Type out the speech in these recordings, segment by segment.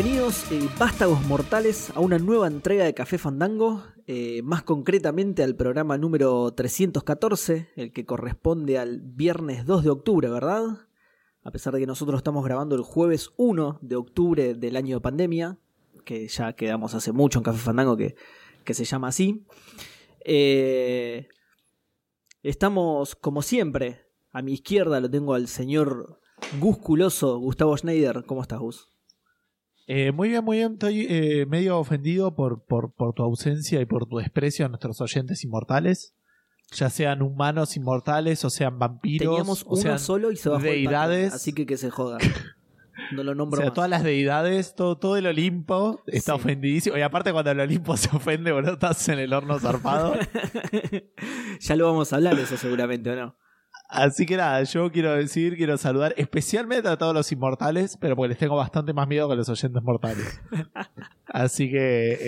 Bienvenidos, eh, vástagos mortales, a una nueva entrega de Café Fandango, eh, más concretamente al programa número 314, el que corresponde al viernes 2 de octubre, ¿verdad? A pesar de que nosotros estamos grabando el jueves 1 de octubre del año de pandemia, que ya quedamos hace mucho en Café Fandango que, que se llama así. Eh, estamos, como siempre, a mi izquierda lo tengo al señor Gusculoso, Gustavo Schneider. ¿Cómo estás, Gus? Eh, muy bien, muy bien. Estoy eh, medio ofendido por, por, por tu ausencia y por tu desprecio a nuestros oyentes inmortales. Ya sean humanos inmortales o sean vampiros. Teníamos o uno sean solo y se bajó el deidades. Pato, así que que se joda. No lo O nombro sea, más. todas las deidades, todo, todo el Olimpo está Sí. ofendidísimo. Y aparte, cuando el Olimpo se ofende, boludo, estás en el horno zarpado. ya lo vamos a hablar eso seguramente, ¿o no? Así que nada, yo quiero decir, quiero saludar especialmente a todos los inmortales, pero porque les tengo bastante más miedo que a los oyentes mortales. Así que,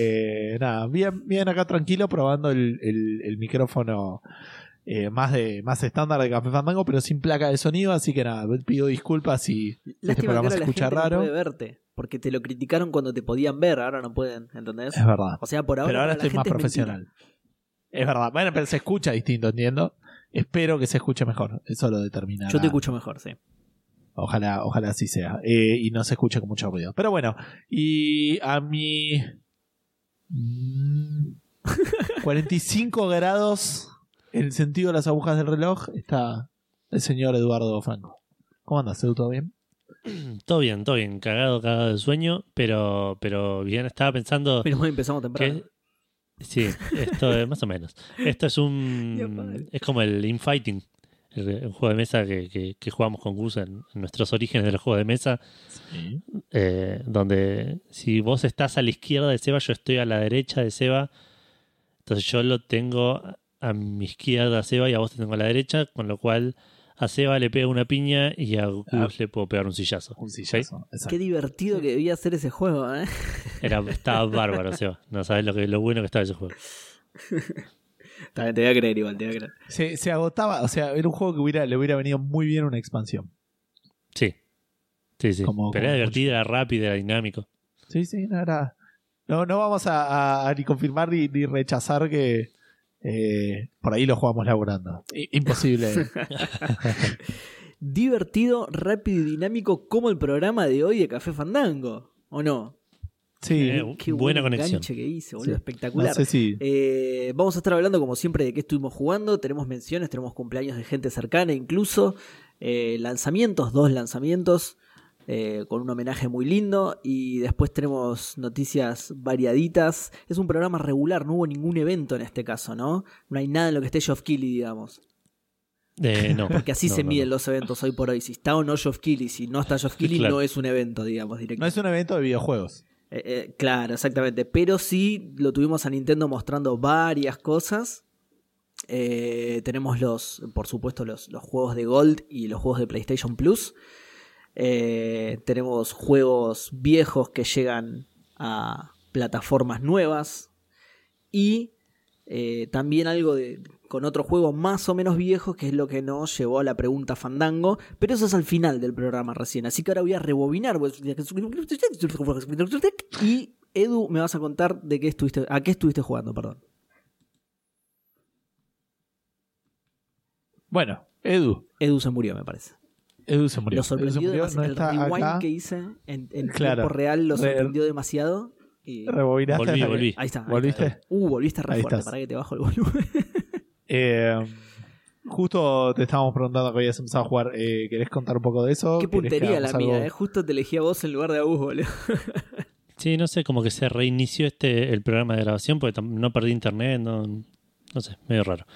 eh, nada, bien, bien acá tranquilo, probando el, el- el micrófono eh, más de más estándar de Café Fandango, pero sin placa de sonido, así que nada, pido disculpas si este Lástima que programa ahora se la escucha gente no raro. puede verte, porque te lo criticaron cuando te podían ver, ahora no pueden, ¿entendés? Es verdad. O sea, por ahora, pero ahora la estoy más gente mentira. profesional. Es verdad. Bueno, pero se escucha distinto, entiendo. Espero que se escuche mejor. Eso lo determina. Yo te escucho mejor, sí. Ojalá, ojalá así sea. Eh, y no se escuche con mucho ruido. Pero bueno, y a mi. mm, 45 grados en el sentido de las agujas del reloj está el señor Eduardo Franco. ¿Cómo andas, Edu? ¿Todo bien? Todo bien, todo bien. Cagado, cagado de sueño, pero, pero bien, estaba pensando Pero hoy empezamos temprano. que... Sí, esto es más o menos. Esto es un... Es como el infighting, el, el juego de mesa que, que, que jugamos con Gus en, en nuestros orígenes del juego de mesa, eh, donde si vos estás a la izquierda de Seba, yo estoy a la derecha de Seba, entonces yo lo tengo a mi izquierda a Seba y a vos te tengo a la derecha, con lo cual a Seba le pego una piña y a Gus Ah. le puedo pegar un sillazo. Un sillazo. Qué divertido que debía ser ese juego, ¿eh? Era, estaba bárbaro, Seba. No sabes lo, que, lo bueno que estaba ese juego. También te voy a creer igual, te voy a creer. Se, se agotaba, o sea, era un juego que hubiera, le hubiera venido muy bien una expansión. Sí. Sí, sí. Como- Pero era divertido, era rápido, era dinámico. Sí, sí, no era. No, no vamos a, a- a ni confirmar ni, ni rechazar que eh, por ahí lo jugamos laburando. I- Imposible. Divertido, rápido y dinámico como el programa de hoy de Café Fandango, ¿o no? Sí. Eh, Qué buena buen conexión. enganche que hice, boludo, Sí. espectacular. No sé si. Eh, vamos a estar hablando como siempre de qué estuvimos jugando. Tenemos menciones, tenemos cumpleaños de gente cercana, incluso eh, lanzamientos, dos lanzamientos eh, con un homenaje muy lindo. Y después tenemos noticias variaditas. Es un programa regular, no hubo ningún evento en este caso, ¿no? No hay nada en lo que esté Geoff Keighley, digamos. Eh, no. Porque así No, se no, miden no. los eventos hoy por hoy. Si está o no Geoff Keighley, si no está Geoff Keighley, Claro. no es un evento, digamos, directo. No es un evento de videojuegos. Eh, eh, claro, exactamente. Pero sí lo tuvimos a Nintendo mostrando varias cosas. Eh, tenemos los, por supuesto, los, los juegos de Gold y los juegos de PlayStation Plus. Eh, tenemos juegos viejos que llegan a plataformas nuevas. Y eh, también algo de, con otro juego más o menos viejo, que es lo que nos llevó a la pregunta Fandango. Pero eso es al final del programa recién. Así que ahora voy a rebobinar. Y Edu, me vas a contar de qué estuviste, a qué estuviste jugando, perdón. Bueno, Edu. Edu se murió, me parece. Edu se murió. Lo sorprendió murió, demasiado. no el está rewind acá. que hice en, en Claro. tiempo real lo Re- sorprendió demasiado. Y... Rebobinaste Volví, volví. Ahí está. ahí ¿Volviste? está. Uh, volviste re Ahí fuerte. estás. Para que te bajo el volumen. Eh, justo te estábamos preguntando que habías empezado a jugar. Eh, ¿Querés contar un poco de eso? Qué ¿Querés que puntería la mía, eh. Justo te elegí a vos en lugar de a vos, boludo. Sí, no sé, como que se reinició este el programa de grabación porque no perdí internet, no, no sé, medio raro.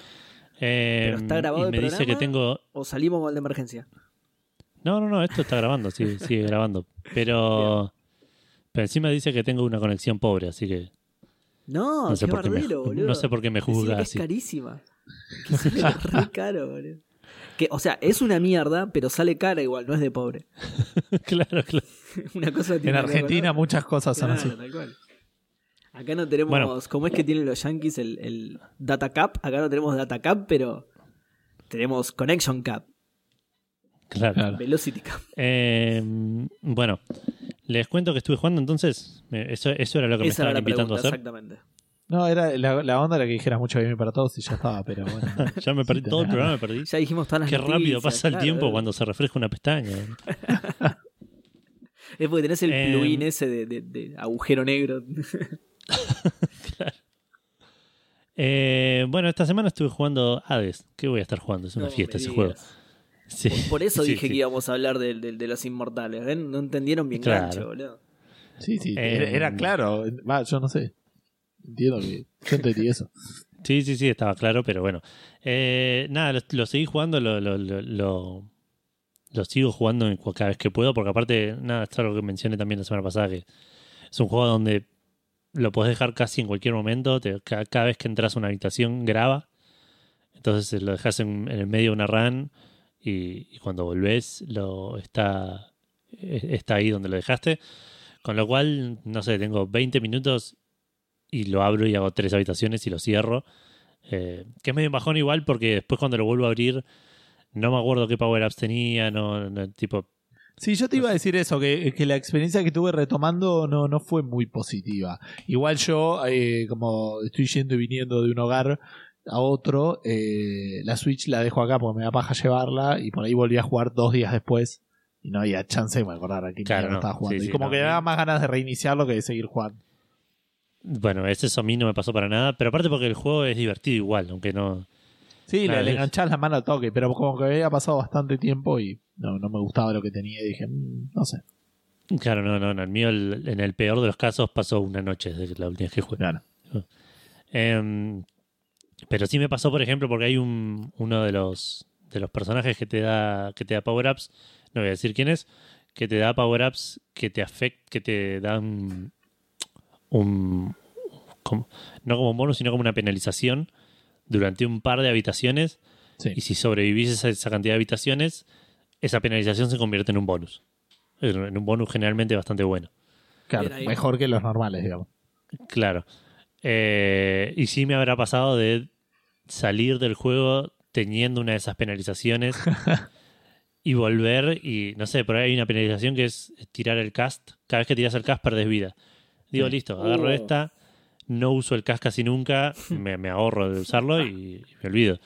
Eh, ¿Pero está grabado y el me dice que programa? tengo... O salimos con el de emergencia. No, no, no, esto está grabando, sí, sigue grabando. Pero, pero encima dice que tengo una conexión pobre, así que No, no sé, qué por qué, me, boludo. no sé por qué me juzga que es así. carísima. Que sale re caro, boludo. Que, o sea, es una mierda, pero sale cara igual, no es de pobre. claro, claro. Una cosa En tiene Argentina muchas cosas son Claro, así. tal cual. Acá no tenemos, Bueno. ¿cómo es que tienen los yankees el, el data cap? Acá no tenemos data cap, pero tenemos connection cap. Claro. Claro. Velocity Cam. Eh, bueno, les cuento que estuve jugando entonces. Eso, eso era lo que me Esa estaban invitando pregunta, a hacer. exactamente. No, era la, la onda era que dijeras mucho gaming para todos y ya estaba, pero bueno. Ya me perdí todo el programa, me perdí. Ya dijimos todas las Qué rápido pasa el claro, tiempo cuando se refresca una pestaña. Es porque tenés el Eh, plugin ese de, de- de agujero negro. Eh, bueno, esta semana estuve jugando Hades. ¿Qué voy a estar jugando? Es una No fiesta ese juego. Sí. Por eso Sí, dije sí. que íbamos a hablar del- del- de, los inmortales. ¿ven? No entendieron bien Claro. gancho, boludo. Sí, sí, Eh, era, era claro. Va, yo no sé. Entiendo que. Yo entendí eso. Sí, sí, sí, estaba claro, pero bueno. Eh, nada, lo, lo seguí jugando, lo, lo, lo, lo- lo sigo jugando cada vez que puedo, porque aparte, nada, esto es algo que mencioné también la semana pasada, que es un juego donde lo podés dejar casi en cualquier momento, te- cada, vez que entras a una habitación graba, entonces lo dejas en, en el medio de una run y, y cuando volvés lo está, eh, está ahí donde lo dejaste, con lo cual, no sé, tengo 20 minutos y lo abro y hago tres habitaciones y lo cierro. Eh, que es medio bajón igual porque después cuando lo vuelvo a abrir no me acuerdo qué power-ups tenía, no, no, tipo... Sí, yo te iba a decir eso, que, que la experiencia que tuve retomando no, no fue muy positiva. Igual yo, eh, como estoy yendo y viniendo de un hogar a otro, eh, la Switch la dejo acá porque me da paja llevarla y por ahí volví a jugar dos días después y no había chance de me acordar a qué Claro, mierda no. estaba jugando. Sí, y sí, como no, que me daba más ganas de reiniciarlo que de seguir jugando. Bueno, eso a mí no me pasó para nada, pero aparte porque el juego es divertido igual, aunque no... Sí, le, le enganchás la mano al toque, pero como que había pasado bastante tiempo y no, no me gustaba lo que tenía y dije, "Mm, no sé. Claro, no, no, no, el mío el- en el peor de los casos pasó una noche desde la última vez que jugué. Claro. Em, pero sí me pasó, por ejemplo, porque hay un, uno de los, de los personajes que te da, que te da power-ups, no voy a decir quién es, que te da power-ups que te afect, que te dan un como- no como un bonus, sino como una penalización durante un par de habitaciones. Sí. Y si sobrevivís esa, esa cantidad de habitaciones, esa penalización se convierte en un bonus. En un bonus generalmente bastante bueno. Claro, mejor que los normales, digamos. Claro. Eh, y sí me habrá pasado de salir del juego teniendo una de esas penalizaciones y volver y no sé, por ahí hay una penalización que es tirar el cast. Cada vez que tiras el cast perdés vida. Digo, Sí. listo, agarro Oh. esta, no uso el cast casi nunca, me, me ahorro de usarlo y, y me olvido.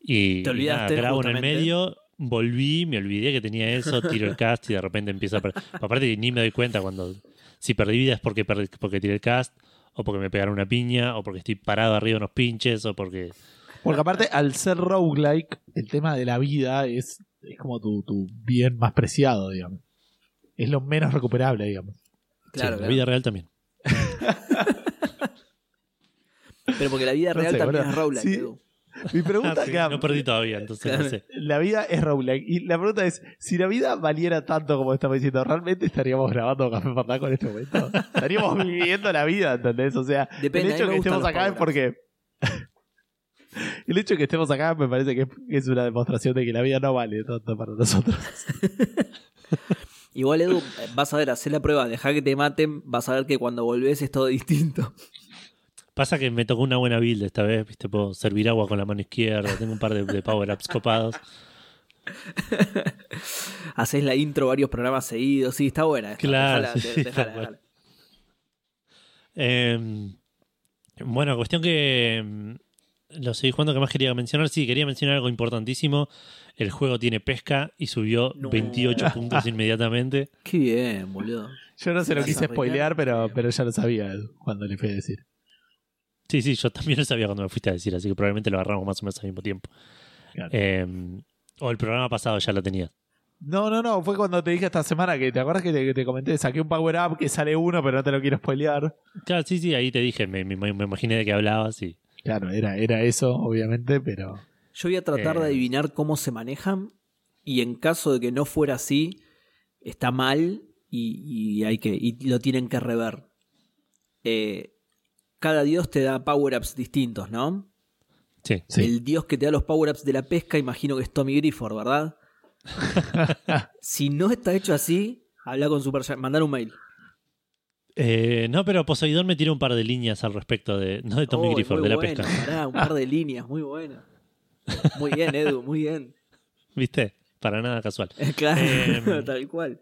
Y, Te y olvidaste, nada, grabo en el medio, volví, me olvidé que tenía eso, tiro el cast y de repente empieza a perder. Aparte ni me doy cuenta cuando si perdí vida es porque perdí, porque tiré el cast o porque me pegaron una piña o porque estoy parado arriba de unos pinches o porque Porque aparte, al ser roguelike, el tema de la vida es, es como tu, tu bien más preciado, digamos. Es lo menos recuperable, digamos. Claro, Sí, la vida real también. Pero porque la vida No real sé, también boludo. es roguelike, Sí. Edu. Mi pregunta Ah, sí, queda- no perdí todavía, entonces no sé. La vida es roguelike. Y la pregunta es, si la vida valiera tanto como estamos diciendo, ¿realmente estaríamos grabando Café Fandango en este momento? Estaríamos viviendo la vida, ¿entendés? O sea, Depende, el hecho que estemos acá es porque... el hecho de que estemos acá me parece que es, que es una demostración de que la vida no vale tanto para nosotros. Igual, Edu, vas a ver, hacer la prueba, deja que te maten, vas a ver que cuando volvés es todo distinto. Pasa que me tocó una buena build esta vez, viste, puedo servir agua con la mano izquierda, tengo un par de, de power-ups copados. Haces la intro varios programas seguidos, sí, está buena. esta, Claro, dejala, sí, de- dejala, tal cual. dejala. Eh, bueno, cuestión que mm, lo seguí jugando que más quería mencionar. Sí, quería mencionar algo importantísimo. El juego tiene pesca y subió No. 28 puntos inmediatamente. Qué bien, boludo. Yo no se lo quise spoilear, pero, pero ya lo sabía cuando le fui a decir. Sí, sí, yo también lo sabía cuando me fuiste a decir, así que probablemente lo agarramos más o menos al mismo tiempo. Claro. Eh, o el programa pasado ya lo tenía. No, no, no, fue cuando te dije esta semana que te acuerdas que te, que te comenté, saqué un power up que sale uno, pero no te lo quiero spoilear. Claro, sí, sí, ahí te dije, me, me- me imaginé de qué hablabas y. Claro, era, era eso, obviamente, pero. Yo voy a tratar Eh. de adivinar cómo se manejan y en caso de que no fuera así, está mal y, y hay que, y lo tienen que rever. Eh, cada dios te da power-ups distintos, ¿no? Sí. Sí. El dios que te da los power-ups de la pesca, imagino que es Tommy Grifford, ¿verdad? si no está hecho así, habla con Super Saiyan- mandar un mail. Eh, no, pero Poseidón me tiró un par de líneas al respecto de. No de Tommy Oh, Grifford, de la buena, pesca. pará, un par de líneas, muy buena. Muy bien, Edu, muy bien. ¿Viste? para nada casual. claro, Em, tal cual.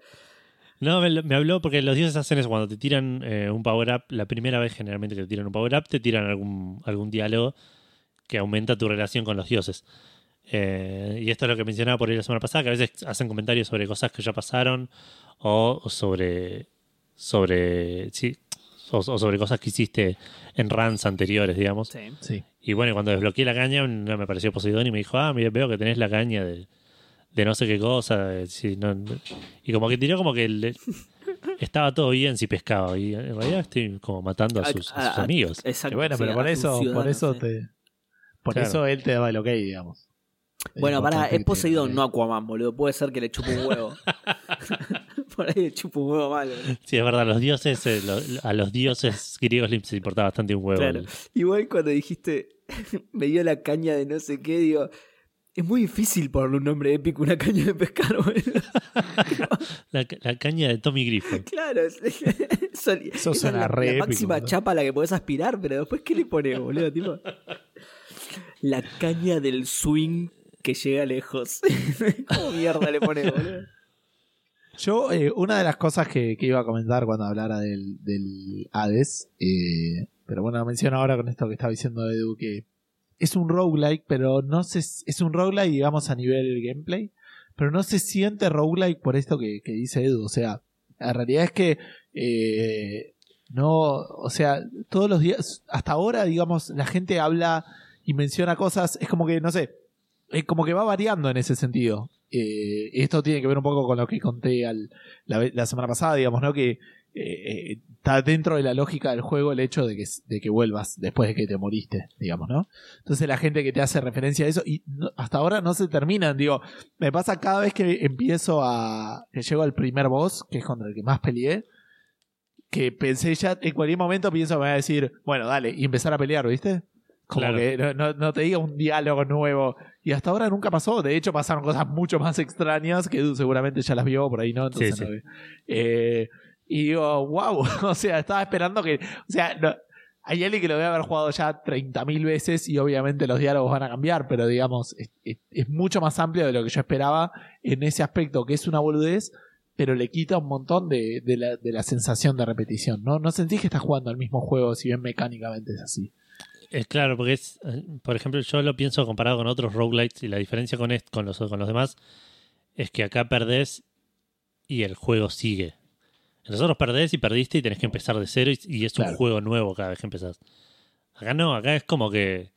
No, me, me habló porque los dioses hacen eso cuando te tiran eh, un power-up, la primera vez generalmente que te tiran un power-up, te tiran algún, algún diálogo que aumenta tu relación con los dioses. Eh, y esto es lo que mencionaba por ahí la semana pasada, que a veces hacen comentarios sobre cosas que ya pasaron o, o sobre sobre sí, o, o sobre cosas que hiciste en runs anteriores, digamos. Sí. Sí. Y bueno, cuando desbloqueé la caña, no me pareció Poseidón y me dijo, ah, mira, veo que tenés la caña de, de no sé qué cosa. eh, sí, no- no". y como que tiró como que le- estaba todo bien si pescaba. Y en realidad estoy como matando a sus, a sus amigos. Exacto. Bueno, pero a por eso, por eso sí. te. Por Claro. eso él te daba el ok, digamos. Bueno, para, importante es Poseidón, no Aquaman, boludo. Puede ser que le chupe un huevo. Por ahí le chupa un huevo mal, boludo. Sí, es verdad, los dioses, eh, lo- a los dioses griegos les importaba bastante un huevo. Claro. Igual cuando dijiste, me dio la caña de no sé qué, digo, es muy difícil ponerle un nombre épico a una caña de pescar, boludo. la, la caña de Tommy Griffin. Claro, es, son- Eso es la, re la épico, máxima chapa a la que podés aspirar, pero después, ¿qué le pones, boludo? Tipo, la caña del swing que llega lejos. ¿Cómo mierda le pones, boludo? Yo, eh, una de las cosas que, que iba a comentar cuando hablara del, del Hades, eh, pero bueno, lo menciono ahora con esto que estaba diciendo Edu, que es un roguelike, pero no se, es un roguelike, digamos, a nivel gameplay, pero no se siente roguelike por esto que, que dice Edu. O sea, la realidad es que eh, no, o sea, todos los días, hasta ahora, digamos, la gente habla y menciona cosas, es como que, no sé, es como que va variando en ese sentido. Eh, esto tiene que ver un poco con lo que conté al- la, semana pasada, digamos, ¿no? Que eh, eh, está dentro de la lógica del juego el hecho de que, de que vuelvas después de que te moriste, digamos, ¿no? Entonces la gente que te hace referencia a eso, y no- hasta ahora no se terminan, digo, me pasa cada vez que empiezo a... que llego al primer boss, que es contra el que más peleé, que pensé ya, en cualquier momento pienso, me va a decir, bueno, dale, y empezar a pelear, ¿viste? Como Claro. que no, no- no te diga un diálogo nuevo. Y hasta ahora nunca pasó. De hecho, pasaron cosas mucho más extrañas que Edu seguramente ya las vio por ahí, ¿no? Entonces, Sí, no sí. ve. Eh, y digo, wow. o sea, estaba esperando que. O sea, hay alguien que lo debe haber jugado ya 30.000 veces y obviamente los diálogos van a cambiar, pero digamos, es, mucho más amplio de lo que yo esperaba en ese aspecto, que es una boludez, pero le quita un montón de, de la, de la sensación de repetición. ¿no? no sentís que estás jugando al mismo juego, si bien mecánicamente es así. Es claro, porque es, eh, por ejemplo, yo lo pienso comparado con otros roguelites y la diferencia con, est- con, los, con los demás es que acá perdés y el juego sigue. Los otros perdés y perdiste y tenés que empezar de cero y, y es Claro. un juego nuevo cada vez que empezás. Acá no, acá es como que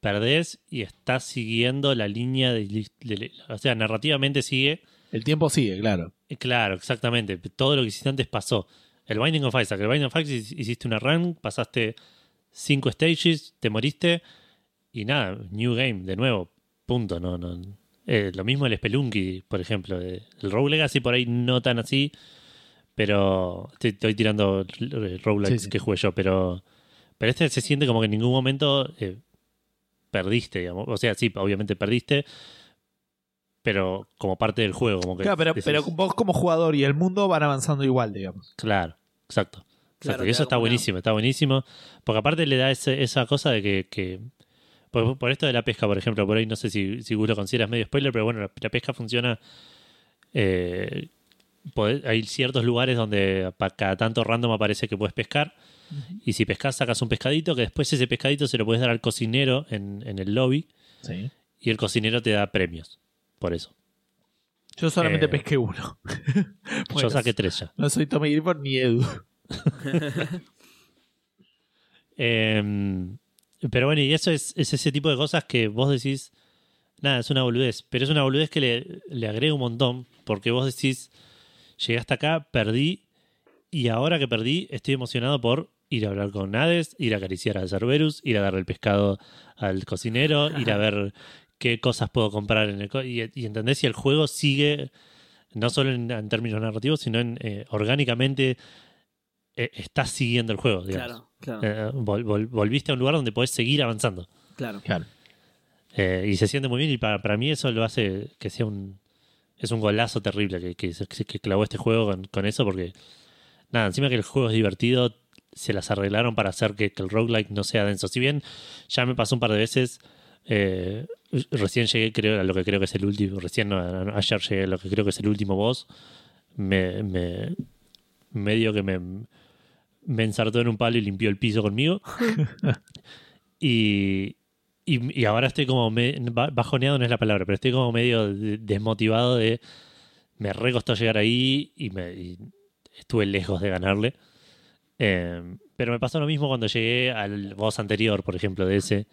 perdés y estás siguiendo la línea de, de- o sea, narrativamente sigue. El tiempo sigue, claro. Eh, Claro, exactamente. Todo lo que hiciste antes pasó. El Binding of Isaac. El Binding of Isaac hic- hiciste una run, pasaste cinco stages, te moriste y nada, new game, de nuevo. Punto. No, no. Eh, lo mismo el Spelunky, por ejemplo. El Rogue Legacy por ahí no tan así, pero estoy, estoy tirando roguelikes Sí, sí. que jugué yo, pero pero este se siente como que en ningún momento eh, perdiste, digamos. O sea, sí, obviamente perdiste, pero como parte del juego. Como que Claro, pero, decís- pero vos como jugador y el mundo van avanzando igual, digamos. Claro, exacto. Exacto, Claro, y eso está buenísimo, está buenísimo. Porque aparte le da ese- esa cosa de que. que- por, por esto de la pesca, por ejemplo, por ahí no sé si, si vos lo consideras medio spoiler, pero bueno, la, la pesca funciona. eh, podés- hay ciertos lugares donde cada tanto random aparece que puedes pescar. Y si pescas, sacas un pescadito, que después ese pescadito se lo puedes dar al cocinero en, en el lobby. Sí. Y el cocinero te da premios. Por eso. Yo solamente Eh, pesqué uno. Yo saqué tres ya. No soy Tommy Gripper ni Edu. Eh, pero bueno, y eso es, es ese tipo de cosas que vos decís, nada, es una boludez, pero es una boludez que le, le agrega un montón, porque vos decís, llegué hasta acá, perdí, y ahora que perdí, estoy emocionado por ir a hablar con Hades, ir a acariciar a Cerberus, ir a darle el pescado al cocinero, ir a ver qué cosas puedo comprar en el... co- Y, y entendés si el juego sigue, no solo en, en términos narrativos, sino en eh, orgánicamente... eh, estás siguiendo el juego, digamos. Claro, claro, Eh, vol- vol- volviste a un lugar donde podés seguir avanzando. claro. Claro. Eh, y se siente muy bien y para, para mí eso lo hace que sea un... Es un golazo terrible que, que, clavó este juego con, con eso porque... Nada, encima que el juego es divertido, se las arreglaron para hacer que, que el roguelike no sea denso. Si bien ya me pasó un par de veces Eh, recién llegué, creo, a lo que creo que es el último. Recién, no, ayer llegué a lo que creo que es el último boss. Me, me medio que me, me ensartó en un palo y limpió el piso conmigo. y, y, ahora estoy como bajoneado, no es la palabra, pero estoy como medio desmotivado de. Me recostó llegar ahí y, me, estuve lejos de ganarle. Em, pero me pasó lo mismo cuando llegué al boss anterior, por ejemplo, de ese.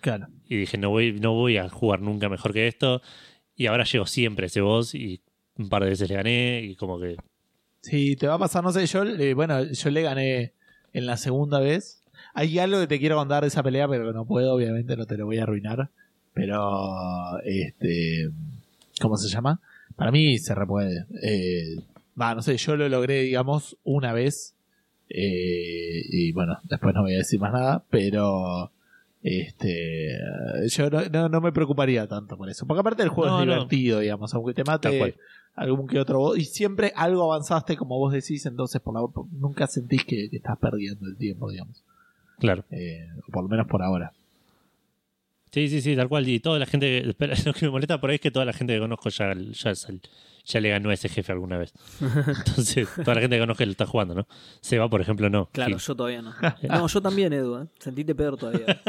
Claro. Y dije, no voy, no voy a jugar nunca mejor que esto. Y ahora llego siempre a ese boss y un par de veces le gané y como que Sí, te va a pasar, no sé, yo, eh, bueno, yo le gané en la segunda vez. Hay algo que te quiero contar de esa pelea, pero no puedo, obviamente, no te lo voy a arruinar. Pero, este, ¿cómo se llama? Para mí se repuede. Eh, no sé, yo lo logré, digamos, una vez. Eh, y bueno, después no voy a decir más nada, pero este yo no, no, me preocuparía tanto por eso. Porque aparte el juego es divertido, digamos, aunque te mate algún que otro y siempre algo avanzaste como vos decís entonces por la, nunca sentís que, estás perdiendo el tiempo digamos claro. Eh, por lo menos por ahora. Sí sí sí tal cual. Y toda la gente lo que me molesta por ahí es que toda la gente que conozco ya, ya, ya le ganó a ese jefe alguna vez. Entonces toda la gente que conozco lo está jugando no se va por ejemplo no. Claro yo todavía no. No yo también Edu ¿eh? sentiste peor todavía.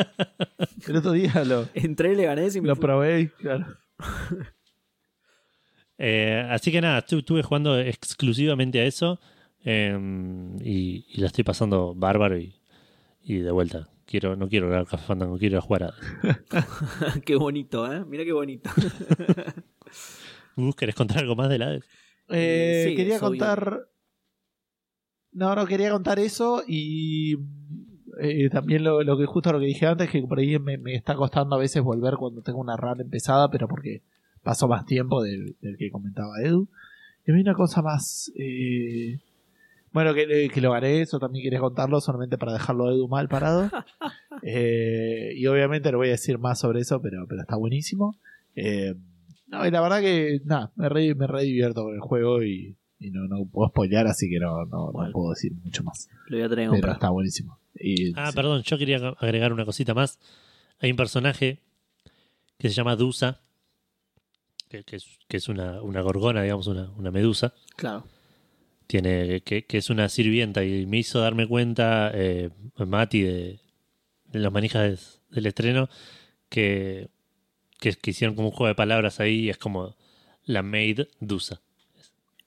El otro día lo entré le gané y me lo probé claro. Eh, así que nada, estuve jugando exclusivamente a eso em, y, la estoy pasando bárbaro y, de vuelta. Quiero, no quiero a Café Fandango, quiero jugar a... qué bonito, ¿eh? Mira qué bonito. ¿Querés contar algo más de la eh, quería contar... No, no, quería contar eso y eh, también lo, que justo lo que dije antes, que por ahí me, me, está costando a veces volver cuando tengo una run empezada, pero porque pasó más tiempo del, que comentaba Edu. Y hay una cosa más. Eh, bueno, que, que, lo haré, eso también quería contarlo, solamente para dejarlo a Edu mal parado. Eh, y obviamente no voy a decir más sobre eso, pero, pero está buenísimo. Eh, no, y la verdad que, nada, me re, me re divierto con el juego y, no, no puedo spoilear, así que no, no, puedo decir mucho más. Lo voy a tener Pero está buenísimo. ah, perdón, yo quería agregar una cosita más. Hay un personaje que se llama Dusa, que, es, una, gorgona, digamos, una, medusa. Claro. Tiene, que, es una sirvienta y me hizo darme cuenta, eh, Mati, de, los manijas del estreno, que, que, hicieron como un juego de palabras ahí y es como la maid dusa.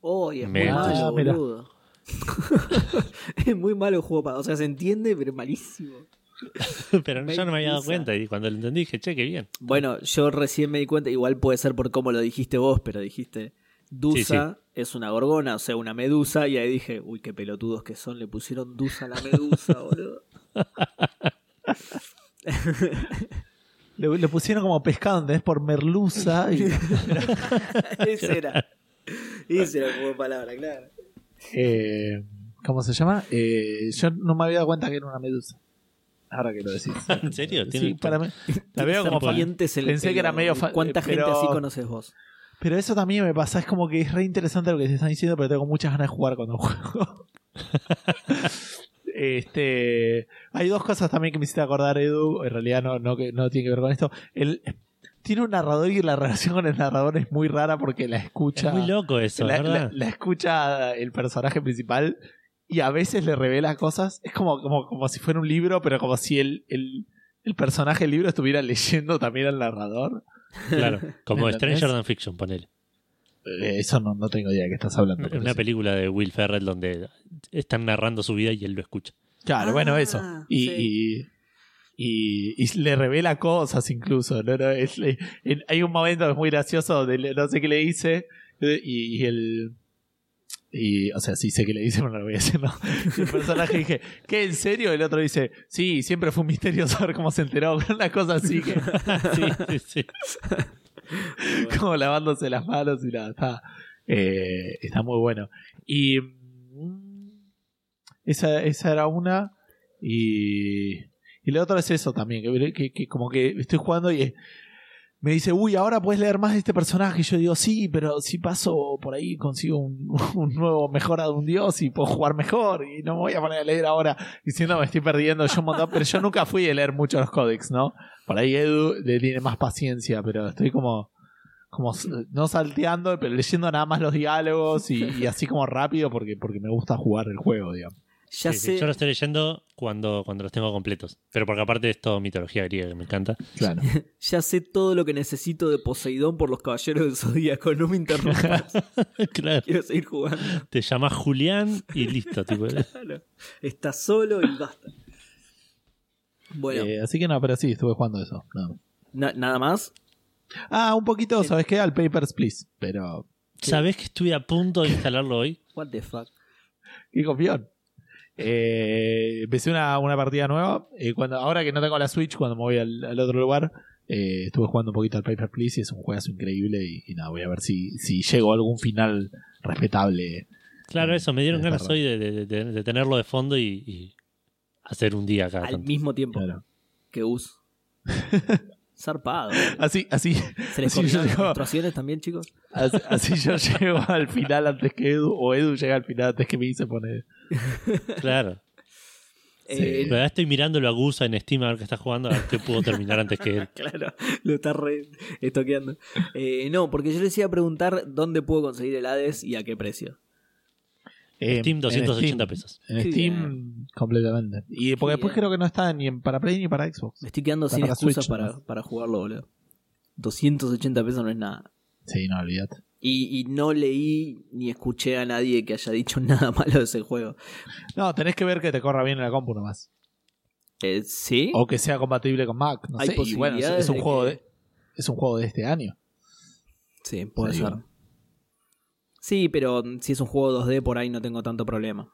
Oh, es muy malo, boludo. es muy malo el juego, o sea, se entiende, pero es malísimo. Pero yo no me había dado cuenta y cuando lo entendí dije, che, qué bien. Bueno, yo recién me di cuenta, igual puede ser por cómo lo dijiste vos, pero dijiste, Dusa es una gorgona, o sea, una medusa, y ahí dije, uy, qué pelotudos que son, le pusieron Dusa a la medusa, boludo. le, pusieron como pescado, es por merluza. Y... Ese era. Ese era como palabra, claro. Eh, ¿Cómo se llama? Eh, yo no me había dado cuenta que era una medusa. Ahora que lo decís. ¿En serio? Sí, para mí. La veo como Pensé que era medio ¿Cuánta gente así conoces vos? Pero eso también me pasa. Es como que es re interesante lo que se están diciendo, pero tengo muchas ganas de jugar cuando juego. este, hay dos cosas también que me hiciste acordar, Edu. En realidad no, no, no tiene que ver con esto. El, tiene un narrador y la relación con el narrador es muy rara porque la escucha. Es muy loco eso, ¿verdad? la escucha el personaje principal y a veces le revela cosas. Es como, como, como si fuera un libro, pero como si el, el, el personaje del libro estuviera leyendo también al narrador. Claro, como Stranger Than Fiction, ponele. Eh, eso no, no tengo idea de qué estás hablando. Una película de Will Ferrell donde están narrando su vida y él lo escucha. Claro, bueno, eso. Ah, y, y, y, le revela cosas incluso. ¿no? hay un momento muy gracioso donde no sé qué le dice y, y el y, o sea, sí sé que le dice, pero no lo voy a decir, no. El personaje dije, ¿qué? ¿En serio? El otro dice, sí, siempre fue un misterio saber cómo se enteró. Una cosa así que. sí, sí, sí. Como lavándose las manos y nada, está, eh, está muy bueno. Y. Mm, esa, esa era una. Y. Y la otra es eso también, que, que, que como que estoy jugando y me dice, uy, ahora puedes leer más de este personaje. Y yo digo, sí, pero si paso por ahí consigo un, nuevo mejora de un dios y puedo jugar mejor. Y no me voy a poner a leer ahora diciendo me estoy perdiendo yo un montón. Pero yo nunca fui a leer mucho los códex, ¿no? Por ahí Edu le tiene más paciencia, pero estoy como, como no salteando, pero leyendo nada más los diálogos y, y así como rápido porque, porque me gusta jugar el juego, digamos. Ya Sí, sí, sé, Yo lo estoy leyendo cuando, cuando los tengo completos. Pero porque aparte es todo mitología griega que me encanta. Claro. ya sé todo lo que necesito de Poseidón por los caballeros del Zodíaco. No me interrumpas. claro. Quiero seguir jugando. Te llamas Julián y listo. tipo, Claro. Estás solo y basta. Bueno, Eh, así que no, pero sí, estuve jugando eso. nada más. na- nada más. Ah, un poquito, ¿sabes qué? Al Papers, Please. Pero. ¿Sabés que estuve a punto de instalarlo hoy? What the fuck. Qué confión. Eh, empecé una, una partida nueva. eh, cuando, ahora que no tengo la Switch, cuando me voy al, al otro lugar, eh, estuve jugando un poquito al Paper Please y es un juegazo increíble. Y, y nada, voy a ver si, si llego a algún final respetable. Claro, eso. Me dieron ganas hoy de, de- de- de tenerlo de fondo y, y hacer un día acá. Al mismo tiempo Claro. que Us. Zarpado. Así, así, ¿Se les así yo, las llego, también, chicos? así, así yo llego al final antes que Edu, o Edu llega al final antes que me hice poner. Claro. Sí. Eh, Pero ahora estoy mirándolo a Gusa en Steam a ver qué está jugando, a ver qué puedo terminar antes que él. Claro, lo está re estoqueando. Eh, no, porque yo les iba a preguntar dónde puedo conseguir el Hades y a qué precio. Eh, Steam, en 280 Steam. pesos. En Steam, completamente. Y porque Qué después creo que no está ni en- para Play ni para Xbox. Me estoy quedando Está sin para excusas Switch, para, ¿no? para jugarlo, boludo. 280 pesos no es nada. Sí, no, olvídate. Y, y no leí ni escuché a nadie que haya dicho nada malo de ese juego. No, tenés que ver que te corra bien en la compu nomás. Eh, ¿Sí? O que sea compatible con Mac. No Hay sé. Y bueno, es, posibilidades es un de juego que- de. Es un juego de este año. Sí, puede Sí, ser. bueno. Sí, pero si es un juego 2D por ahí no tengo tanto problema.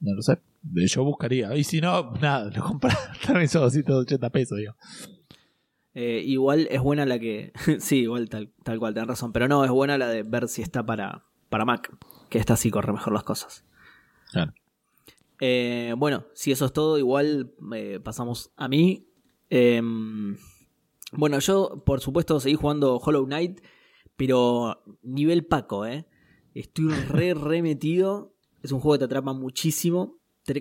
No lo sé. Yo buscaría. Y si no, nada, lo compras. También son 280 pesos, digo. Eh, igual es buena la que. sí, igual tal, tal cual, tenés razón. Pero no, es buena la de ver si está para, para Mac. Que esta sí corre mejor las cosas. Claro. Eh, bueno, si eso es todo, igual eh, pasamos a mí. Em, bueno, yo por supuesto seguí jugando Hollow Knight, pero nivel Paco, ¿eh? Estoy re, re metido. Es un juego que te atrapa muchísimo.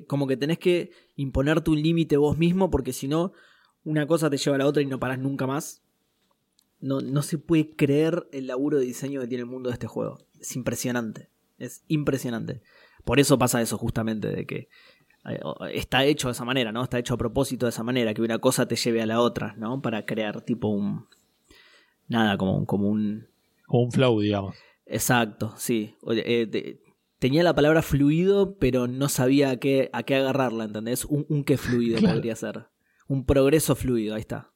Como que tenés que imponerte un límite vos mismo, porque si no, una cosa te lleva a la otra y no parás nunca más. No, no se puede creer el laburo de diseño que tiene el mundo de este juego. Es impresionante. Es impresionante. Por eso pasa eso justamente, de que eh, está hecho de esa manera, ¿no? Está hecho a propósito de esa manera, que una cosa te lleve a la otra, ¿no? Para crear tipo un... Nada, como, como un... Como un flow, digamos. Exacto, sí. O- eh, tenía la palabra fluido, pero no sabía a qué, a qué agarrarla, ¿entendés? Un, un qué fluido Claro. podría ser. Un progreso fluido, ahí está.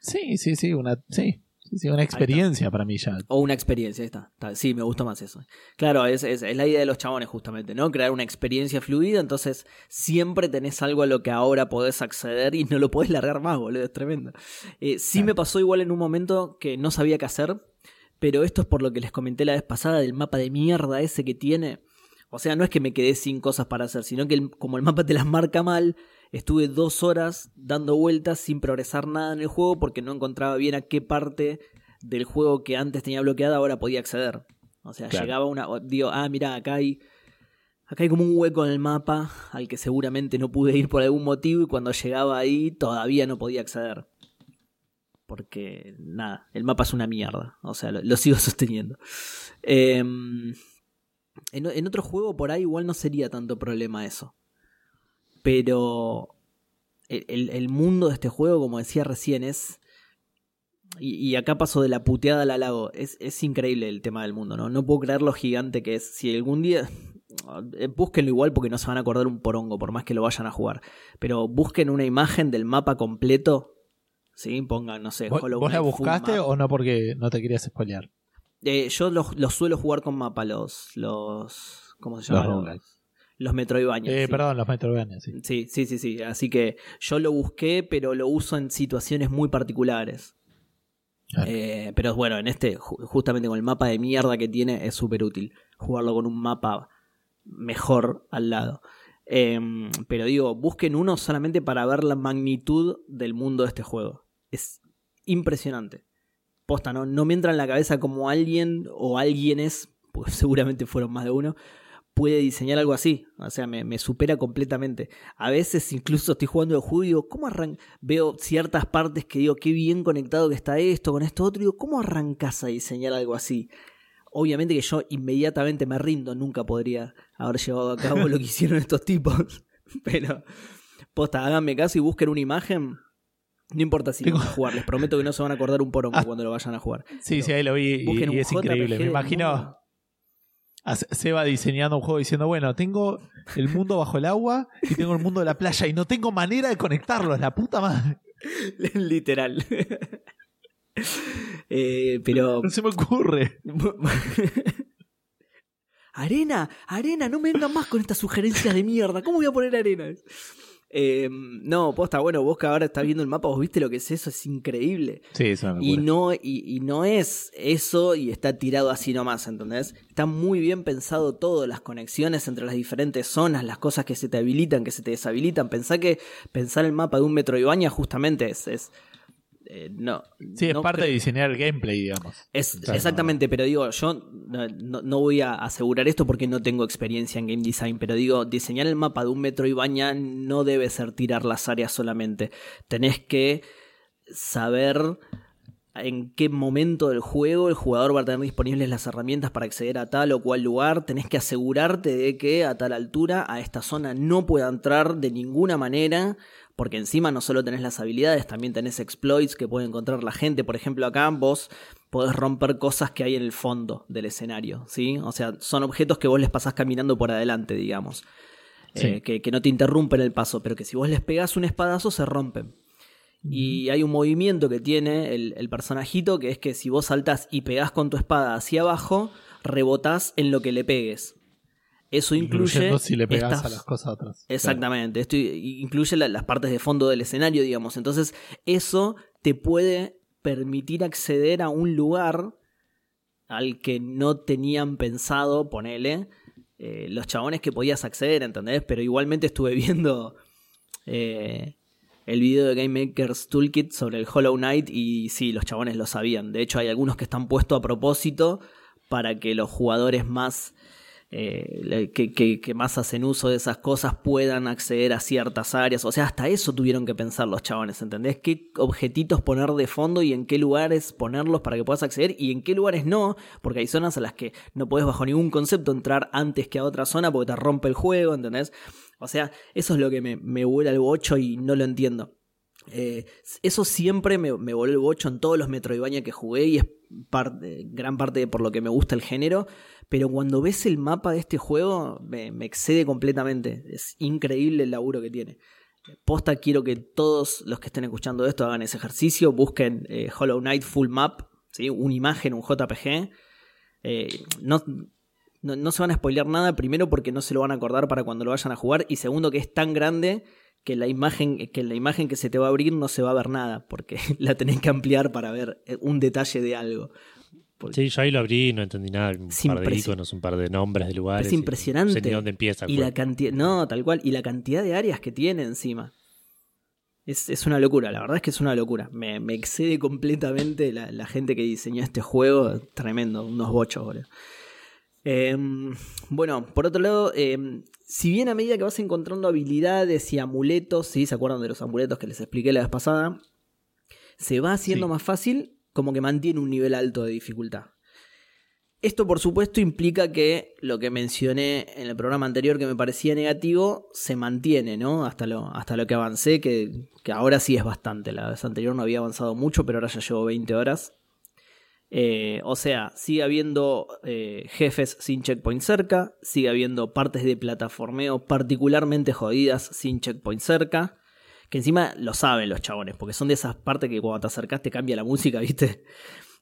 Sí, sí, sí. Una, sí, sí, una experiencia para mí ya. O una experiencia, ahí está. Está- Sí, me gustó más eso. Claro, es, es- es la idea de los chabones justamente, ¿no? Crear una experiencia fluida, entonces siempre tenés algo a lo que ahora podés acceder y no lo podés largar más, boludo, es tremendo. Eh, sí Claro. me pasó igual en un momento que no sabía qué hacer, pero esto es por lo que les comenté la vez pasada del mapa de mierda ese que tiene. O sea, no es que me quedé sin cosas para hacer, sino que el- como el mapa te las marca mal, estuve dos horas dando vueltas sin progresar nada en el juego porque no encontraba bien a qué parte del juego que antes tenía bloqueada ahora podía acceder. O sea, Claro. llegaba una. Digo, ah, mira, acá hay. Acá hay como un hueco en el mapa al que seguramente no pude ir por algún motivo y cuando llegaba ahí todavía no podía acceder. Porque, nada, el mapa es una mierda. O sea, lo, sigo sosteniendo. Em, en, otro juego por ahí igual no sería tanto problema eso. Pero el, mundo de este juego, como decía recién, es... Y, y acá paso de la puteada al halago. Es, es increíble el tema del mundo, ¿no? No puedo creer lo gigante que es. Si algún día... eh, Búsquenlo igual porque no se van a acordar un porongo, por más que lo vayan a jugar. Pero busquen una imagen del mapa completo. ¿Sí? Pongan, no sé, ¿Vos, Hollow vos la buscaste o no porque no te querías spoilear? Eh, yo los, los suelo jugar con mapa, los. los ¿Cómo se Los llama? los Metroidvania. Eh, sí. Perdón, los Metroidvania, sí. Sí, sí, sí, sí. Así que yo lo busqué, pero lo uso en situaciones muy particulares. Claro. Eh, pero bueno, en este, ju- justamente con el mapa de mierda que tiene, es súper útil. Jugarlo con un mapa mejor al lado. Eh, pero digo, busquen uno solamente para ver la magnitud del mundo de este juego. Es impresionante. posta, ¿no? no me entra en la cabeza como alguien o alguienes, porque seguramente fueron más de uno, puede diseñar algo así. O sea, me, supera completamente. A veces incluso estoy jugando el juego y digo, ¿cómo arran Veo ciertas partes que digo, qué bien conectado que está esto con esto otro. Y digo, ¿cómo arrancas a diseñar algo así? Obviamente que yo inmediatamente me rindo, nunca podría haber llevado a cabo lo que hicieron estos tipos. Pero, posta, háganme caso y busquen una imagen. No importa si van a jugar, les prometo que no se van a acordar un porongo ah. cuando lo vayan a jugar. Sí, sí, ahí lo vi y, es increíble. Me imagino se va diseñando un juego diciendo, bueno, tengo el mundo bajo el agua y tengo el mundo de la playa y no tengo manera de conectarlos, la puta madre. Literal. Eh, pero. No se me ocurre. arena, arena, no me vengan más con estas sugerencias de mierda. ¿Cómo voy a poner arena? Eh, no, posta, bueno, vos que ahora estás viendo el mapa, vos viste lo que es eso, es increíble. Sí, eso y no, y, no es eso y está tirado así nomás, ¿entendés? Está muy bien pensado todo, las conexiones entre las diferentes zonas, las cosas que se te habilitan, que se te deshabilitan. Pensá que pensar el mapa de un metro Metroidvania justamente es, es eh, no. Sí, es parte de diseñar el gameplay, digamos. Es, exactamente, pero digo, yo no, voy a asegurar esto porque no tengo experiencia en game design, pero digo, diseñar el mapa de un metro y baña no debe ser tirar las áreas solamente. Tenés que saber en qué momento del juego el jugador va a tener disponibles las herramientas para acceder a tal o cual lugar. Tenés que asegurarte de que a tal altura, a esta zona, no pueda entrar de ninguna manera porque encima no solo tenés las habilidades, también tenés exploits que puede encontrar la gente. Por ejemplo, acá vos podés romper cosas que hay en el fondo del escenario, ¿sí? O sea, son objetos que vos les pasás caminando por adelante, digamos. Eh, que, no te interrumpen el paso, pero que si vos les pegás un espadazo se rompen. Y hay un movimiento que tiene el, el, personajito que es que si vos saltás y pegás con tu espada hacia abajo, rebotás en lo que le pegues. Eso incluye. si le pegas a las cosas atrás. Exactamente. Esto incluye las partes de fondo del escenario, digamos. Entonces, eso te puede permitir acceder a un lugar al que no tenían pensado, ponele, eh, los chabones que podías acceder, ¿entendés? Pero igualmente estuve viendo eh, el video de Game Maker's Toolkit sobre el Hollow Knight y sí, los chabones lo sabían. De hecho, hay algunos que están puestos a propósito para que los jugadores más eh, que, más hacen uso de esas cosas puedan acceder a ciertas áreas. O sea, hasta eso tuvieron que pensar los chavales, ¿entendés? ¿Qué objetitos poner de fondo y en qué lugares ponerlos para que puedas acceder y en qué lugares no? Porque hay zonas a las que no puedes bajo ningún concepto entrar antes que a otra zona porque te rompe el juego, ¿entendés? O sea, eso es lo que me, me vuela el bocho y no lo entiendo. Eh, eso siempre me, me, voló el bocho en todos los Metroidvania que jugué y es gran parte por lo que me gusta el género. Pero cuando ves el mapa de este juego, me, excede completamente. Es increíble el laburo que tiene. Posta, quiero que todos los que estén escuchando esto hagan ese ejercicio. Busquen eh, Hollow Knight Full Map, ¿sí? una imagen, un JPG. Eh, no, no, se van a spoilear nada, primero porque no se lo van a acordar para cuando lo vayan a jugar, y segundo que es tan grande que la imagen que la imagen que se te va a abrir no se va a ver nada porque la tenés que ampliar para ver eh, un detalle de algo. Sí, yo ahí lo abrí y no entendí nada. Un par de iconos, un par de nombres de lugares. Es impresionante. Y no sé dónde empieza. Y la cantidad, no, tal cual. Y la cantidad de áreas que tiene encima. Es, una locura, la verdad es que es una locura. Me, excede completamente la, gente que diseñó este juego. Tremendo, unos bochos, boludo. Em, bueno, por otro lado, em, si bien a medida que vas encontrando habilidades y amuletos, ¿sí? ¿Se acuerdan de los amuletos que les expliqué la vez pasada? Se va haciendo más fácil, como que mantiene un nivel alto de dificultad. Esto, por supuesto, implica que lo que mencioné en el programa anterior que me parecía negativo se mantiene, ¿no? Hasta lo, hasta lo que avancé, que, que ahora sí es bastante. La vez anterior no había avanzado mucho, pero ahora ya llevo 20 horas. Eh, o sea, sigue habiendo eh, jefes sin checkpoint cerca, sigue habiendo partes de plataformeo particularmente jodidas sin checkpoint cerca, que encima lo saben los chabones, porque son de esas partes que cuando te acercas te cambia la música, ¿viste?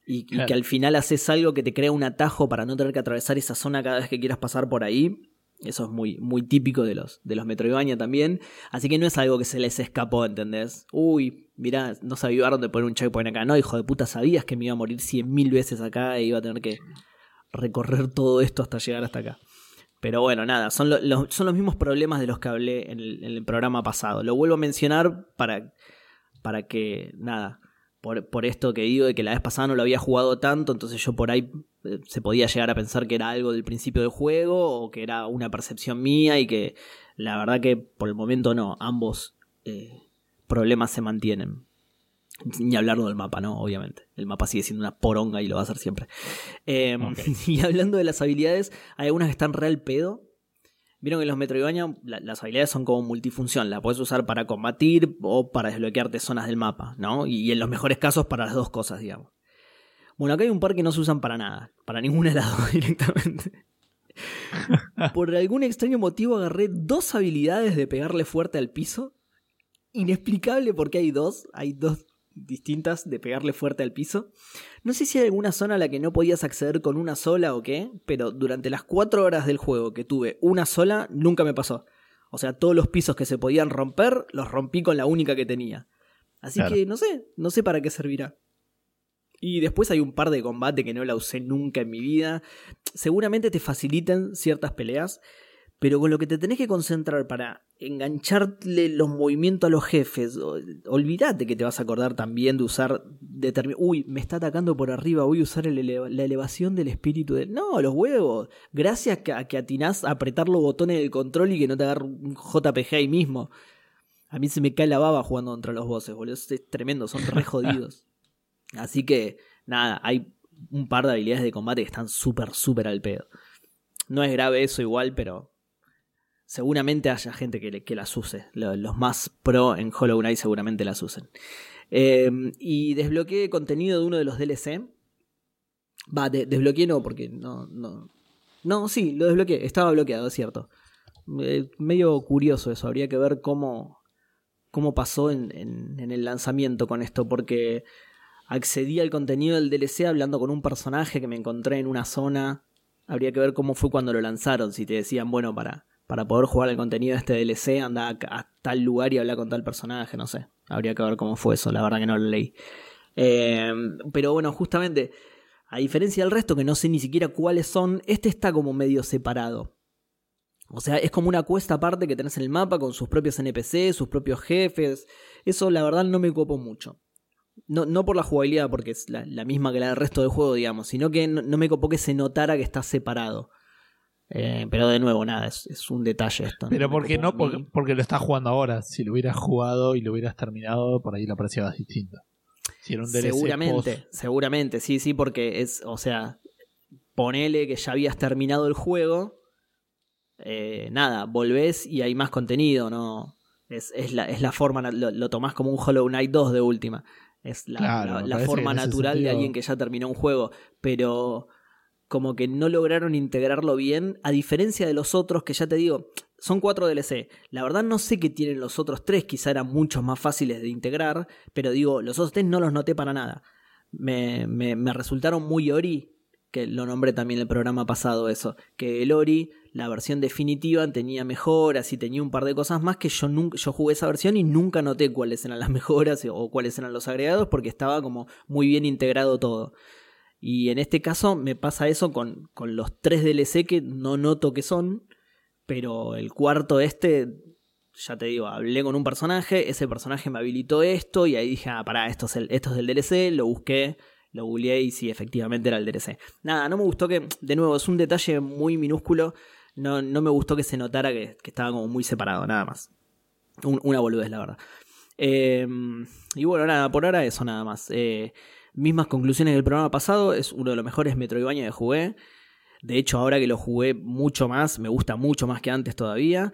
Y, y que al final haces algo que te crea un atajo para no tener que atravesar esa zona cada vez que quieras pasar por ahí. Eso es muy, muy típico de los, de los Metroidvania también. Así que no es algo que se les escapó, ¿entendés? Uy, mirá, no sabía dónde poner un checkpoint acá. No, hijo de puta, sabías que me iba a morir cien mil veces acá e iba a tener que recorrer todo esto hasta llegar hasta acá. Pero bueno, nada, son, son los mismos problemas de los que hablé en el, programa pasado. Lo vuelvo a mencionar para, para que, nada, por, por, esto que digo de que la vez pasada no lo había jugado tanto, entonces yo por ahí se podía llegar a pensar que era algo del principio del juego o que era una percepción mía y que la verdad que por el momento no, ambos eh, problemas se mantienen. Ni hablarlo del mapa, ¿no? Obviamente. El mapa sigue siendo una poronga y lo va a ser siempre. Em, y hablando de las habilidades, hay algunas que están real pedo. Vieron que en los Metroidvania las habilidades son como multifunción, la puedes usar para combatir o para desbloquearte zonas del mapa, ¿no? Y, en los mejores casos para las dos cosas, digamos. Bueno, acá hay un par que no se usan para nada, para ningún lado directamente. Por algún extraño motivo agarré dos habilidades de pegarle fuerte al piso. Inexplicable porque hay dos, hay dos distintas de pegarle fuerte al piso. No sé si hay alguna zona a la que no podías acceder con una sola o qué, pero durante las cuatro horas del juego que tuve una sola, nunca me pasó. O sea, todos los pisos que se podían romper, los rompí con la única que tenía. Así que no sé, no sé para qué servirá. Y después hay un par de combate que no la usé nunca en mi vida. Seguramente te facilitan ciertas peleas, pero con lo que te tenés que concentrar para engancharle los movimientos a los jefes, olvídate que te vas a acordar también de usar Uy, me está atacando por arriba, voy a usar la elevación del espíritu del... No, los huevos. Gracias a que atinás a apretar los botones del control y que no te agarre un JPG ahí mismo. A mí se me cae la baba jugando contra los bosses, boludo. Es tremendo, son re jodidos. Así que, nada, hay un par de habilidades de combate que están súper, súper al pedo. No es grave eso igual, pero seguramente haya gente que, las use. Los más pro en Hollow Knight seguramente las usen. Em, y desbloqueé contenido de uno de los DLC. Va, desbloqueé no, porque no, no. No, sí, lo desbloqueé. Estaba bloqueado, es cierto. Eh, medio curioso eso. Habría que ver cómo, cómo pasó en, en, el lanzamiento con esto. Porque accedí al contenido del DLC hablando con un personaje que me encontré en una zona. Habría que ver cómo fue cuando lo lanzaron. Si te decían, bueno, para para poder jugar el contenido de este DLC, anda a, tal lugar y habla con tal personaje, no sé. Habría que ver cómo fue eso, la verdad que no lo leí. Eh, pero bueno, justamente, a diferencia del resto, que no sé ni siquiera cuáles son, este está como medio separado. O sea, es como una cuesta aparte que tenés en el mapa con sus propios NPC, sus propios jefes. Eso la verdad no me copo mucho. No, no por la jugabilidad, porque es la, misma que la del resto del juego, digamos, sino que no, no me copó que se notara que está separado. Eh, pero de nuevo, nada, es, un detalle esto. Pero porque no, porque, lo estás jugando ahora. Si lo hubieras jugado y lo hubieras terminado, por ahí lo apreciabas distinto. Si era un DLC seguramente, seguramente, sí, sí, porque es, o sea, ponele que ya habías terminado el juego. Eh, nada, volvés y hay más contenido, ¿no? Es, es, la, es la forma, lo, lo, tomás como un Hollow Knight 2 de última. Es la, la forma natural de alguien que ya terminó un juego. Pero como que no lograron integrarlo bien, a diferencia de los otros que ya te digo, son cuatro DLC. La verdad no sé qué tienen los otros tres, quizá eran muchos más fáciles de integrar, pero digo, los otros tres no los noté para nada. Me, me, me resultaron muy Ori, que lo nombré también en el programa pasado eso, que el Ori, la versión definitiva, tenía mejoras y tenía un par de cosas más que yo nunca, yo jugué esa versión y nunca noté cuáles eran las mejoras o cuáles eran los agregados porque estaba como muy bien integrado todo. Y en este caso me pasa eso con, con los tres DLC que no noto que son, pero el cuarto este, ya te digo, hablé con un personaje, ese personaje me habilitó esto y ahí dije, ah, pará, esto es, el, DLC, lo busqué, lo googleé y sí, efectivamente era el DLC. Nada, no me gustó que, de nuevo, es un detalle muy minúsculo, no, no me gustó que se notara que, estaba como muy separado, nada más. una boludez, la verdad. Em, y bueno, nada, por ahora eso nada más. Eh, Mismas conclusiones del programa pasado, es uno de los mejores Metroidvania que jugué. De hecho, ahora que lo jugué mucho más, me gusta mucho más que antes todavía.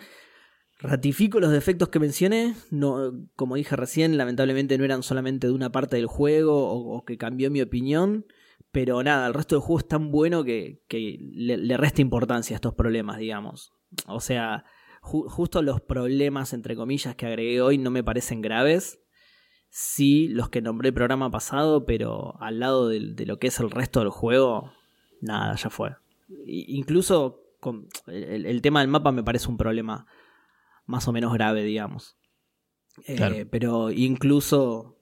Ratifico los defectos que mencioné, no, como dije recién, lamentablemente no eran solamente de una parte del juego o, que cambió mi opinión, pero nada, el resto del juego es tan bueno que, le, resta importancia a estos problemas, digamos. O sea, justo los problemas, entre comillas, que agregué hoy no me parecen graves, sí los que nombré el programa pasado, pero al lado de, lo que es el resto del juego, nada, ya fue. incluso con el, tema del mapa me parece un problema más o menos grave, digamos. Eh, pero incluso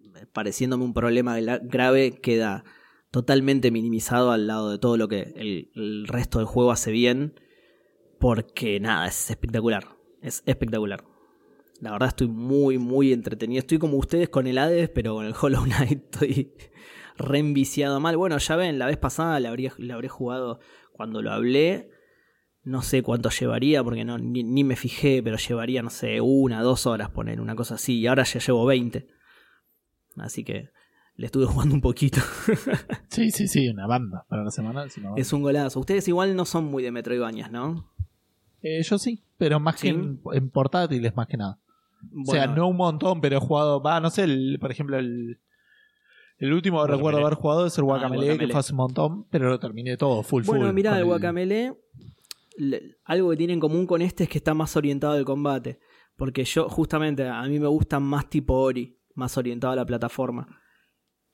eh, pareciéndome un problema grave, queda totalmente minimizado al lado de todo lo que el, resto del juego hace bien. Porque nada, es espectacular. Es espectacular. La verdad estoy muy, muy entretenido. Estoy como ustedes con el Hades, pero con el Hollow Knight estoy reenviciado mal. Bueno, ya ven, la vez pasada le, habría, le habré jugado cuando lo hablé. No sé cuánto llevaría, porque no, ni, ni me fijé, pero llevaría, no sé, una, dos horas poner, una cosa así. Y ahora ya llevo 20. Así que le estuve jugando un poquito. Sí, sí, sí, una banda para la semana. es una banda. es un golazo. Ustedes igual no son muy de Metroidvanias, ¿no? Eh, yo sí, pero más que en, en portátiles, más que nada. o sea, Bueno, no un montón, pero he jugado. Va, no sé, el- por ejemplo, el. El último que recuerdo haber jugado es el Guacamele, que Guacamelee. fue hace un montón, pero lo terminé todo, full full. Bueno, mirá, el Guacamele, le- algo que tiene en común con este es que está más orientado al combate. Porque yo, justamente, a mí me gustan más tipo Ori, más orientado a la plataforma.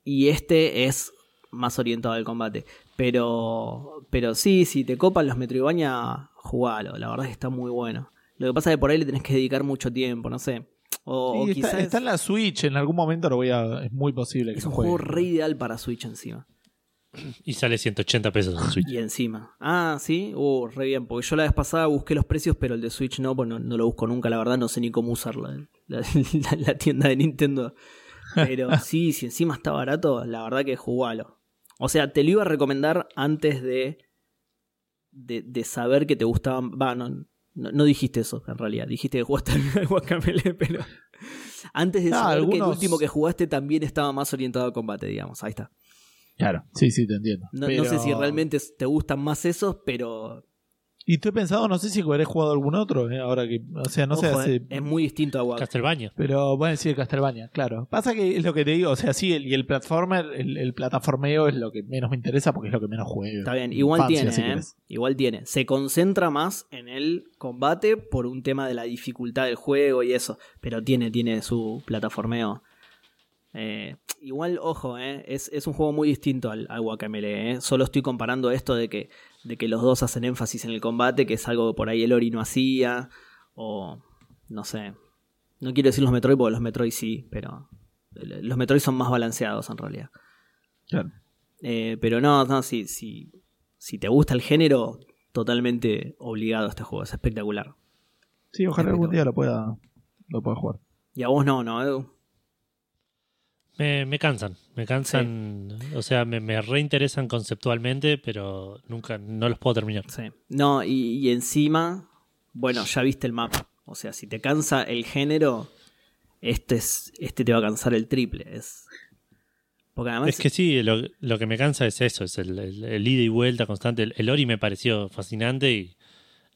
Y este es más orientado al combate. Pero, pero sí, si te copan los Metroidvania, jugalo. La verdad es que está muy bueno. Lo que pasa es que por ahí le tenés que dedicar mucho tiempo, no sé. O, Sí, quizás está en la Switch, en algún momento lo voy a. Es muy posible que es un juegue. juego re ideal para Switch encima. Y sale 180 pesos en Switch. Y encima. Ah, sí. Uh, re bien. Porque yo la vez pasada busqué los precios, pero el de Switch no, pues no, no lo busco nunca. La verdad, no sé ni cómo usar la, la- la- la tienda de Nintendo. Pero sí, si encima está barato, la verdad que jugalo. O sea, te lo iba a recomendar antes de. de, de saber que te gustaban. Va, no, no, no dijiste eso, en realidad. Dijiste que jugaste al Guacamele, pero. Antes de Ah, saber que el último que jugaste también estaba más orientado al combate, digamos. Ahí está. Claro, sí, sí, te entiendo. No, Pero- no sé si realmente te gustan más esos, pero Y tú he pensado, no sé si habré jugado algún otro, eh, ahora que. O sea, no sé, hace- eh, es muy distinto a Wack. Castlevania. Pero bueno, sí, el Castlevania, claro. Pasa que es lo que te digo, o sea, sí, el, y el platformer, el, el plataformeo es lo que menos me interesa porque es lo que menos juego. Está bien, igual Infancia, tiene, ¿eh? Igual tiene. Se concentra más en el combate por un tema de la dificultad del juego y eso. Pero tiene, tiene su plataformeo. Eh, igual, ojo, ¿eh? es, es un juego muy distinto al, al Guacamele. ¿eh? Solo estoy comparando esto de que, de que los dos hacen énfasis en el combate, que es algo que por ahí el Ori no hacía. O no sé. No quiero decir los Metroid porque los Metroid sí, pero los Metroid son más balanceados en realidad. Claro. Eh, pero no, no si, si, si te gusta el género, totalmente obligado a este juego. Es espectacular. Sí, ojalá algún día lo pueda, lo pueda jugar. Y a vos no, ¿no, Edu? Me, me cansan, me cansan, o sea, me, me reinteresan conceptualmente, pero nunca, no los puedo terminar. Sí. No, y, y encima, bueno, ya viste el mapa. O sea, si te cansa el género, este, es, este te va a cansar el triple. Es... Porque además... Es que sí, lo, lo que me cansa es eso, es el, el- el ida y vuelta constante. El, el Ori me pareció fascinante y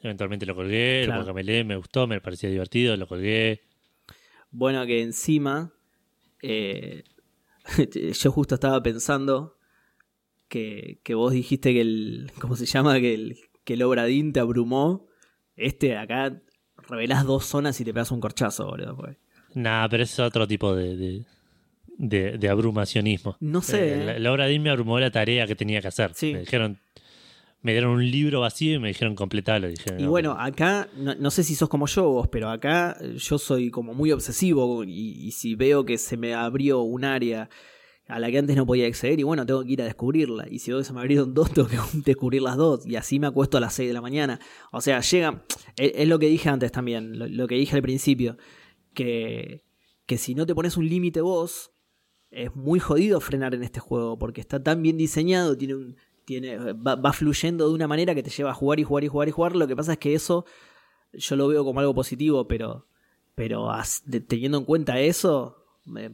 eventualmente lo colgué, Claro. el Guacamele me gustó, me parecía divertido, lo colgué. Bueno, que encima, eh, yo justo estaba pensando que, que vos dijiste que el, ¿cómo se llama? Que el, que el Obradín te abrumó. Este acá revelás dos zonas y te pegas un corchazo, boludo. porque- Nah, pero ese es otro tipo de, de, de- de abrumacionismo. No sé, Eh, ¿eh? la, la obra de me abrumó la tarea que tenía que hacer. Sí. Me dijeron, me dieron un libro vacío y me dijeron completalo. Y, dije, Y no, bueno, acá, no, no sé si sos como yo vos, pero acá eh, yo soy como muy obsesivo y, y si veo que se me abrió un área a la que antes no podía acceder y bueno, tengo que ir a descubrirla. Y si veo que se me abrieron dos, tengo que descubrir las dos. Y así me acuesto a las 6 de la mañana. O sea, llega... Es, es lo que dije antes también, lo, lo que dije al principio, que, que si no te pones un límite vos, es muy jodido frenar en este juego porque está tan bien diseñado, tiene un... Tiene, va, va fluyendo de una manera que te lleva a jugar y jugar y jugar y jugar. Lo que pasa es que eso yo lo veo como algo positivo, pero, pero teniendo en cuenta eso,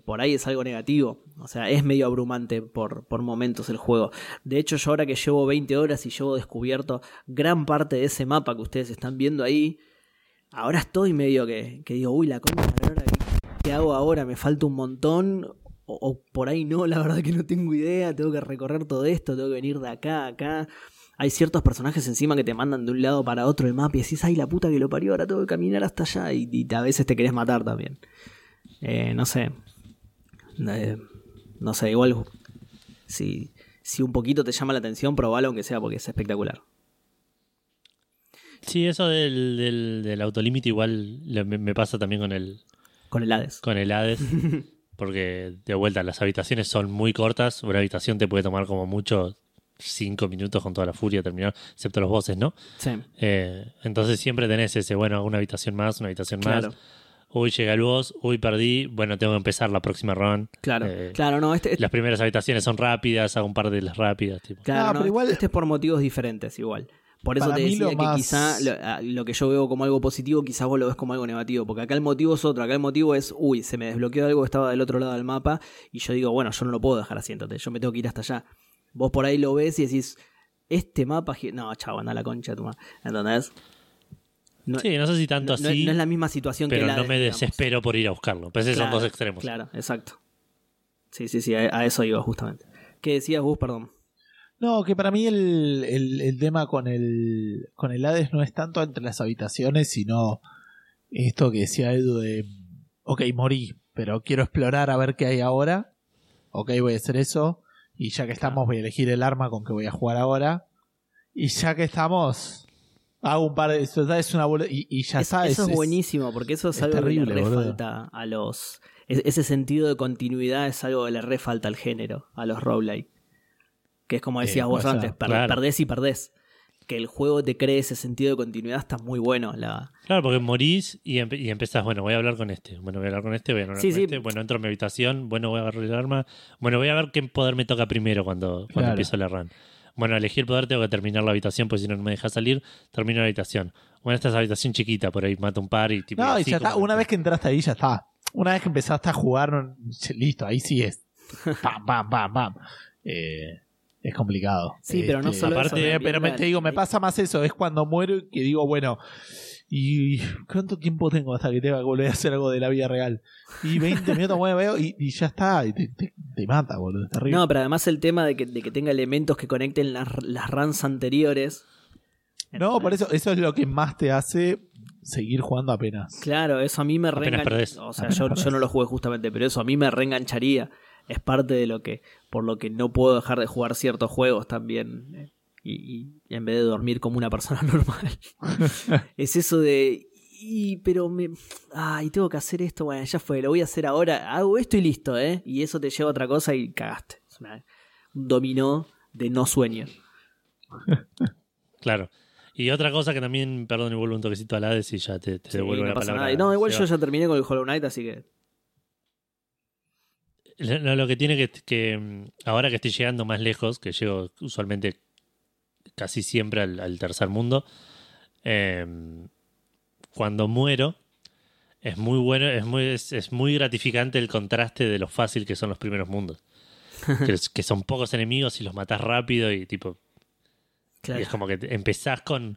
por ahí es algo negativo. O sea, es medio abrumante por, por momentos el juego. De hecho, yo ahora que llevo 20 horas y llevo descubierto gran parte de ese mapa que ustedes están viendo ahí, ahora estoy medio que, que digo, uy, la concha, de la lora, ¿qué, qué hago ahora? Me falta un montón. O, o por ahí no, la verdad que no tengo idea. Tengo que recorrer todo esto, tengo que venir de acá a acá. Hay ciertos personajes encima que te mandan de un lado para otro del mapa y decís, ay, la puta que lo parió, ahora tengo que caminar hasta allá. Y, y a veces te querés matar también. Eh, no sé. Eh, no sé, igual. Si, si un poquito te llama la atención, probalo aunque sea porque es espectacular. Sí, eso del, del, del autolímite igual me, me pasa también con el, Con el Hades. con el Hades. porque de vuelta, las habitaciones son muy cortas. Una habitación te puede tomar como mucho cinco minutos con toda la furia terminar, excepto los bosses, ¿no? Sí, Eh, entonces siempre tenés ese, bueno, una habitación más, una habitación más. claro. uy, llegué al boss, uy, perdí, bueno, tengo que empezar la próxima run. Claro, Eh, claro, no, este, este- Las primeras habitaciones son rápidas, hago un par de las rápidas. Tipo. claro, Ah, no, pero igual- este es por motivos diferentes igual. Por eso Para te decía lo que más- quizá lo, que yo veo como algo positivo, quizás vos lo ves como algo negativo. Porque acá el motivo es otro. Acá el motivo es, uy, se me desbloqueó algo que estaba del otro lado del mapa. Y yo digo, bueno, yo no lo puedo dejar así, entonces yo me tengo que ir hasta allá. Vos por ahí lo ves y decís, este mapa. No, chavo, anda a la concha de tu madre. ¿Entendés? No, Sí, no sé si tanto no- así, no es la misma situación pero que la no me digamos. desespero por ir a buscarlo. Pues esos son dos extremos. Claro, exacto. Sí, sí, sí, a, a eso iba justamente. ¿Qué decías vos, perdón? No, que para mí el, el- el tema con el, con el Hades no es tanto entre las habitaciones, sino esto que decía Edu de, ok, morí, pero quiero explorar a ver qué hay ahora. Ok, voy a hacer eso. Y ya que estamos, voy a elegir el arma con que voy a jugar ahora. Y ya que estamos, hago un par de... Eso es una y, y ya Es- está. eso es, es- buenísimo, porque eso es, es algo que le falta a los. es- ese sentido de continuidad es algo que le re falta al género, a los roguelike. Que es como Eh, decías vos antes, per- Claro. perdés y perdés. Que el juego te cree ese sentido de continuidad está muy bueno. La... Claro, porque morís y, empe- y empezás, bueno, voy a hablar con este, bueno, voy a hablar con este, voy a hablar Sí, con sí. este, bueno, entro a mi habitación, bueno, voy a agarrar el arma, bueno, voy a ver qué poder me toca primero cuando, cuando Claro. empiezo la run. Bueno, elegí el poder, tengo que terminar la habitación, pues si no, no me deja salir, termino la habitación. Bueno, esta es habitación chiquita, por ahí mato un par y tipo... No, y ya está. Una vez que entraste ahí, ya está. Una vez que empezaste a jugar, listo, ahí sí es. Pam, pam, pam, pam. Eh, es complicado. Sí, pero no Este, solo aparte, eso, pero me, te digo, me pasa más eso. Es cuando muero y que digo, bueno, ¿y cuánto tiempo tengo hasta que tenga que volver a hacer algo de la vida real? Y 20 minutos, bueno, veo y, y ya está. Y te, te- te mata, boludo. Es terrible. No, pero además el tema de que, de que tenga elementos que conecten las, las runs anteriores. No, por eso, eso es lo que más te hace seguir jugando apenas. Claro, eso a mí me Apenas reengan- perdés. O sea, yo, yo no lo jugué justamente, pero eso a mí me reengancharía. Es parte de lo que, por lo que no puedo dejar de jugar ciertos juegos también. eh, Y, en vez de dormir como una persona normal. es eso de. Y, pero me. Ay, tengo que hacer esto. Bueno, ya fue, lo voy a hacer ahora. Hago esto y listo, ¿eh? Y eso te lleva a otra cosa y cagaste. Es una- un dominó de no sueño. Claro. Y otra cosa que también, perdón, y vuelvo un toquecito a la Hades y ya te, te Sí, devuelvo no la palabra. nada. No, igual yo ya terminé con el Hollow Knight, así que. Lo, lo que tiene que, que mm, ahora que estoy llegando más lejos, que llego usualmente casi siempre al, al tercer mundo, eh, cuando muero es muy bueno, es muy, es, es muy gratificante el contraste de lo fácil que son los primeros mundos. que, son pocos enemigos y los matás rápido y tipo Claro. y es como que empezás con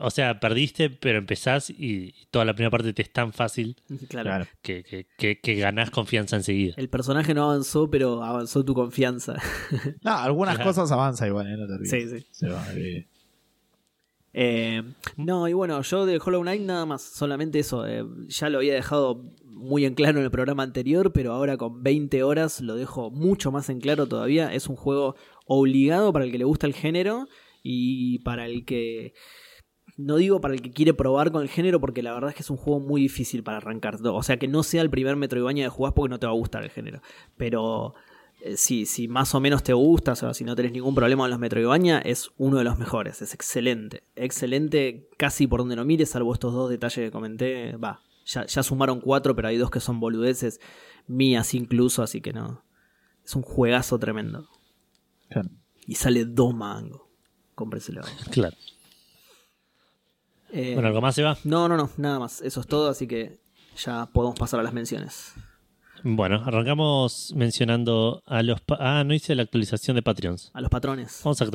o sea, perdiste, pero empezás y, toda la primera parte te es tan fácil Claro. Que, que, que, que ganás confianza enseguida. El personaje no avanzó, pero avanzó tu confianza. No, algunas Claro. cosas avanza igual, ¿eh? No te olvides. Sí, sí. Se va. Eh, no, y bueno, yo de Hollow Knight nada más, solamente eso. eh, ya lo había dejado muy en claro en el programa anterior, pero ahora con 20 horas lo dejo mucho más en claro todavía. Es un juego obligado para el que le gusta el género y para el que... No digo para el que quiere probar con el género, porque la verdad es que es un juego muy difícil para arrancar. O sea, que no sea el primer Metroidvania que jugás porque no te va a gustar el género. Pero eh, si, si más o menos te gusta, o sea, si no tenés ningún problema con los Metroidvania, es uno de los mejores. Es excelente. Excelente casi por donde lo mires, salvo estos dos detalles que comenté. Va, ya, ya sumaron cuatro, pero hay dos que son boludeces mías incluso, así que no. Es un juegazo tremendo. Claro. Y sale dos mangos. Cómprenselo. Claro. Eh, Bueno, ¿algo más se va? No, no, no, nada más. Eso es todo, así que ya podemos pasar a las menciones. Bueno, arrancamos mencionando a los... Ah, no hice la actualización de Patreons. A los patrones. Vamos a,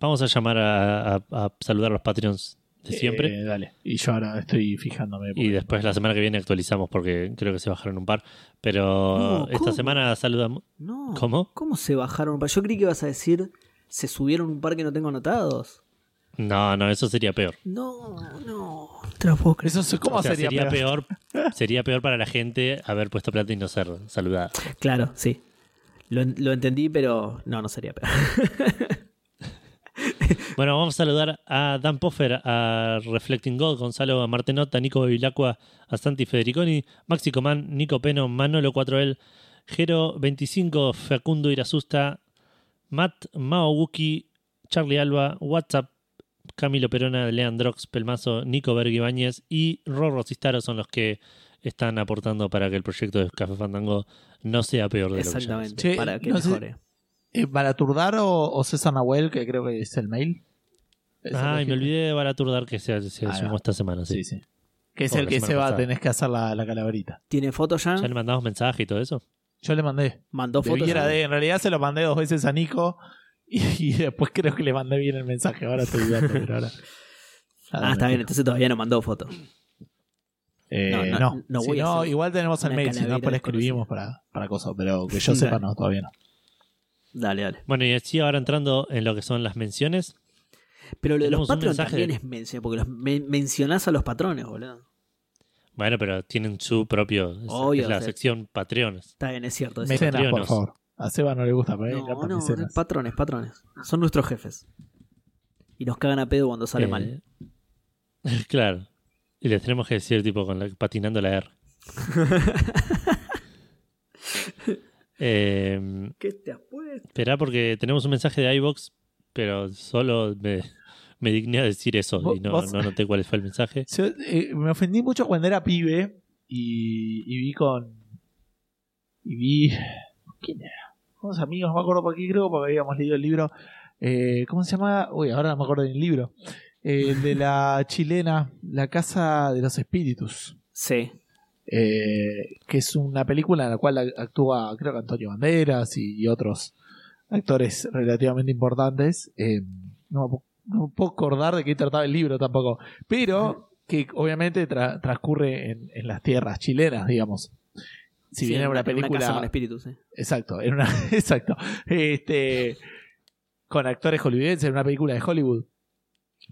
vamos a llamar a, a- a saludar a los Patreons de siempre. Eh, dale. Y yo ahora estoy fijándome. y después la semana que viene actualizamos porque creo que se bajaron un par. Pero No, esta semana saludamos... No. ¿Cómo? ¿Cómo se bajaron un par? Yo creí que ibas a decir se subieron un par que no tengo anotados. No, no, eso sería peor. No, no. Te lo puedo creer. Eso es- ¿Cómo O sea, sería, peor? peor? sería peor para la gente haber puesto plata y no ser saludada. Claro, sí. Lo, lo entendí, pero no, no sería peor. Bueno, vamos a saludar a Dan Poffer, a Reflecting God, Gonzalo a Martenot, a Nico Bevilacqua, a Santi Federiconi, Maxi Comán, Nico Peno, Manolo 4L, Jero 25, Facundo Irasusta, Matt Mao Wookie, Charlie Alba, WhatsApp, Camilo Perona, Leandrox, Pelmazo, Nico Berg Ibáñez y Rorro Cistaro son los que están aportando para que el proyecto de Café Fandango no sea peor de lo que ya es. Exactamente, Che, para que no sé- mejore. Eh, ¿Balaturdar o, o César Nahuel, que creo que es el mail? Es el Ay, me olvidé de Balaturdar que se, se Ahí sumó esta semana. Sí. Sí, sí. Que es O el la que semana se va, pasada. tenés que hacer la, la calaverita. ¿Tiene fotos ya? ¿Ya le mandamos mensaje y todo eso? Yo le mandé. ¿Mandó fotos? Ya? de, en realidad se lo mandé dos veces a Nico y, y después creo que le mandé bien el mensaje. Ahora estoy dudando, pero ahora. Ah, está bien, entonces todavía no mandó fotos. Eh, No, no, no, no Si voy a no, hacer igual tenemos el mail, si no, le escribimos para, para cosas. Pero que yo sepa, no, todavía no. Dale, dale. Bueno, y así ahora entrando en lo que son las menciones. Pero lo de los patrones también es mención, porque los men- mencionás a los patrones, boludo. Bueno, pero tienen su propio. es- Obvio, es la sí. sección Patreones. Está bien, es cierto. Es Mecenas, por favor. A Seba no le gusta, pero No, no, mecenas. patrones, patrones. Son nuestros jefes. Y nos cagan a pedo cuando sale Eh, mal. Claro. Y les tenemos que decir, tipo, con la, patinando la R. eh, ¿Qué te has puesto? Esperá porque tenemos un mensaje de iBox, pero solo me, me digné a decir eso y no, no noté cuál fue el mensaje. Yo, eh, me ofendí mucho cuando era pibe y, y vi con. Y vi. ¿Quién era? Unos amigos, no me acuerdo por qué, creo, porque habíamos leído el libro. Eh, ¿Cómo se llama? Uy, ahora no me acuerdo del libro. Eh, el de la chilena, La Casa de los Espíritus. Sí. eh, que es una película en la cual actúa, creo que Antonio Banderas y, y otros actores relativamente importantes. Eh, no, no puedo acordar de qué trataba el libro tampoco, pero que obviamente tra- transcurre en, en las tierras chilenas, digamos. Si Sí, bien era en una en casa película. con espíritus. Exacto, era una, exacto. Este, con actores hollywoodenses, era una película de Hollywood.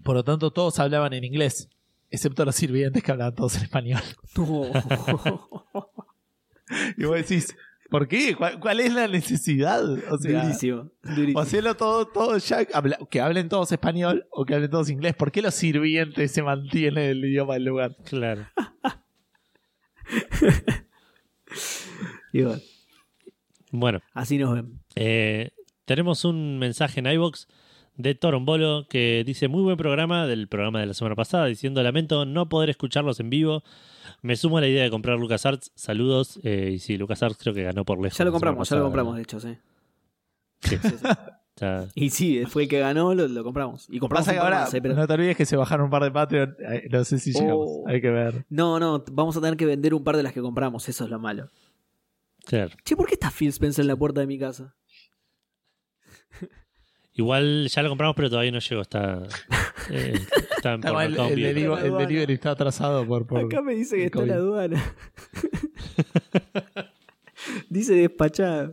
Por lo tanto, todos hablaban en inglés, excepto los sirvientes que hablaban todos en español. Y vos decís, ¿por qué? ¿Cuál, cuál es la necesidad? O sea, durísimo, o hacerlo todo, todo ya, habla- que hablen todos español o que hablen todos inglés. ¿Por qué los sirvientes se mantienen el idioma del lugar? Claro. Igual, Bueno, así nos ven. eh, tenemos un mensaje en iBox de Torombolo que dice muy buen programa del programa de la semana pasada, diciendo lamento no poder escucharlos en vivo. Me sumo a la idea de comprar LucasArts. Saludos. eh, y sí, LucasArts creo que ganó por lejos. Ya lo compramos, ya lo compramos, de hecho, sí. Sí, Sí, sí. Ya- Y sí, fue el que ganó, lo, lo compramos. Y compramos un que par ahora, más, eh, pero- no te olvides que se bajaron un par de Patreon. eh, No sé si llegamos. Oh. Hay que ver. No, no, vamos a tener que vender un par de las que compramos, eso es lo malo. claro. Che, ¿por qué está Phil Spencer en la puerta de mi casa? Igual ya lo compramos, pero todavía no llegó. Está, eh, está en por el, el Aduana. delivery está atrasado por. por Acá me dice que el está en la aduana. dice despachado.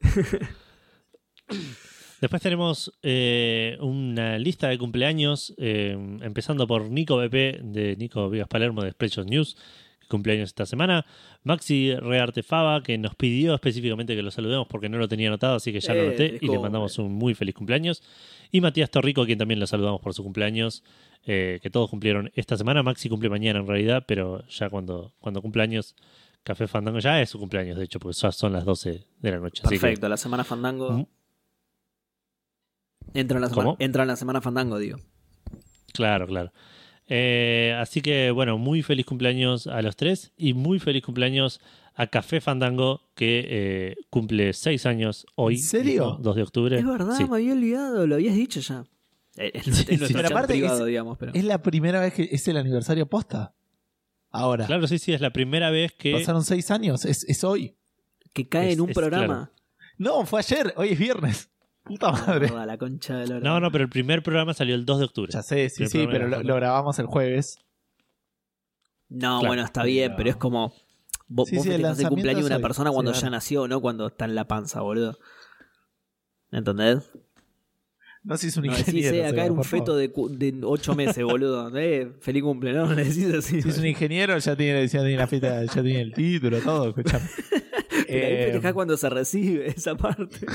Después tenemos eh, una lista de cumpleaños, eh, empezando por Nico BP de Nico Vigas Palermo de Spreadshot News, que cumpleaños esta semana. Maxi Reartefaba, que nos pidió específicamente que lo saludemos porque no lo tenía anotado, así que ya lo Eh, anoté y le mandamos un muy feliz cumpleaños. Y Matías Torrico, a quien también lo saludamos por su cumpleaños, eh, que todos cumplieron esta semana. Maxi cumple mañana en realidad, pero ya cuando, cuando cumpleaños, Café Fandango ya es su cumpleaños, de hecho, porque ya son las 12 de la noche. así que- Perfecto, la semana Fandango. Entra en, la semana, entra en la semana Fandango, digo. Claro, claro. Eh, así que, bueno, muy feliz cumpleaños a los tres y muy feliz cumpleaños a Café Fandango, que eh, cumple seis años hoy. ¿En serio? mismo, 2 de octubre. Es verdad, Sí. me había olvidado, lo habías dicho ya. En, en Sí, nuestro sí. Pero chat aparte privado, es- digamos. Pero... Es la primera vez que es el aniversario posta. Ahora. Claro, sí, sí, es la primera vez que. Pasaron seis años. Es, es hoy. que cae es- en un es programa. No, fue ayer. Hoy es viernes. Puta madre. Toda la concha de No, no, pero el primer programa salió el 2 de octubre. Ya sé, sí, sí, pero lo, grabamos el jueves. No, Claro. bueno, está bien, Pero- es como. Vos, Sí, vos sí, el el cumpleaños de una persona cuando ya nació, no cuando está en la panza, boludo. ¿Entendés? No sé si es un No decís, ingeniero. eh, acá era un feto de, de 8 meses, boludo. Eh, feliz cumple, ¿no? Le decís así. Si es un ingeniero, ya tiene, ya tiene la fiesta, ya tiene el título, todo, escuchame. Pero ahí Eh, festejás cuando se recibe esa parte.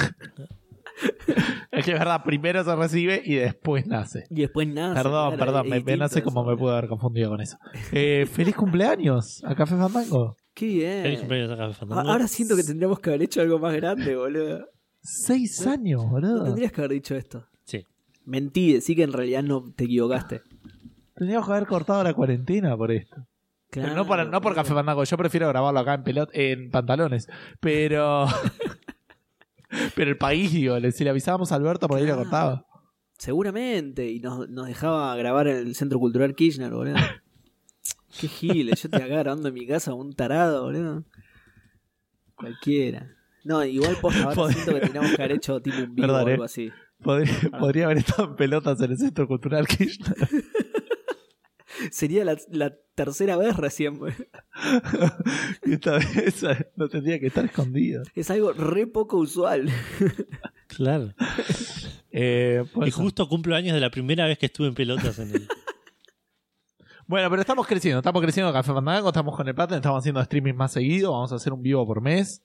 es que es verdad, primero se recibe y después nace. Y después nada. Perdón, perdón, me, me no sé cómo me puedo haber confundido con eso. Eh, feliz cumpleaños a Café Fandango. Qué bien. Feliz cumpleaños a Café Fandango. Ahora siento que tendríamos que haber hecho algo más grande, boludo. Seis años, No boludo. tendrías que haber dicho esto. Sí. Mentí, sí que en realidad no te equivocaste. Tendríamos que haber cortado la cuarentena por esto. Pero no, por, no por Café Fandango, yo prefiero grabarlo acá en pelot en pantalones. Pero. pero el país, digo, si le avisábamos a Alberto, por ahí lo cortaba. Seguramente, y nos, nos dejaba grabar en el Centro Cultural Kirchner, boludo. Qué giles, yo te acá grabando en mi casa, un tarado, boludo. Cualquiera. No, igual posta, ahora siento que teníamos que haber hecho tipo un vivo o algo eh. así. Podría, podría haber estado en pelotas en el Centro Cultural Kirchner. Sería la, la tercera vez recién. Y Esta vez no tendría que estar escondido. Es algo re poco usual. Claro. Eh, pues- Y justo cumplo años de la primera vez que estuve en pelotas en el. Bueno, pero estamos creciendo, estamos creciendo Café Fandango, estamos con el Paten, estamos haciendo streaming más seguido, vamos a hacer un vivo por mes.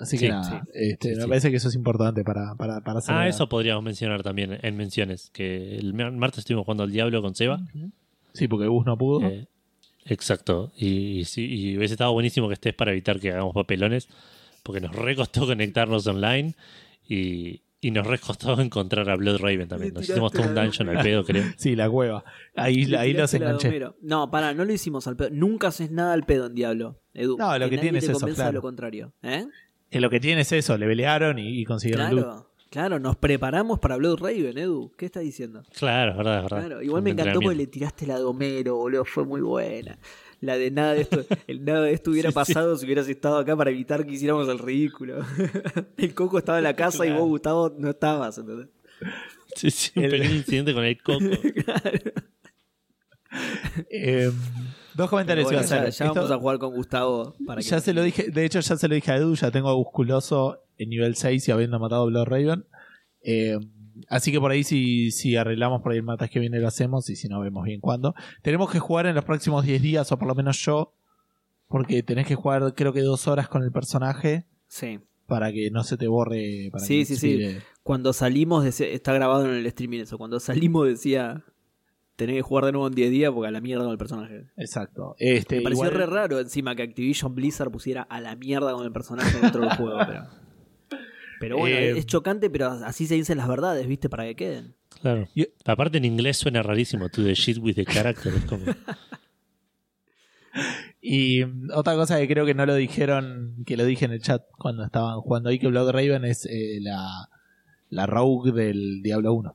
Así que Sí, nada, este, Sí, me sí. parece que eso es importante para, para, para hacer. Ah, eso podríamos mencionar también en menciones. Que el mar- martes estuvimos jugando al Diablo con Seba. Sí, porque Gus no pudo. Eh, exacto. Y, y sí, y hubiese estado buenísimo que estés para evitar que hagamos papelones. Porque nos recostó conectarnos online. Y, y nos recostó encontrar a Blood Raven también. Nos hicimos todo un dungeon al pedo, creo. Sí, la cueva. Ahí, ahí los la enganché. No, para, no lo hicimos al pedo. Nunca haces nada al pedo en Diablo, Edu. No, lo que nadie tiene es eso, claro. lo contrario. ¿Eh? Que lo que tiene es eso, le pelearon y, y consiguieron loot. Claro, claro, nos preparamos para Blood Raven, Edu. ¿Qué estás diciendo? Claro, es verdad, es verdad. Claro, igual Un me encantó porque le tiraste la de Homero, boludo, fue muy buena. La de nada de esto, el nada de esto hubiera Sí, sí. pasado si hubieras estado acá para evitar que hiciéramos el ridículo. el Coco estaba en la casa y Claro. vos, Gustavo, no estabas, ¿entendés? Sí, sí, un El- pequeño incidente con el coco. Eh, dos comentarios bueno, iba a ya, hacer. ya vamos Esto- a jugar con Gustavo para que ya se lo dije, de hecho ya se lo dije a Edu, ya tengo a Gusculoso en nivel 6 y habiendo matado a Blood Raven. Eh, así que por ahí si, si arreglamos por ahí el matas que viene lo hacemos y si no vemos bien cuándo. Tenemos que jugar en los próximos 10 días o por lo menos yo, porque tenés que jugar creo que dos horas con el personaje Sí. para que no se te borre. Para Sí, que sí, sí. Cuando salimos, decía- está grabado en el streaming eso. Cuando salimos decía, tenés que jugar de nuevo en 10 días porque a la mierda con el personaje. Exacto. Este, Me pareció igual- re raro encima que Activision Blizzard pusiera a la mierda con el personaje dentro del juego. Pero, pero bueno, Eh, es chocante, pero así se dicen las verdades, ¿viste? Para que queden. Claro. Y- Aparte en inglés suena rarísimo. To the shit with the character. Es como. Y mm, otra cosa que creo que no lo dijeron, que lo dije en el chat cuando estaban jugando ahí, que Blood Raven es eh, la, la rogue del Diablo 1.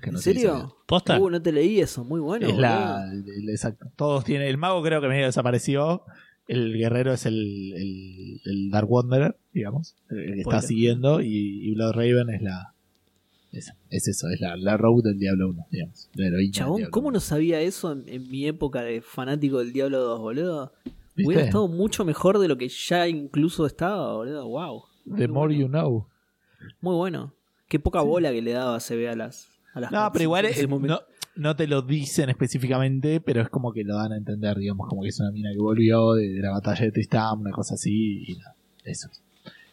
Que ¿En no serio? ¿Posta? Uh, no te leí eso, muy bueno. es la, el- el- exacto. Todos tienen. El mago creo que medio desapareció. El guerrero es el, el, el Dark Wanderer, digamos. El que está Spoiler. siguiendo. Y, y Blood Raven es la. esa, es eso, es la, la rogue del Diablo 1, digamos. La Chabón, Diablo ¿cómo 1. no sabía eso en, en mi época de fanático del Diablo 2, boludo? ¿Viste? Hubiera estado mucho mejor de lo que ya incluso estaba, boludo. Wow. The Muy more bueno. you know. Muy bueno. Qué poca bola que le daba se ve a las, a las No, pero igual en ese momento. no, no te lo dicen específicamente, pero es como que lo dan a entender, digamos, como que es una mina que volvió de, de la batalla de Tristam, una cosa así, y nada, eso.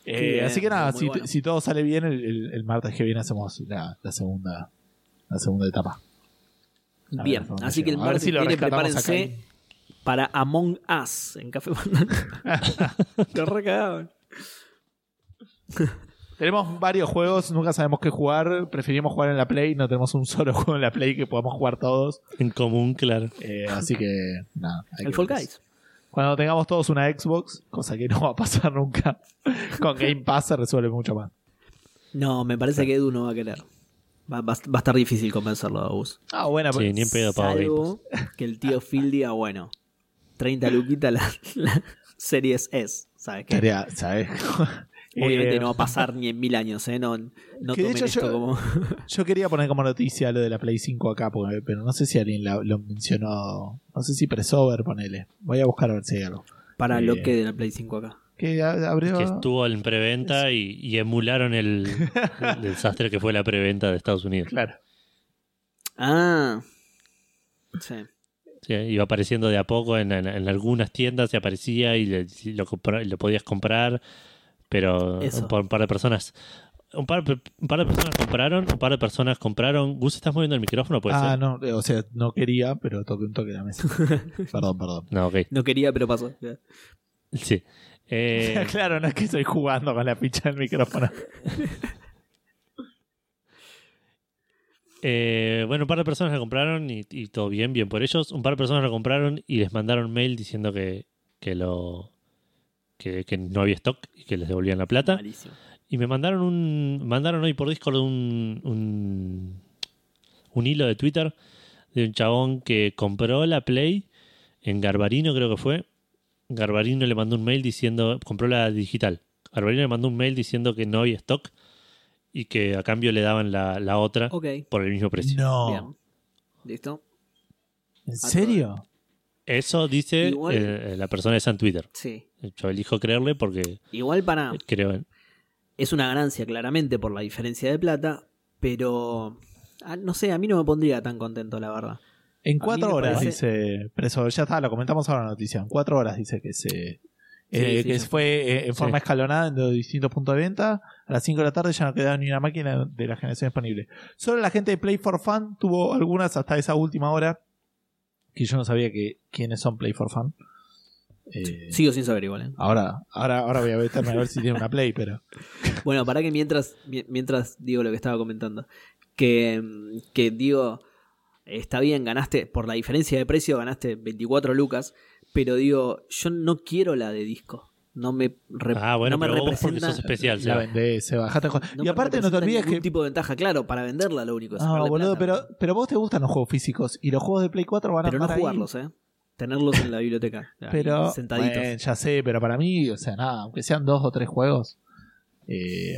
Eh, así que nada, si, bueno. si todo sale bien, el, el- el martes que viene hacemos la, la segunda la segunda etapa. A Bien, así que el martes si que viene prepárense acá. para Among Us en Café Fandango. Lo recagaban. Tenemos varios juegos, nunca sabemos qué jugar, preferimos jugar en la Play, no tenemos un solo juego en la Play que podamos jugar todos, En común, claro. eh, así que nada. hay El que Fall. Guys. Cuando tengamos todos una Xbox, cosa que no va a pasar nunca, con Game Pass se resuelve mucho más. No, me parece que Edu no va a querer. Va, va- va a estar difícil convencerlo a Bus. Ah, bueno, Sí, ni en pedo Pass. Salvo que el tío Phil diga, bueno, 30 luquitas la, la Series S. ¿Sabes qué? ¿sabes? Obviamente Eh, no va a pasar ni en mil años, ¿eh? No, no Que de tomen hecho esto yo- como... Yo quería poner como noticia lo de la Play 5 acá, porque- pero no sé si alguien la- lo mencionó. No sé si Presover, ponele. Voy a buscar a ver si hay algo. Para Eh, lo que de la Play 5 acá. Que abrió. Que estuvo en preventa y, y emularon el, el desastre que fue la preventa de Estados Unidos. Claro. Ah. Sí. Sí, iba apareciendo de a poco en, en- en algunas tiendas y aparecía y, le- y lo, compra- y lo podías comprar, pero Eso. un par, un par de personas un par, un par de personas compraron, un par de personas compraron. Gus, ¿estás moviendo el micrófono? ¿Puede Ah, ser? no, eh, o sea, no quería, pero toqué un toque de la mesa. perdón, perdón. No, ok. No quería, pero pasó. Sí. Eh, claro, no es que estoy jugando con la ficha del micrófono. Eh, bueno, un par de personas la compraron y, y todo bien, bien por ellos. Un par de personas la compraron y les mandaron mail diciendo que, que lo que, que no había stock y que les devolvían la plata. Malísimo. Y me mandaron un. Mandaron hoy por Discord un, un, un hilo de Twitter de un chabón que compró la Play en Garbarino, creo que fue. Garbarino le mandó un mail diciendo. Compró la digital. Garbarino le mandó un mail diciendo que no había stock y que a cambio le daban la, la otra por el mismo precio. No. bien. ¿Listo? ¿En serio? Eso dice Igual- eh, la persona esa en Twitter. Sí. Yo elijo creerle porque Igual para. creo en. Es una ganancia claramente por la diferencia de plata, pero. ah, No sé, a mí no me pondría tan contento, la verdad. En cuatro horas parece- dice. Pero eso ya está, lo comentamos ahora en la noticia. En cuatro horas dice que se. Sí, eh, sí, que sí. fue eh, en Sí. forma escalonada en los distintos puntos de venta. A las 5 de la tarde ya no quedaba ni una máquina de la generación disponible. Solo la gente de Play for Fun tuvo algunas hasta esa última hora. Que yo no sabía que quiénes son Play for Fun. Eh, Sigo sin saber igual, ¿eh? Ahora, ahora, ahora voy a meterme a ver si tiene una Play, pero. Bueno, para que mientras, mi- mientras digo lo que estaba comentando, que, que digo, está bien, ganaste, por la diferencia de precio, ganaste 24 lucas, pero digo, yo no quiero la de disco. No me, rep- Ah, bueno, no me vos representa. sos especial. La Seba. vendés, se bajaste. no y aparte no te olvides que. tipo de ventaja, claro, para venderla lo único. es No, boludo, plata, pero, pero vos te gustan los juegos físicos y los juegos de Play 4 van a pero no estar ahí. jugarlos, ¿eh? Tenerlos en la biblioteca. Pero, sentaditos. bueno, ya sé, pero para mí, o sea, nada, aunque sean dos o tres juegos, eh,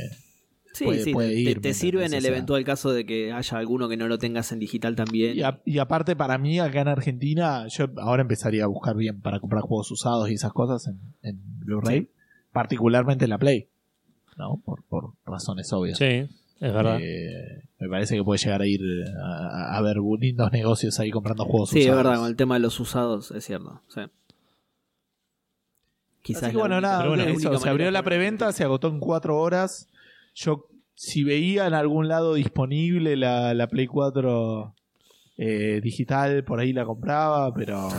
sí, puede- sí, puede ir, te ¿me sirve en el sea. eventual caso de que haya alguno que no lo tengas en digital también. y, a- y aparte para mí acá en Argentina, yo ahora empezaría a buscar bien para comprar juegos usados y esas cosas en, en Blu-ray, particularmente en la Play, ¿no? Por, por razones obvias. Sí, es verdad. Eh, me parece que puede llegar a ir a, a ver lindos negocios ahí comprando juegos Sí, es usados. verdad, con el tema de los usados, es cierto. Sí. Quizás Así que la bueno, nada, pero bueno, eso, se abrió la preventa, se agotó en cuatro horas. Yo, si veía en algún lado disponible la, la Play 4 eh, digital, por ahí la compraba, pero.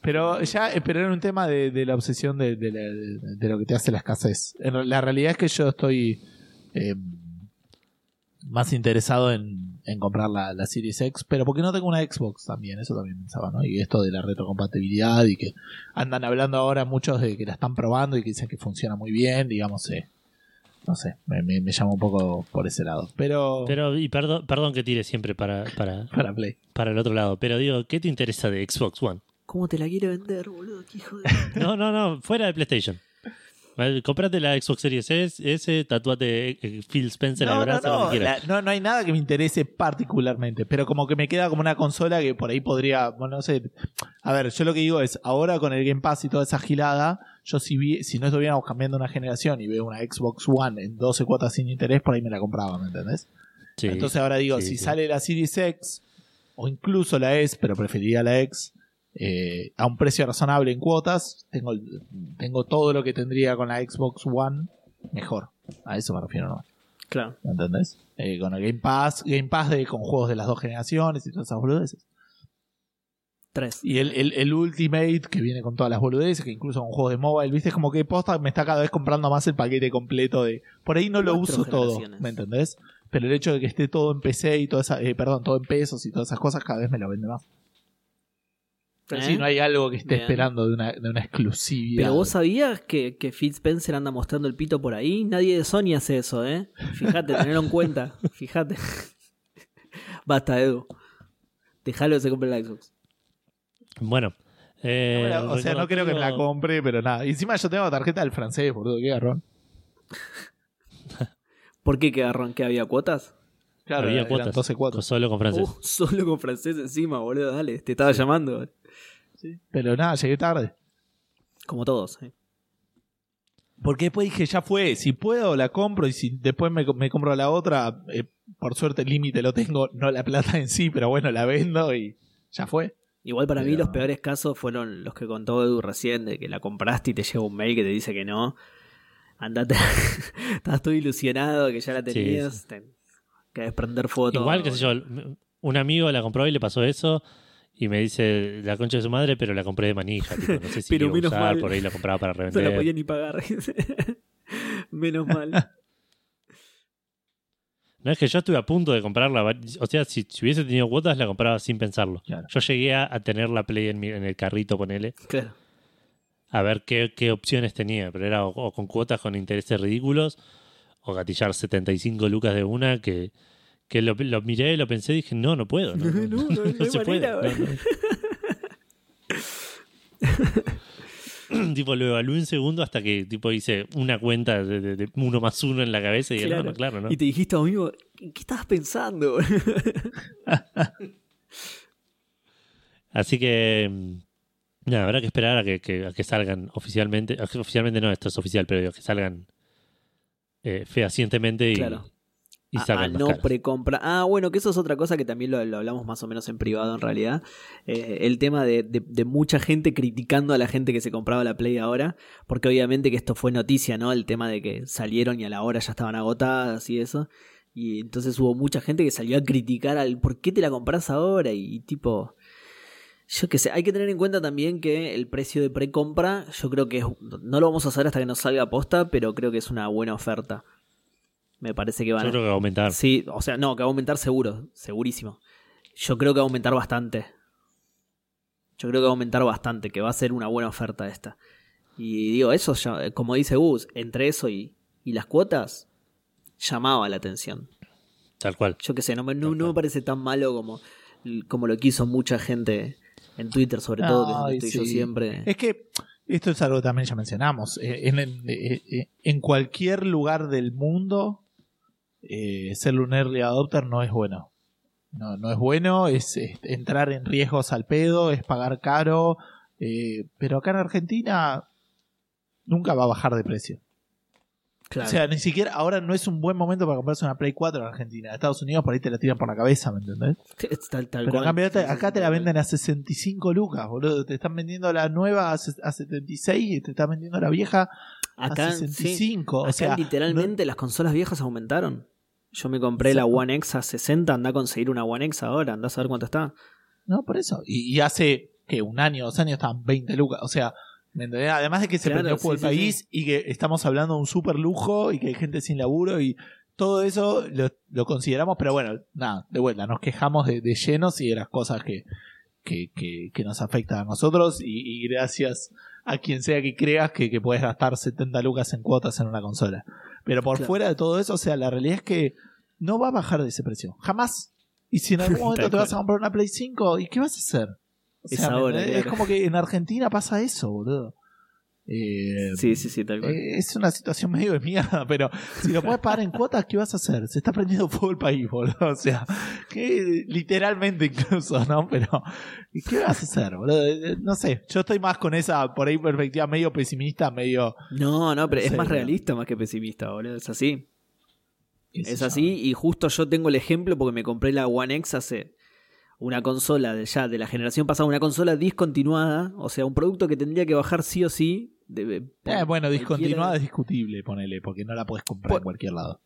Pero ya, eh, pero era un tema de, de la obsesión de, de la- de lo que te hace la escasez. La realidad es que yo estoy eh, más interesado en, en comprar la, la Series X, pero porque no tengo una Xbox también, eso también pensaba, ¿no? Y esto de la retrocompatibilidad y que andan hablando ahora muchos de que la están probando y que dicen que funciona muy bien, digamos, eh, no sé, me, me, me llama un poco por ese lado. Pero, Pero, y perdón, perdón que tire siempre para, para, para Play. para el otro lado, pero digo, ¿qué te interesa de Xbox One? ¿Cómo te la quiere vender, boludo? ¿Qué hijo de... No, no, no, fuera de PlayStation. Vale, Comprate la Xbox Series S, S tatuate eh, Phil Spencer en No, no, brazo, no, la- no, no hay nada que me interese particularmente, pero como que me queda como una consola que por ahí podría, bueno, no sé. A ver, yo lo que digo es, ahora con el Game Pass y toda esa gilada, yo si, vi, si no estuviéramos cambiando una generación y veo una Xbox One en 12 cuotas sin interés, por ahí me la compraba, ¿me entendés? Sí. Entonces ahora digo, sí, si sí. sale la Series X o incluso la S, pero preferiría la X, eh, a un precio razonable en cuotas, tengo, tengo todo lo que tendría con la Xbox One mejor. A eso me refiero, ¿no? Claro. ¿Me entendés? Eh, con el Game Pass, Game Pass de, con juegos de las dos generaciones y todas esas boludeces. Tres. Y el, el, el Ultimate que viene con todas las boludeces, que incluso con juegos de mobile, viste, es como que posta me está cada vez comprando más el paquete completo de. Por ahí no lo uso todo. ¿me entendés? Pero el hecho de que esté todo en PC y toda esa, eh, perdón, todo en pesos y todas esas cosas, cada vez me lo vende más. Pero ¿Eh? sí, no hay algo que esté Bien. esperando de una, de una exclusividad. Pero vos sabías que, que Phil Spencer anda mostrando el pito por ahí. Nadie de Sony hace eso, ¿eh? Fíjate, tenelo en cuenta. Fíjate. Basta, Edu. Déjalo que se compre la Xbox. Bueno. eh, Bueno, o sea, no creo que me la compre, pero nada. Y encima yo tengo tarjeta del francés, boludo, qué garrón. ¿Por qué que agarrón que había cuotas? Claro, Había cuotas. 12 cuotas. Solo con francés. Uh, solo con francés encima, boludo. Dale, te estaba llamando. Sí. Pero nada, llegué tarde. Como todos. ¿eh? Porque después dije, ya fue, si puedo la compro y si después me, me compro la otra, eh, por suerte el límite lo tengo, no la plata en sí, pero bueno, la vendo y ya fue. Igual para mí Pero- los peores casos fueron los que contó Edu recién, de que la compraste y te llega un mail que te dice que no. Andate. Estás todo ilusionado que ya la Sí, tenías. sí. Te... Que desprender fotos. Igual, qué sé yo, un amigo la compró y le pasó eso y me dice la concha de su madre, pero la compré de manija. tipo, no sé si Pero iba a menos usar, mal. por ahí la compraba para No la revender. podía ni pagar. Menos mal. No es que yo estuve a punto de comprarla. O sea, si, si hubiese tenido cuotas, la compraba sin pensarlo. Claro. Yo llegué a, a tener la Play en, mi- en el carrito, ponele, Claro. a ver qué, qué opciones tenía. Pero era o, o con cuotas con intereses ridículos, o gatillar 75 lucas de una, que, que lo, lo miré, lo pensé y dije, no, no puedo. No, no, No, no, no hay se manera, puede. tipo, lo evalué un segundo hasta que tipo hice una cuenta de, de- de uno más uno en la cabeza y dije, no, no, claro, ¿no? Y te dijiste, amigo, ¿en qué estabas pensando? Así que nada, habrá que esperar a que, que- a que salgan oficialmente. a Oficialmente no, esto es oficial, pero digo, que salgan eh, fehacientemente y, Claro. Y a, no precompra. Ah, bueno, que eso es otra cosa que también lo, lo hablamos más o menos en privado en realidad. Eh, el tema de, de- de mucha gente criticando a la gente que se compraba la Play ahora, porque obviamente que esto fue noticia, ¿no? El tema de que salieron y a la hora ya estaban agotadas y eso. Y entonces hubo mucha gente que salió a criticar al ¿por qué te la compras ahora? Y, y tipo... Yo qué sé, hay que tener en cuenta también que el precio de precompra, yo creo que es, no lo vamos a hacer hasta que nos salga posta, pero creo que es una buena oferta. Me parece que van Yo creo que va a aumentar. Sí, o sea, no, que va a aumentar seguro, segurísimo. Yo creo que va a aumentar bastante. Yo creo que va a aumentar bastante, que va a ser una buena oferta esta. Y digo, eso, ya- como dice Gus, entre eso y, y las cuotas, llamaba la atención. Tal cual. Yo qué sé, no me, no, no me parece tan malo como, como lo quiso mucha gente en Twitter, sobre todo, que es donde yo siempre. Es que esto es algo que también ya mencionamos. Eh, En, en- eh, eh, en cualquier lugar del mundo, eh, ser un early adopter no es bueno. No, no es bueno, es, es entrar en riesgos al pedo, es pagar caro. eh, pero acá en Argentina nunca va a bajar de precio. Claro. O sea, ni siquiera ahora no es un buen momento para comprarse una Play 4 en Argentina. En Estados Unidos por ahí te la tiran por la cabeza, ¿me entendés? Es tal, tal Pero Sí, sí, acá sí, te la venden a 65 lucas, boludo. Te están vendiendo la nueva a, a 76 y te están vendiendo la vieja Acá, a sí. 65. Acá o sea, literalmente las consolas viejas aumentaron. Yo me compré la. One X a 60, anda a conseguir una One X ahora, anda a saber cuánto está. no, por eso. Y, y hace que un año, dos años estaban 20 lucas. O sea, ¿me entendés? además de que se Claro, prendió sí, el sí, país y que estamos hablando de un super lujo y que hay gente sin laburo y todo eso lo, lo consideramos, pero bueno, nada, de vuelta, nos quejamos de, de llenos y de las cosas que, que, que- que nos afectan a nosotros y, y gracias a quien sea que creas que, que puedes gastar 70 lucas en cuotas en una consola. Pero por Claro. fuera de todo eso, o sea, la realidad es que no va a bajar de ese precio, jamás. Y si en algún momento te vas a comprar una Play 5, ¿y qué vas a hacer? O Es sea, ¿me ahora, es claro. como que en Argentina pasa eso, boludo. Eh, Sí, sí, sí, tal cual. eh, es una situación medio de mierda, pero si lo puedes pagar en cuotas, ¿qué vas a hacer? Se está prendiendo fuego el país, boludo. O sea, que literalmente incluso, ¿no? Pero, ¿qué vas a hacer, boludo? Eh, No sé, yo estoy más con esa, por ahí, perspectiva medio pesimista, medio. No, no, pero No es sé, más realista más que pesimista, boludo. Es así. Es así, y justo yo tengo el ejemplo porque me compré la One X hace una consola de ya de la generación pasada, una consola discontinuada, o sea, un producto que tendría que bajar sí o sí. De- Eh, bueno, discontinuada es discutible, ponele, porque no la puedes comprar Por- en cualquier lado.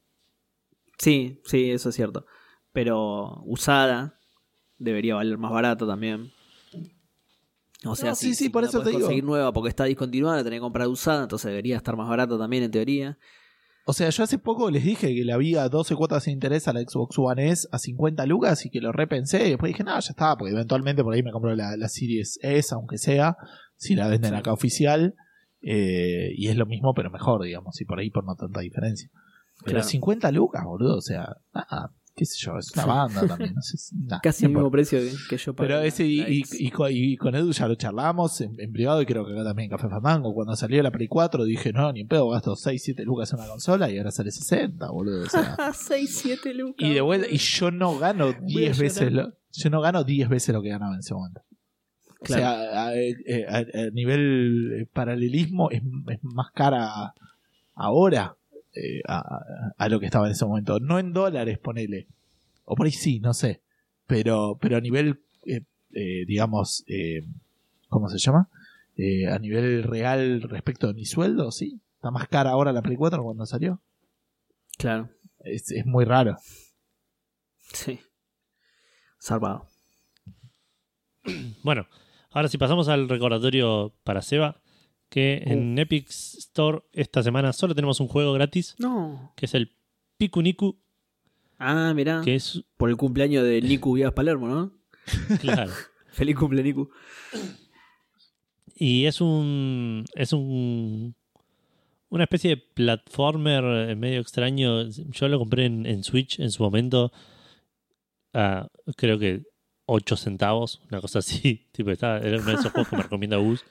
Sí, sí, eso es cierto. Pero usada debería valer más barato también. O sea, No, si, sí, sí, si por no eso podés te digo. conseguir nueva porque está discontinuada, la tenés que comprar usada, entonces debería estar más barato también en teoría. O sea, yo hace poco les dije que le había 12 cuotas sin interés a la Xbox One S a 50 lucas y que lo repensé. Y después dije, no, ya está, porque eventualmente por ahí me compro la, la Series S, aunque sea, si la venden acá oficial. Eh, y es lo mismo, pero mejor, digamos, y por ahí por no tanta diferencia. Pero Claro. 50 lucas, boludo, o sea, nada, qué sé yo, es una banda también, no sé, nada, Casi el mismo precio que, que yo pagué Pero ese y, y- con Edu ya lo charlamos en, en privado y creo que acá también en Café Fandango. Cuando salió la Play 4 dije, no, ni en pedo, gasto 6, 7 lucas en una consola y ahora sale 60, boludo. O sea, 6, 7 lucas. y de vuelta, y yo no gano 10 a veces lo, yo no gano 10 veces lo que ganaba en ese momento. O sea, a, a- nivel eh, paralelismo es, es más cara ahora eh, a, lo que estaba en ese momento. No en dólares, ponele. O por ahí sí, no sé. Pero, pero a nivel, eh, eh, digamos, eh, ¿cómo se llama? Eh, a nivel real respecto de mi sueldo, sí. Está más cara ahora la Play 4 cuando salió. Claro, Es, es muy raro. sí. Salvado. Bueno, ahora si pasamos al recordatorio para Seba, que en Epic Store esta semana solo tenemos un juego gratis, No. que es el Pikuniku, Ah, mirá. Que es, Por el cumpleaños de Niku Vías Palermo, ¿no? claro. Feliz cumple, Niku. Y es un. Es un. Una especie de platformer eh, medio extraño. Yo lo compré en, en Switch en su momento. a, creo que 8 centavos, una cosa así. Tipo, estaba, era uno de esos juegos que me recomienda Gus.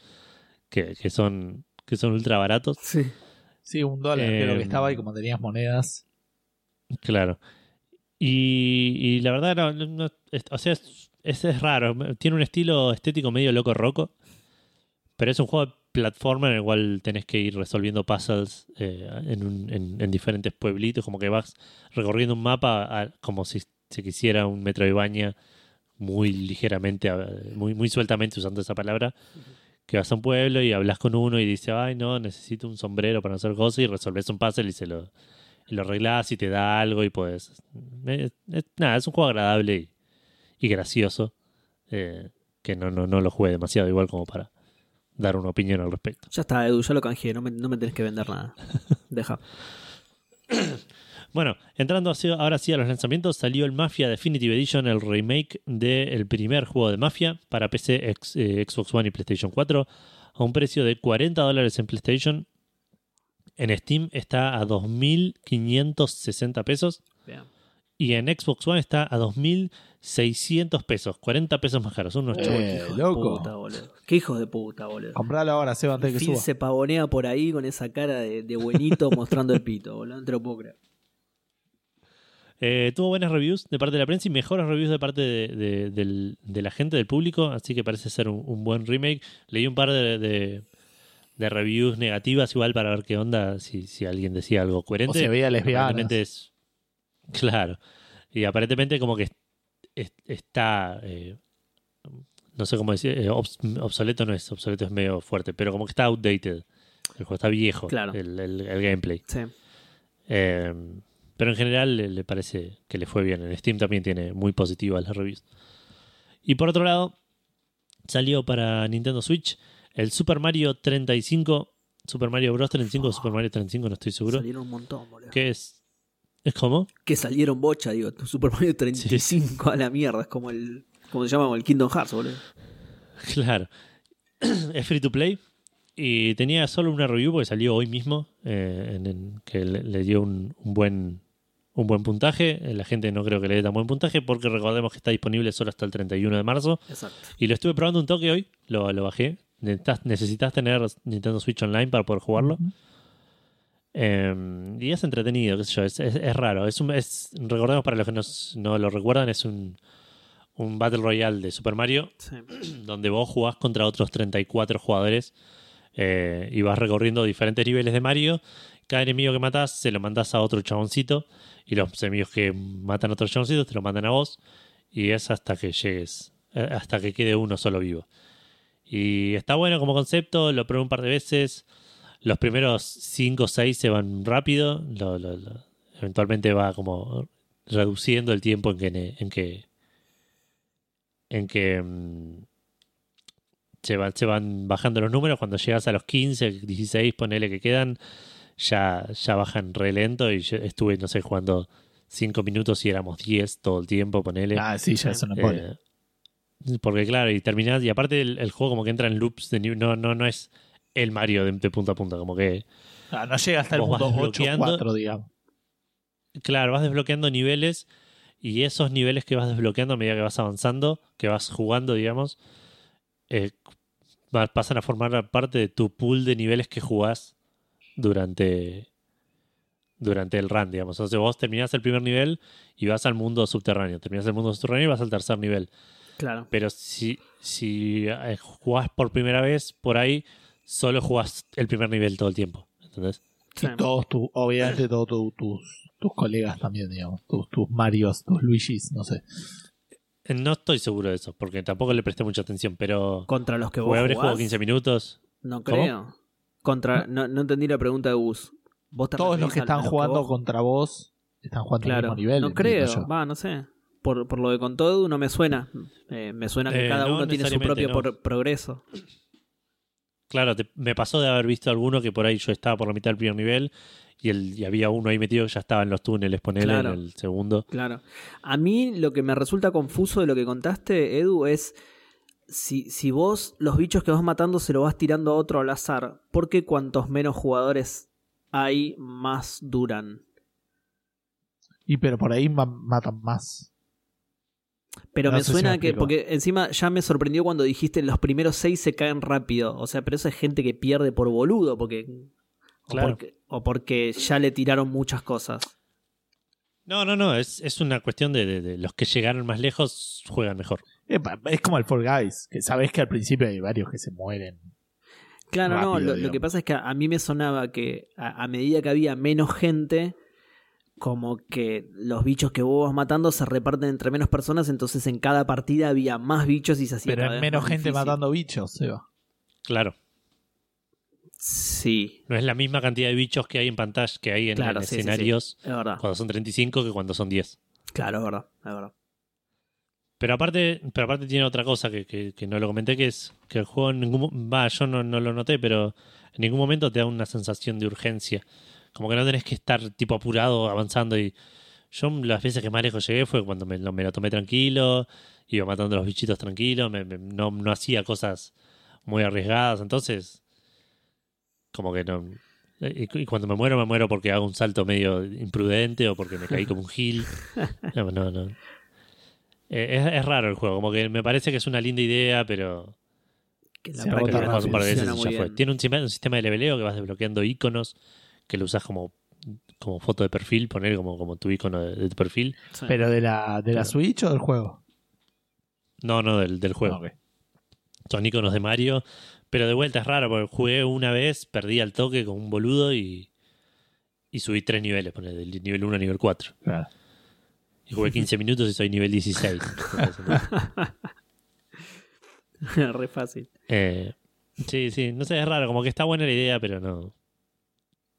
Que, que son. Que son ultra baratos. Sí. Sí, un dólar, Eh, creo que estaba y como tenías monedas. Claro. Y, y la verdad, no, no- no- es- o sea, es, es- es raro. Tiene un estilo estético medio loco roco. Pero es un juego de platformer en el cual tenés que ir resolviendo puzzles eh, en, un- en- en diferentes pueblitos. Como que vas recorriendo un mapa a- como si se quisiera un metro de baña muy ligeramente, a- muy, muy sueltamente usando esa palabra. Que vas a un pueblo y hablas con uno y dice, ay no, necesito un sombrero para hacer cosas y resolves un puzzle y se lo, lo arreglas y te da algo y pues eh, eh, nada es un juego agradable y, y gracioso eh, que no, no, no lo juegue demasiado igual como para dar una opinión al respecto Ya está, Edu, ya lo canjeé, no me, no me tenés que vender nada. Deja. Bueno entrando ahora sí a los lanzamientos salió el Mafia Definitive Edition el remake del primer juego de Mafia para PC X- eh, Xbox One y PlayStation 4 a un precio de 40 dólares en PlayStation en Steam está a 2.560 pesos Bien. Y en Xbox One está a 2.600 pesos, 40 pesos más caros. Son unos Eh, chavos. Qué hijo loco. de puta, boludo. Qué hijo de puta, boludo. Compralo ahora, Seba, antes de que suba. se pavonea por ahí con esa cara de, de buenito mostrando el pito, boludo. No te lo puedo creer. Eh, tuvo buenas reviews de parte de la prensa y mejores reviews de parte de, de- la gente, del público. Así que parece ser un, un buen remake. Leí un par de, reviews negativas igual para ver qué onda, si, si alguien decía algo O coherente. se veía lesbiana. Es. Claro. Y aparentemente, como que es- es- está. eh, no sé cómo decir. eh, obs- obsoleto no es. Obsoleto es medio fuerte. Pero como que está outdated. El juego está viejo. Claro. El, el- el gameplay. Sí. Eh, pero en general le, le parece que le fue bien. En Steam también tiene muy positivas las reviews. Y por otro lado, salió para Nintendo Switch el Super Mario 35. Super Mario Bros. 35 o Super Mario 35, no estoy seguro. Salieron un montón, boludo. Que es. ¿Es como? Que salieron bocha, digo. Super Mario 35 a la mierda. Es como el. ¿Cómo se llama? El Kingdom Hearts, boludo. Claro. es free to play. Y tenía solo una review porque salió hoy mismo. eh, en, en- que le, le dio un, un buen un buen puntaje. La gente no creo que le dé tan buen puntaje porque recordemos que está disponible solo hasta el 31 de marzo. Exacto. Y lo estuve probando un toque hoy. Lo, lo bajé. Necesitas, necesitas tener Nintendo Switch Online para poder jugarlo. Eh, y es entretenido, qué sé yo, es, es- es raro. Es un, es, recordemos para los que nos- no lo recuerdan, es un, un Battle Royale de Super Mario Sí. donde vos jugás contra otros 34 jugadores eh, y vas recorriendo diferentes niveles de Mario. Cada enemigo que matás se lo mandás a otro chaboncito y los enemigos que matan a otros chaboncitos te lo mandan a vos y es hasta que llegues, eh, hasta que quede uno solo vivo. Y está bueno como concepto, lo probé un par de veces. Los primeros 5 o 6 se van rápido, eventualmente va como reduciendo el tiempo en que, en que en que mm, se, se van bajando los números. Cuando llegas a los 15, 16, ponele que quedan, ya, ya bajan re lento. Y yo estuve, no sé, jugando 5 minutos y éramos 10 todo el tiempo, ponele. Ah, sí, ya eso no. Eh, porque claro, y terminás, y aparte el, el juego como que entra en loops de nivel, no, no, no es el Mario de, de punta a punta, como que Ah, no llega hasta el punto 8 desbloqueando. 4, digamos. Claro, vas desbloqueando niveles y esos niveles que vas desbloqueando a medida que vas avanzando, que vas jugando, digamos, eh, pasan a formar parte de tu pool de niveles que jugás durante, durante el run, digamos. Entonces vos terminás el primer nivel y vas al mundo subterráneo. Terminás el mundo subterráneo y vas al tercer nivel. Claro. Pero si, si eh, jugás por primera vez por ahí, solo jugás el primer nivel todo el tiempo. ¿Entendés? Sí. Y todos tus, obviamente todos tu- tus, tus colegas también, digamos. Tus, tus Marios, tus Luigis, no sé. Eh, No estoy seguro de eso, porque tampoco le presté mucha atención, pero... Contra los que vos haber jugás, jugado 15 minutos. No ¿Cómo? Contra, no, no entendí la pregunta de Gus. ¿Vos te Todos los que están los jugando vos- contra vos están jugando al Claro. mismo nivel. no creo. Va, no sé. Por, por lo que contó Edu no me suena. Eh, me suena que Eh, cada no uno tiene su propio no. progreso. Claro, te- me pasó de haber visto alguno que por ahí yo estaba por la mitad del primer nivel y, el, y había uno ahí metido que ya estaba en los túneles, ponele Claro. en el segundo. Claro. A mí lo que me resulta confuso de lo que contaste, Edu, es si, si vos los bichos que vas matando se lo vas tirando a otro al azar, ¿por qué cuantos menos jugadores hay, más duran? Y pero por ahí ma- matan más. Pero No me si suena me que, porque encima ya me sorprendió cuando dijiste los primeros seis se caen rápido. O sea, pero eso es gente que pierde por boludo, porque. o porque- o porque ya le tiraron muchas cosas. No, no, no, es, es una cuestión de, de- de los que llegaron más lejos juegan mejor. Es como el Fall Guys, que sabes que al principio hay varios que se mueren. Claro, no, lo, que pasa es que a, mí me sonaba que a, a medida que había menos gente, como que los bichos que vos vas matando se reparten entre menos personas, entonces en cada partida había más bichos y se hacía Pero cada hay vez menos más gente difícil. matando bichos, Seba. Claro, Sí, no es la misma cantidad de bichos que hay en pantalla, que hay en, Claro, en sí, sí, sí. escenarios es verdad. cuando son 35 que cuando son 10. Claro, es verdad, es verdad. Pero aparte, pero aparte tiene otra cosa que, que- que no lo comenté, que es que el juego en ningún va, yo no, no lo noté, pero en ningún momento te da una sensación de urgencia. Como que no tenés que estar tipo apurado, avanzando y yo las veces que más lejos llegué fue cuando me, lo- me lo tomé tranquilo, iba matando a los bichitos tranquilo, me- me- no, no hacía cosas muy arriesgadas, entonces como que no... Y, y cuando me muero, me muero porque hago un salto medio imprudente o porque me caí como un gil. No, no, no. Eh, es, es raro el juego, como que me parece que es una linda idea, pero, Que la práctica un par de veces funciona y ya muy fue. bien. Tiene un, sistema- un sistema de leveleo que vas desbloqueando iconos que lo usas como, como foto de perfil, poner como, como tu icono de, de tu perfil. Sí. ¿Pero de la, de la. Switch o del juego? No, no, del, del juego. Ah, ok. Son iconos de Mario, pero de vuelta es raro porque jugué una vez, perdí al toque con un boludo y, y subí tres niveles, poner del nivel 1 a nivel 4. Claro. Y jugué 15 minutos y soy nivel 16. Re fácil. Eh, sí, sí, no sé, es raro, como que está buena la idea, pero no.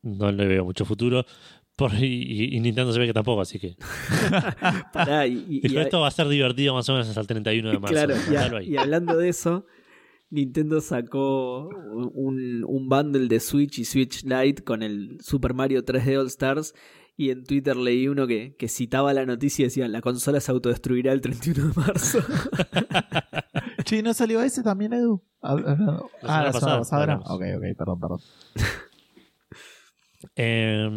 No le veo mucho futuro. Por, y, y Nintendo se ve que tampoco, así que. Pará, y, y- Dijo, y- esto va a ser divertido más o menos hasta el 31 de marzo. claro, y, a- y hablando de eso, Nintendo sacó un, un bundle de Switch y Switch Lite con el Super Mario 3D All Stars. Y en Twitter leí uno que, que citaba la noticia y decía: La consola se autodestruirá el 31 de marzo. Che, ¿no salió ese también, Edu? Ah, ah. Ah, la semana pasada. Ok, ok, perdón, perdón. Eh,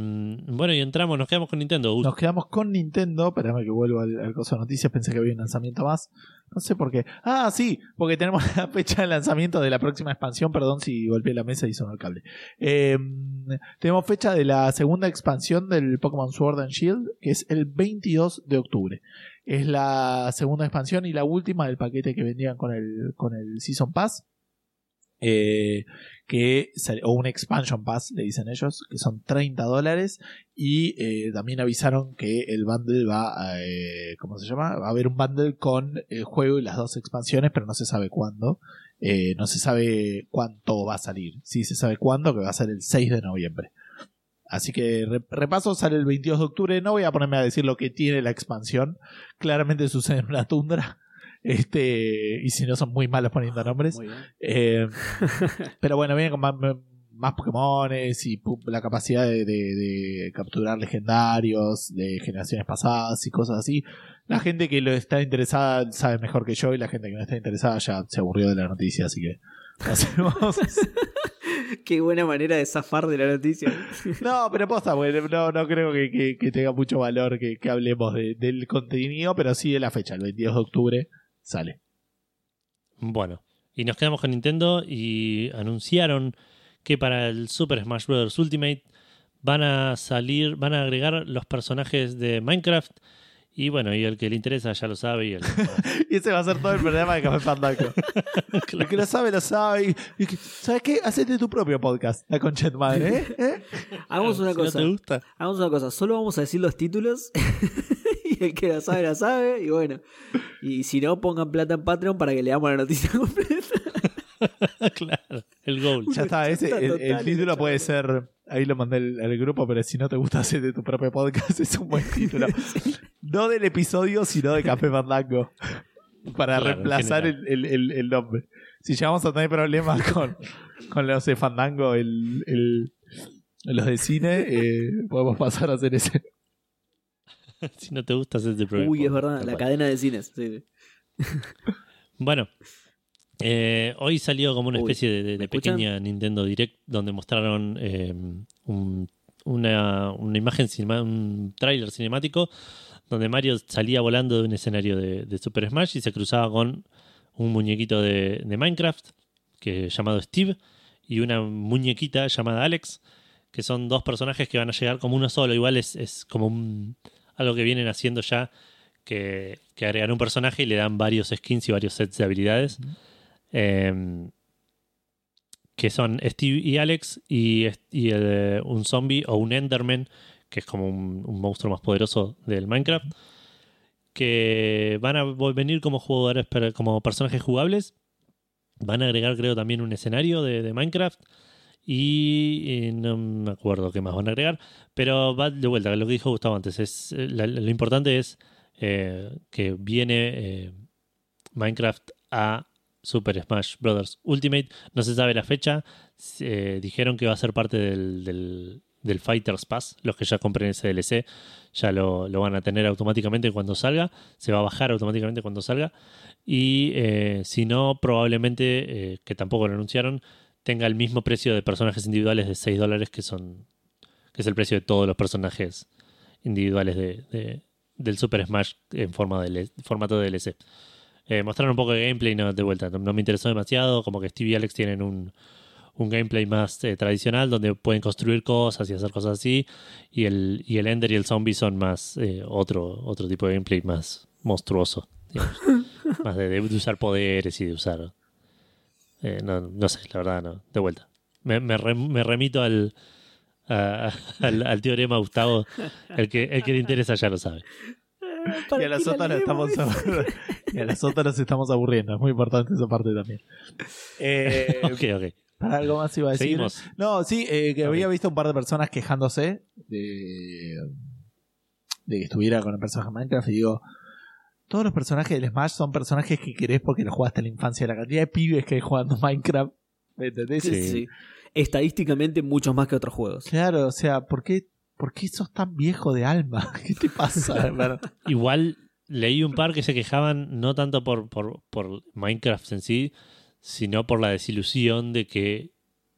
bueno, y entramos, nos quedamos con Nintendo. Nos quedamos con Nintendo. Espérame que vuelvo al, al de noticias. Pensé que había un lanzamiento más. No sé por qué. Ah, sí, porque tenemos la fecha de lanzamiento de la próxima expansión. Perdón si golpeé la mesa y sonó el cable. Eh, tenemos fecha de la segunda expansión del Pokémon Sword and Shield, que es el 22 de octubre. Es la segunda expansión y la última del paquete que vendían con el, con el Season Pass. Eh, que o un expansion pass le dicen ellos que son 30 dólares y eh, también avisaron que el bundle va a, eh, ¿cómo se llama? va a haber un bundle con el juego y las dos expansiones pero no se sabe cuándo no se sabe cuánto va a salir sí se sabe cuándo que va a ser el 6 de noviembre Así que re- repaso, sale el 22 de octubre. No voy a ponerme a decir lo que tiene la expansión. Claramente sucede en una tundra. Este, y si no son muy malos poniendo nombres. Eh, pero bueno, viene con más, más Pokémones y la capacidad de, de- de capturar legendarios de generaciones pasadas y cosas así. La gente que lo está interesada sabe mejor que yo y la gente que no está interesada ya se aburrió de la noticia, así que hacemos. Qué buena manera de zafar de la noticia. No, pero posta, bueno, no, no creo que, que- que tenga mucho valor que, que hablemos de- del contenido, pero sí de la fecha, el 22 de octubre sale. Bueno, y nos quedamos con Nintendo y anunciaron que para el Super Smash Bros. Ultimate van a salir, van a agregar los personajes de Minecraft. Y bueno, y el que le interesa ya lo sabe. Y el, Y ese va a ser todo el programa de Café Fandango. El que lo sabe, lo sabe. Y- y que- ¿Sabes qué? Hacete tu propio podcast, la concha de madre, ¿eh? ¿Eh? Hagamos una si no cosa. te gusta. Hagamos una cosa. Solo vamos a decir los títulos. el que la sabe, la sabe. Y bueno. Y si no, pongan plata en Patreon para que leamos la noticia completa. claro, el goal. Ya está, ese, el, título puede ser. Ahí lo mandé al, al grupo, pero si no te gusta, hacerte tu propio podcast. Es un buen título. No del episodio, sino de Café Fandango. Para Claro, reemplazar el, el- el- el nombre. Si llegamos a tener problemas con, con los de Fandango, el, el, los de cine, eh, podemos pasar a hacer ese. si no te gusta, hacer este programa. Uy, es verdad, la cadena de cines. sí. Bueno, eh, hoy salió como una Uy, especie de, pequeña Nintendo Direct donde mostraron eh, un- una, una imagen, un tráiler cinemático donde Mario salía volando de un escenario de, de Super Smash y se cruzaba con un muñequito de, de Minecraft que, llamado Steve y una muñequita llamada Alex, que son dos personajes que van a llegar como uno solo. Igual es, es como un- algo que vienen haciendo ya, que, que agregan un personaje y le dan varios skins y varios sets de habilidades. Eh, que son Steve y Alex y, y eh, un zombie o un Enderman, que es como un, un monstruo más poderoso del Minecraft, que van a venir como jugadores, como personajes jugables. Van a agregar, creo, también un escenario de, de Minecraft. Y eh, no me acuerdo qué más van a agregar. Pero va de vuelta, lo que dijo Gustavo antes. Es, eh, lo importante es eh, que viene Minecraft a Super Smash Bros. Ultimate. No se sabe la fecha. Dijeron que va a ser parte del, del, Fighters Pass. Los que ya compren ese DLC ya lo, lo van a tener automáticamente cuando salga. Se va a bajar automáticamente cuando salga. Y si no, probablemente, que tampoco lo anunciaron, tenga el mismo precio de personajes individuales de 6 dólares, que son que es el precio de todos los personajes individuales de, de- del Super Smash en forma de formato de DLC. Eh, mostraron un poco de gameplay, no, de vuelta, no, no me interesó demasiado, como que Steve y Alex tienen un, un gameplay más eh, tradicional donde pueden construir cosas y hacer cosas así, y el, y el Ender y el Zombie son más eh, otro, otro tipo de gameplay más monstruoso, digamos. más de, de usar poderes y de usar... eh, no, no sé, la verdad, no, de vuelta. Me, me, rem- me remito al, a- al, al teorema Gustavo, el que, el que le interesa ya lo sabe. Y a las otras nos estamos y a las otras nos estamos aburriendo. Es muy importante esa parte también. Eh, Ok, ok. para algo más iba a decir. Seguimos. No, sí, eh, que había visto un par de personas quejándose de, de que estuviera con el personaje de Minecraft y digo, todos los personajes del Smash son personajes que querés porque los jugaste en la infancia. La cantidad de pibes que hay jugando Minecraft, ¿me entendés? Sí, Sí. sí. Estadísticamente, muchos más que otros juegos. Claro, o sea, ¿por qué, ¿por qué sos tan viejo de alma? ¿Qué te pasa? Igual leí un par que se quejaban no tanto por, por, por Minecraft en sí, sino por la desilusión de que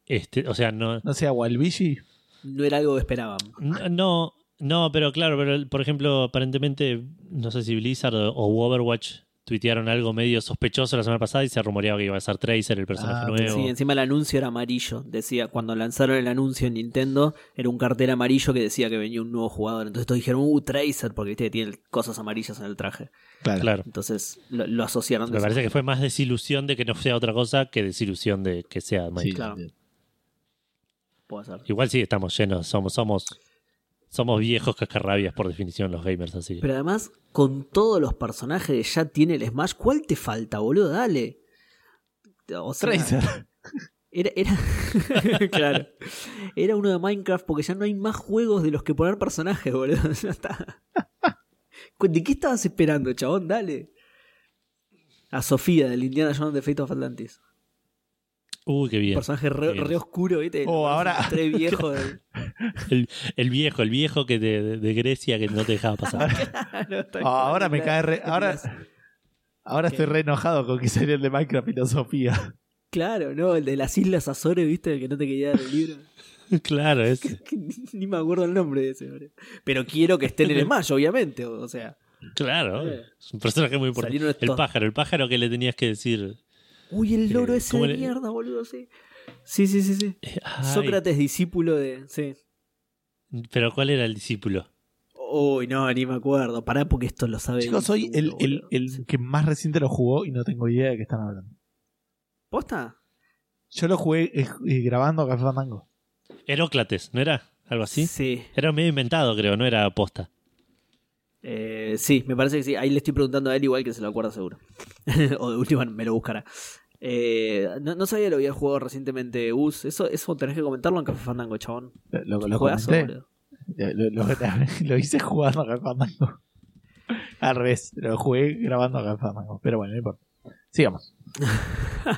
este, o sea, no, no sea Walbishi. No era algo que esperaban. no, no, pero claro, pero por ejemplo, aparentemente, no sé si Blizzard o Overwatch tuitearon algo medio sospechoso la semana pasada y se rumoreaba que iba a ser Tracer el personaje Ah, nuevo. Sí, encima el anuncio era amarillo. Decía, cuando lanzaron el anuncio en Nintendo, era un cartel amarillo que decía que venía un nuevo jugador. Entonces todos dijeron, uh, Tracer, porque viste que tiene cosas amarillas en el traje. Claro. Claro. Entonces lo, lo asociaron. Me parece que fue más desilusión de que no sea otra cosa que desilusión de que sea Minecraft. Sí, Claro. Puede ser. Igual sí, estamos llenos, somos, somos, somos viejos cascarrabias por definición los gamers, así. Pero además, con todos los personajes que ya tiene el Smash, ¿cuál te falta, boludo? Dale. O sea, Tracer. Era, era... claro. Era uno de Minecraft porque ya no hay más juegos de los que poner personajes, boludo. Ya está. ¿De qué estabas esperando, chabón? Dale. A Sofía del Indiana Jones de Fate of Atlantis. Uy, qué Un bien. personaje re, Bien. re oscuro, ¿viste? Oh, ahora- Tres viejos. de- El, el viejo, el viejo que de, Grecia que no te dejaba pasar. Claro, Ah, ahora me cae re- ahora ahora ¿Qué? estoy re enojado con que salió el de Minecraft Filosofía. Claro, no, el de las Islas Azores, ¿viste? El que no te quería dar el libro. claro, es. Ni, me acuerdo el nombre de ese, boludo. Pero quiero que esté en el Smash, obviamente. O, o sea, Claro. Eh. Es un personaje muy importante. El pájaro, el pájaro que le tenías que decir. Uy, el loro Eh, ese ¿cómo de le- mierda, boludo, sí. Sí, sí, sí, sí. ay, Sócrates, discípulo de. Sí. Pero ¿cuál era el discípulo? Uy, no, ni me acuerdo. Pará, porque esto lo sabe. Chicos, soy el, el, el Sí. que más reciente lo jugó y no tengo idea de qué están hablando. ¿Posta? Yo lo jugué eh, eh, grabando Café Fandango. Herócrates, ¿no era? ¿Algo así? Sí. Era medio inventado, creo, no era aposta. Eh, sí, me parece que sí. Ahí le estoy preguntando a él igual que se lo acuerda seguro. o de última me lo buscará. Eh, no, no sabía lo había jugado recientemente Us. Eso, eso tenés que comentarlo en Café Fandango, chabón. Lo, lo, lo Juegazo, comenté. boludo. Eh, Lo, lo- lo hice jugando Café Fandango. Al revés, lo jugué grabando Café Fandango. Pero bueno, no importa. Sigamos.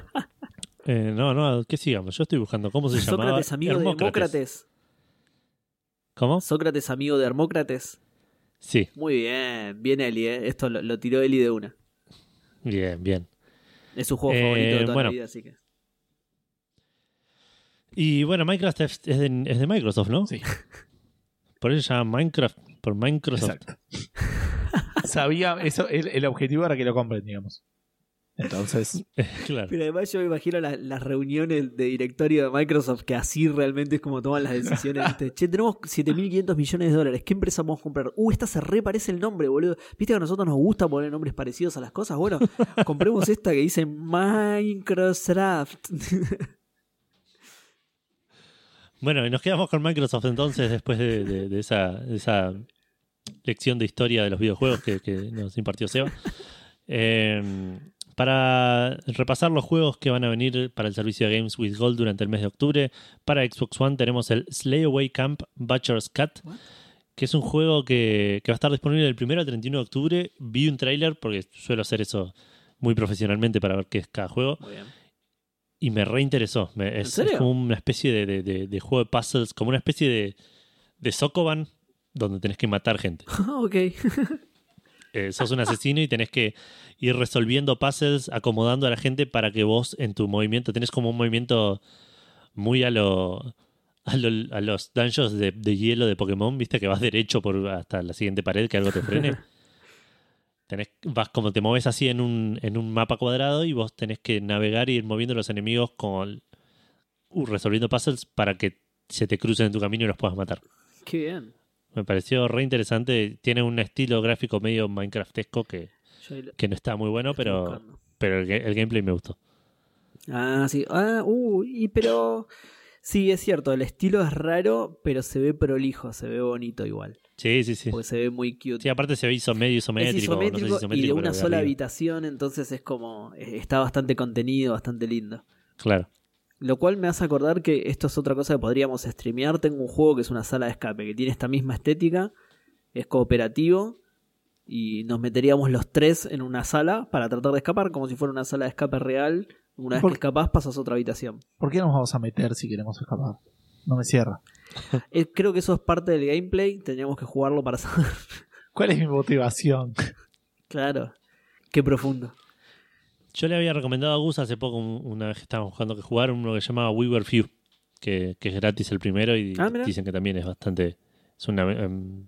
Eh, no, no, que sigamos. Yo estoy buscando. ¿Cómo se llamaba? Sócrates, amigo de Hermócrates. Demócrates. ¿Cómo? Sócrates amigo de Hermócrates. Sí, Muy bien, bien Eli, ¿eh? Esto lo, lo tiró Eli de una. bien, bien. Es su juego Eh, favorito de toda bueno. la vida, así que. Y bueno, Minecraft es es de, es de Microsoft, ¿no? Sí, Por eso se llama Minecraft, por Microsoft. exacto. Sabía, eso, el, el objetivo era que lo compren, digamos. Entonces, claro. Pero además yo me imagino la- las reuniones de directorio de Microsoft que así realmente es como toman las decisiones. ¿viste? Che, tenemos 7.500 millones de dólares. ¿Qué empresa vamos a comprar? Uh, esta se re parece el nombre, boludo. ¿Viste que a nosotros nos gusta poner nombres parecidos a las cosas? Bueno, compremos esta que dice Microsoft. Bueno, y nos quedamos con Microsoft entonces después de, de- de esa, de esa lección de historia de los videojuegos que, que nos impartió Seba. Eh, para repasar los juegos que van a venir para el servicio de Games with Gold durante el mes de octubre, para Xbox One tenemos el Slay Away Camp Butcher's Cat, que es un juego que, que va a estar disponible del 1 al 31 de octubre. Vi un tráiler porque suelo hacer eso muy profesionalmente para ver qué es cada juego Muy bien. y me reinteresó. Me- es, es como una especie de, de- de- de juego de puzzles, como una especie de, de Sokoban donde tenés que matar gente. ok. Eh, sos un asesino y tenés que ir resolviendo puzzles, acomodando a la gente para que vos en tu movimiento tenés como un movimiento muy a lo a, lo- a los dungeons de, de hielo de Pokémon, viste que vas derecho por hasta la siguiente pared que algo te frene. Tenés, vas como te mueves así en un, en un mapa cuadrado y vos tenés que navegar y ir moviendo a los enemigos con uh, resolviendo puzzles para que se te crucen en tu camino y los puedas matar. Qué bien. Me pareció re interesante. Tiene un estilo gráfico medio Minecraftesco que, lo- que no está muy bueno, pero, buscando. pero el, ga- el gameplay me gustó. Ah, sí. Ah, uh, y pero. Sí, es cierto, el estilo es raro, pero se ve prolijo, se ve bonito igual. Sí, sí, sí. Porque se ve muy cute. Sí, aparte se ve iso medio es isométrico. isométrico, no sé si y de una sola arriba. habitación, entonces es como. eh, Está bastante contenido, bastante lindo. Claro. Lo cual me hace acordar que esto es otra cosa que podríamos streamear. Tengo un juego que es una sala de escape, que tiene esta misma estética, es cooperativo, y nos meteríamos los tres en una sala para tratar de escapar, como si fuera una sala de escape real. Una vez ¿Por que qué? escapás, pasas a otra habitación. ¿por qué nos vamos a meter si queremos escapar? No me cierra. Eh, creo que eso es parte del gameplay, tendríamos que jugarlo para saber. ¿Cuál es mi motivación? claro, qué profundo. Yo le había recomendado a Gus hace poco, un- una vez que estábamos jugando que jugar, uno que se llamaba We Were Few, que, que es gratis el primero y Ah, mira. dicen que también es bastante. Es una, em,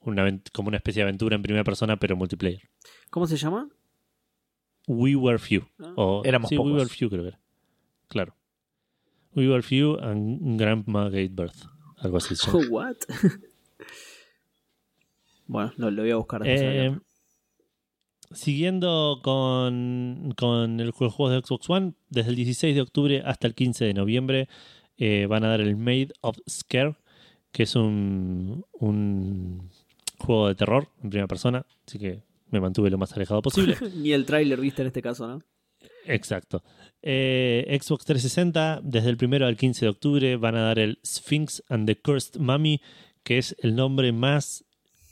una como una especie de aventura en primera persona, pero multiplayer. ¿Cómo se llama? We Were Few. Ah. O, Éramos sí, We pocos. Were Few creo que era. Claro. We Were Few and Grandma Gave Birth. Algo así. Oh, what? bueno, lo, lo voy a buscar. Eh. Siguiendo con, con el juego juegos de Xbox One, desde el 16 de octubre hasta el 15 de noviembre eh, van a dar el Made of Scare, que es un, un juego de terror en primera persona, así que me mantuve lo más alejado posible. Ni el tráiler viste en este caso, ¿no? Exacto. Eh, Xbox 360, desde el 1 al 15 de octubre, van a dar el Sphinx and the Cursed Mummy, que es el nombre más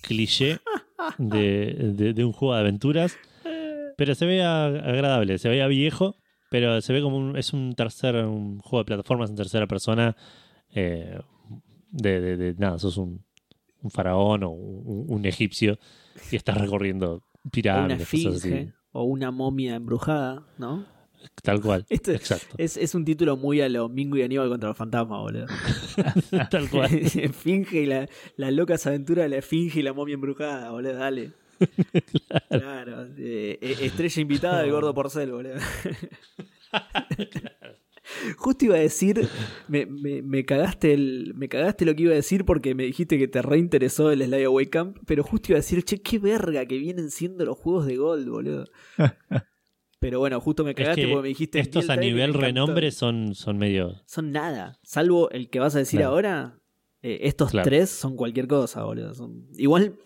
cliché de, de- de un juego de aventuras. Pero se ve agradable, se ve a viejo, pero se ve como un, es un tercer, un juego de plataformas en tercera persona. eh, de, de- de- nada, sos un, un faraón o un, un egipcio y estás recorriendo una pirámides, o una momia embrujada, ¿no? Tal cual. Esto- Exacto. Es, es un título muy a lo Mingo y Aníbal contra los fantasmas, boludo. Tal cual. Esfinge y la, las locas aventuras de la Esfinge y la momia embrujada, boludo, dale. claro. eh, eh, estrella invitada del gordo porcel, boludo. Justo iba a decir, me, me, me cagaste el, me cagaste lo que iba a decir porque me dijiste que te reinteresó el Sly Away Camp, pero justo iba a decir, che, qué verga que vienen siendo los juegos de Gold, boludo. Pero bueno, justo me Es cagaste que porque me dijiste. estos a nivel renombre son, son medio. Son nada. Salvo el que vas a decir Claro. ahora. eh, estos Claro. tres son cualquier cosa, boludo. Son... Igual,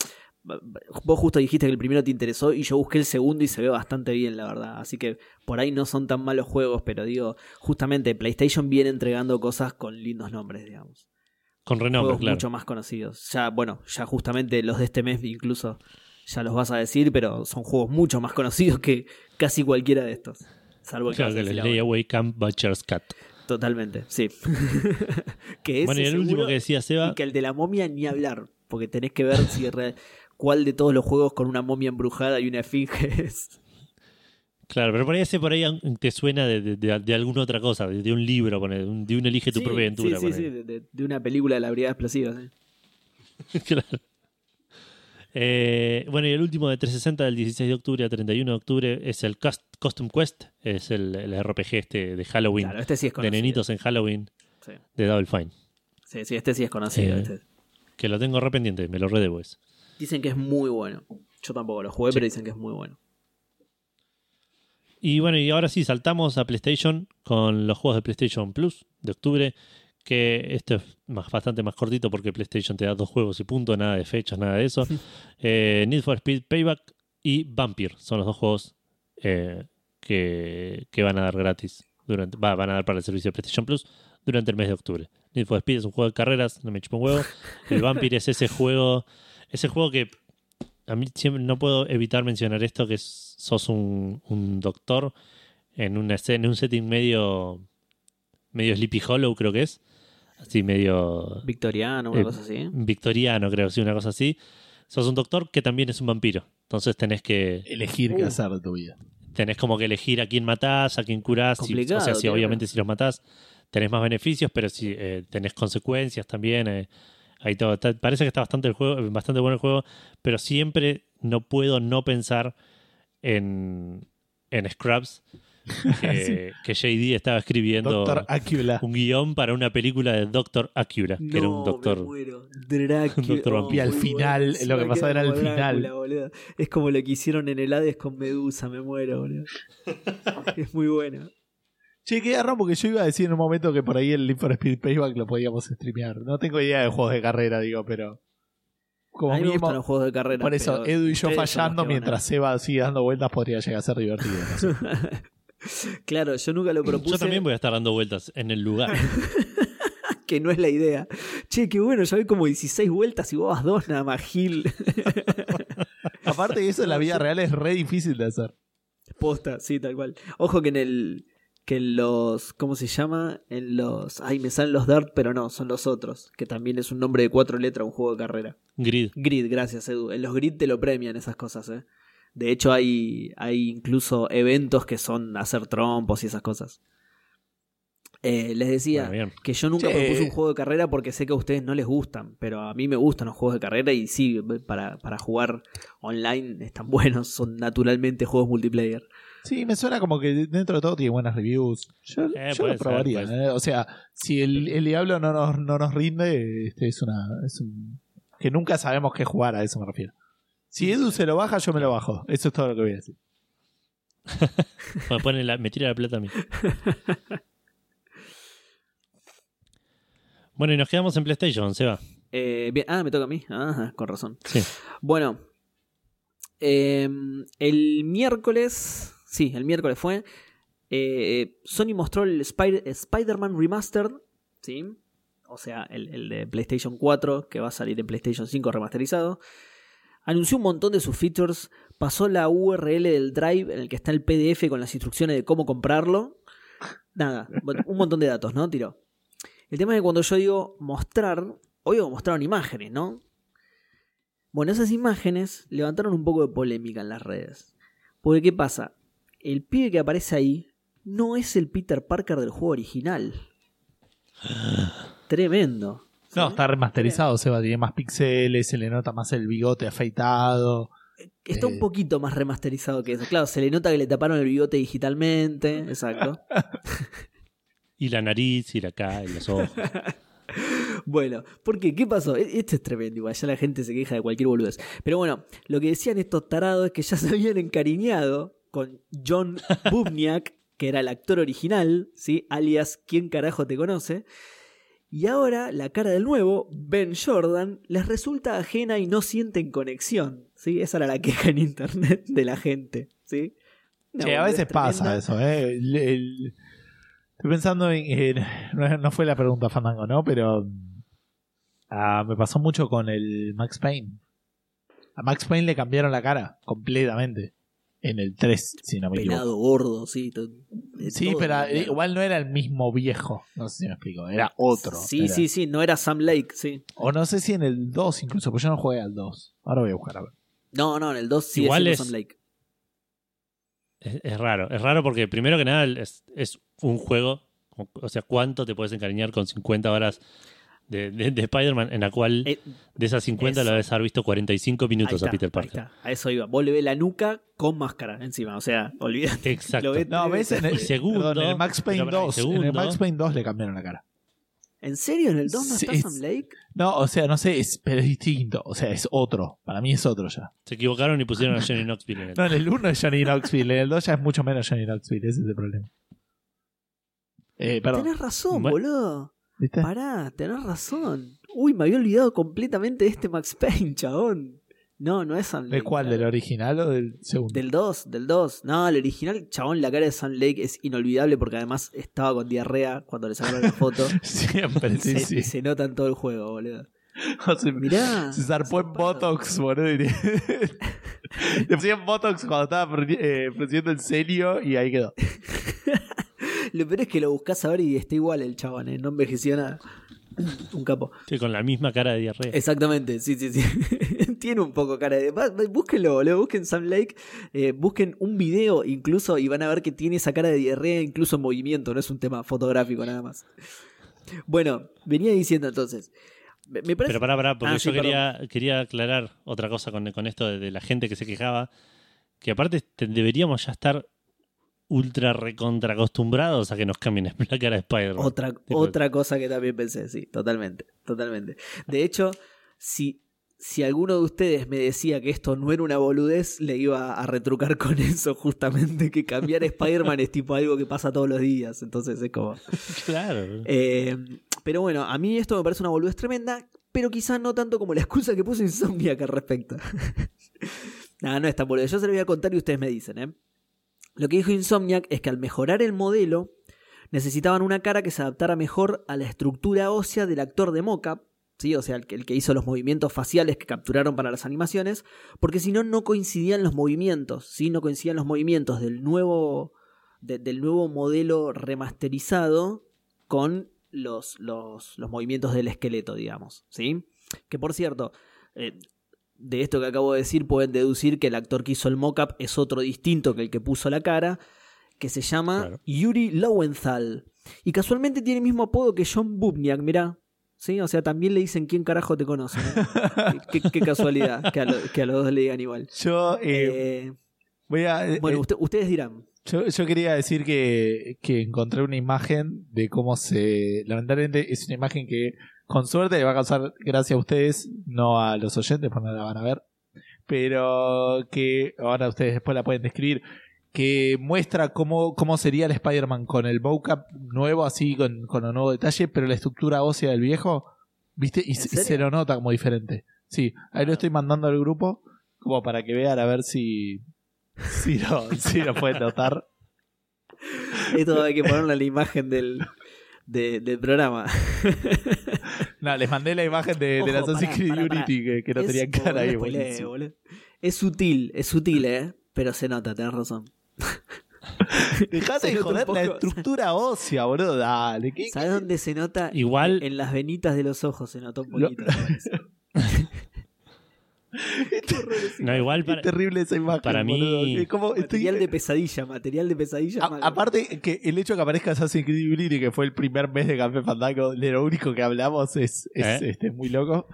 vos justo dijiste que el primero te interesó y yo busqué el segundo y se ve bastante bien, la verdad. Así que por ahí no son tan malos juegos, pero digo, justamente PlayStation viene entregando cosas con lindos nombres, digamos. Con renombre, juegos claro. mucho más conocidos. Ya, bueno, ya justamente los de este mes incluso ya los vas a decir, pero son juegos mucho más conocidos que casi cualquiera de estos. Salvo el Claro, que el decir Lay ahora. Away Camp Butcher's Cat. Totalmente, sí. que ese Bueno, y el último que decía Seba, y que el de la momia ni hablar, porque tenés que ver si re- cuál de todos los juegos con una momia embrujada y una esfinge es. claro, pero por ahí ese por ahí te suena de, de- de- de alguna otra cosa, de, un libro, de un, Elige tu Sí, propia aventura. Sí, sí, sí, de, una película de la brigada explosiva. Claro. Eh, bueno, y el último de 360 del 16 de octubre a 31 de octubre es el Cust- Custom Quest, es el, el RPG este de Halloween, Claro, este sí es de conocido. nenitos en Halloween Sí. de Double Fine. Sí, sí, este sí es conocido. Eh, este. Que lo tengo re pendiente, me lo re debo ese. Dicen que es muy bueno. Yo tampoco lo jugué, Sí. pero dicen que es muy bueno. Y bueno, y ahora sí, saltamos a PlayStation con los juegos de PlayStation Plus de octubre. Que esto es más, bastante más cortito porque PlayStation te da dos juegos y punto, nada de fechas, nada de eso. Eh, Need for Speed Payback y Vampire son los dos juegos eh, que, que van a dar gratis. Durante, va, van a dar para el servicio de PlayStation Plus durante el mes de octubre. Need for Speed es un juego de carreras, no me chupa un huevo. El Vampire es ese juego, ese juego que a mí siempre no puedo evitar mencionar esto, que es- sos un, un doctor en una en un setting medio medio Sleepy Hollow, creo que es. Así medio Victoriano, una Eh, cosa así. victoriano, creo, sí, una cosa así. Sos un doctor que también es un vampiro. Entonces tenés que Elegir qué Uh. hacer de tu vida. tenés como que elegir a quién matás, a quién curás. si- Complicado, o sea, si obviamente si los matás tenés más beneficios, pero si eh, tenés consecuencias también. eh, ahí todo. Está- parece que está bastante el juego, bastante bueno el juego, pero siempre no puedo no pensar en, en Scrubs que, que JD estaba escribiendo Acula. un guion para una película de Doctor Acura, que era un doctor. me muero. Drácula. un doctor Oh, vampiro. Y al final, bueno. lo que pasaba era Drácula, final. boludo. Es como lo que hicieron en el Hades con Medusa, me muero, boludo. es muy bueno. Che, qué garrón, porque yo iba a decir en un momento que por ahí el Need for Speed Payback lo podíamos streamear. No tengo idea de juegos de carrera, digo, pero. Como a mí me mínimo, gustan los juegos de carrera. por eso, Edu y yo fallando mientras Seba sigue dando vueltas podría llegar a ser divertido. no sé. Claro, yo nunca lo propuse. Yo también voy a estar dando vueltas en el lugar. Que no es la idea. Che, qué bueno, ya vi como 16 vueltas y vos vas dos nada más, Gil. Aparte de eso, en la vida real es re difícil de hacer. Posta, sí, tal cual. Ojo que en el. Que en los. ¿Cómo se llama? En los. Ay, me salen los Dart, pero no, son los otros. Que también es un nombre de cuatro letras, un juego de carrera. Grid. Grid, gracias, Edu. En los Grid te lo premian esas cosas, ¿eh? De hecho, hay, hay incluso eventos que son hacer trompos y esas cosas. Eh, les decía Bueno, que yo nunca propuse un juego de carrera porque sé que a ustedes no les gustan, pero a mí me gustan los juegos de carrera y sí, para, para jugar online están buenos, son naturalmente juegos multiplayer. Sí, me suena como que dentro de todo tiene buenas reviews. Yo, Eh, yo lo ser, probaría. ¿eh? O sea, si el, el diablo no nos, no nos rinde, este es una. Es un, que nunca sabemos qué jugar, a eso me refiero. Si Edu se lo baja, yo me lo bajo. Eso es todo lo que voy a decir. Me, pone la- me tira la plata a mí. Bueno, y nos quedamos en PlayStation, Seba. Eh, bien, ah, me toca a mí. Ah, con razón. Sí. Bueno, eh, el miércoles, sí, el miércoles fue, eh, Sony mostró el Spider- Spider-Man Remastered, ¿sí? O sea, el, el de PlayStation 4, que va a salir en PlayStation 5 remasterizado. Anunció un montón de sus features, pasó la URL del drive en el que está el PDF con las instrucciones de cómo comprarlo. Nada, un montón de datos, ¿no? Tiró. El tema es que cuando yo digo mostrar, obvio mostraron imágenes, ¿no? Bueno, esas imágenes levantaron un poco de polémica en las redes. Porque, ¿qué pasa? El pibe que aparece ahí no es el Peter Parker del juego original. Tremendo. No, está remasterizado, Seba. Tiene más píxeles, se le nota más el bigote afeitado. Está eh. un poquito más remasterizado que eso. Claro, se le nota que le taparon el bigote digitalmente. Exacto. Y la nariz, y la cara, y los ojos. Bueno, ¿por qué? ¿Qué pasó? E- Esto es tremendo, igual ya la gente se queja de cualquier boludez. Pero bueno, lo que decían estos tarados es que ya se habían encariñado con John Bubniak, que era el actor original, ¿sí? Alias ¿Quién carajo te conoce? Y ahora la cara del nuevo, Ben Jordan, les resulta ajena y no sienten conexión, ¿sí? Esa era la queja en internet de la gente, ¿sí? Che, a veces pasa eso, ¿eh? El- el- Estoy pensando en. en- no, no fue la pregunta Fandango, ¿no? Pero. ah, me pasó mucho con el Max Payne. A Max Payne le cambiaron la cara completamente. En el 3, si no me equivoco. Pelado, gordo, sí. Sí, todo, pero eh, igual no era el mismo viejo. No sé si me explico. Era otro. Sí, Era- sí, sí, no era Sam Lake, sí. O no sé si en el 2 incluso, pues yo no jugué al 2. Ahora voy a buscar a ver. No, no, en el 2 sigue Igual es- Sam Lake. Es, es raro, es raro porque primero que nada es, es un juego, o sea, ¿cuánto te puedes encariñar con 50 horas de, de- de Spider-Man en la cual Eh, de esas 50 eso. lo debes haber visto 45 ahí minutos está, a Peter Parker? A eso iba. Vos le ves la nuca con máscara encima. O sea, olvídate. Exacto. Ves- No, ves en el, Y segundo- perdón, en el Max Payne pero pará, y 2. En el Max Payne 2 le cambiaron la cara. ¿En serio? ¿En el 2 no Sí, está es- Sam Lake? No, o sea, no sé, es- pero es distinto. O sea, es otro. Para mí es otro ya. Se equivocaron y pusieron a Johnny Knoxville en el. No, en el 1 es Johnny Knoxville. En el 2 ya es mucho menos Johnny Knoxville. Ese es el problema. Eh, perdón. Tenés razón, Bueno. boludo. ¿Viste? Pará, tenés razón. Uy, me había olvidado completamente de este Max Payne, chabón. No, no es Sam Lake. ¿De cuál? claro. ¿Del original o del segundo? Del 2, del 2. No, el original, chabón, la cara de Sam Lake es inolvidable porque además estaba con diarrea cuando le sacaron la foto. Siempre, sí, se, sí. se nota en todo el juego, boludo. O sea, Mirá. Se zarpó en. Botox, boludo. Le pusieron Botox cuando estaba eh, produciendo el serio y ahí quedó. Lo peor es que lo buscás a ver y está igual el chabón, ¿eh? no envejeció nada. Un capo. Sí, con la misma cara de diarrea. Exactamente, sí, sí, sí. Tiene un poco cara de. Búsquenlo, boludo. Busquen Sam Lake. eh, busquen un video incluso y van a ver que tiene esa cara de diarrea incluso en movimiento. No es un tema fotográfico nada más. Bueno, venía diciendo entonces. Me, parece. Pero pará, pará, porque Ah, sí, yo quería, quería aclarar otra cosa con, con esto de, de la gente que se quejaba. Que aparte te- deberíamos ya estar ultra recontra acostumbrados a que nos cambien la cara de Spider-Man. Otra, Tipo- otra cosa que también pensé, sí, totalmente, totalmente. De hecho, si, si alguno de ustedes me decía que esto no era una boludez, le iba a retrucar con eso justamente, que cambiar a Spider-Man es tipo algo que pasa todos los días, entonces es como... Claro. Eh, pero bueno, a mí esto me parece una boludez tremenda, pero quizás no tanto como la excusa que puso Insomniac al respecto. Nada, no es tan boludez, yo se lo voy a contar y ustedes me dicen, ¿eh? Lo que dijo Insomniac es que al mejorar el modelo, necesitaban una cara que se adaptara mejor a la estructura ósea del actor de mocap, ¿sí? o sea, el que, hizo los movimientos faciales que capturaron para las animaciones, porque si no, no coincidían los movimientos, ¿sí? no coincidían los movimientos del nuevo, de- del nuevo modelo remasterizado con los, los, los movimientos del esqueleto, digamos. ¿sí? Que por cierto, eh, de esto que acabo de decir pueden deducir que el actor que hizo el mocap es otro distinto que el que puso la cara, que se llama Claro. Yuri Lowenthal. Y casualmente tiene el mismo apodo que John Bubniak, mirá. ¿Sí? O sea, también le dicen quién carajo te conoce. ¿no? qué, qué- qué casualidad que a, lo- que a los dos le digan igual. Yo, eh, Eh, voy a. eh, bueno, usted- ustedes dirán. yo, yo quería decir que, que encontré una imagen de cómo se. Lamentablemente es una imagen que, con suerte, le va a causar gracia a ustedes, no a los oyentes, porque no la van a ver. Pero que ahora ustedes después la pueden describir. Que muestra cómo, cómo sería el Spider-Man con el mocap nuevo, así con, con un nuevo detalle, pero la estructura ósea del viejo, ¿viste? Y, ¿En se- y serio? se lo nota como diferente. Sí, ahí lo estoy mandando al grupo, como para que vean a ver si. Si lo, si lo pueden notar. Esto hay que ponerle la imagen del, de- del programa. No, les mandé la imagen de, de Ojo, la Assassin's Creed pará, pará. Unity que, que no Es- tenían cara ahí. boludo. Es sutil, es sutil, ¿eh? Pero se nota, tenés razón. Dejate de joder la estructura ósea, boludo. Dale. ¿qué- ¿Sabes dónde se nota? Igual- En las venitas de los ojos se notó un poquito. No, igual qué para, terrible esa imagen. para mí-. Es como- estoy- Material de pesadilla, material de pesadilla. A- aparte que el hecho de que aparezca Assassin's Creed Unity, que fue el primer mes de Café Fandango, de lo único que hablamos es, es, ¿Eh? este, muy loco.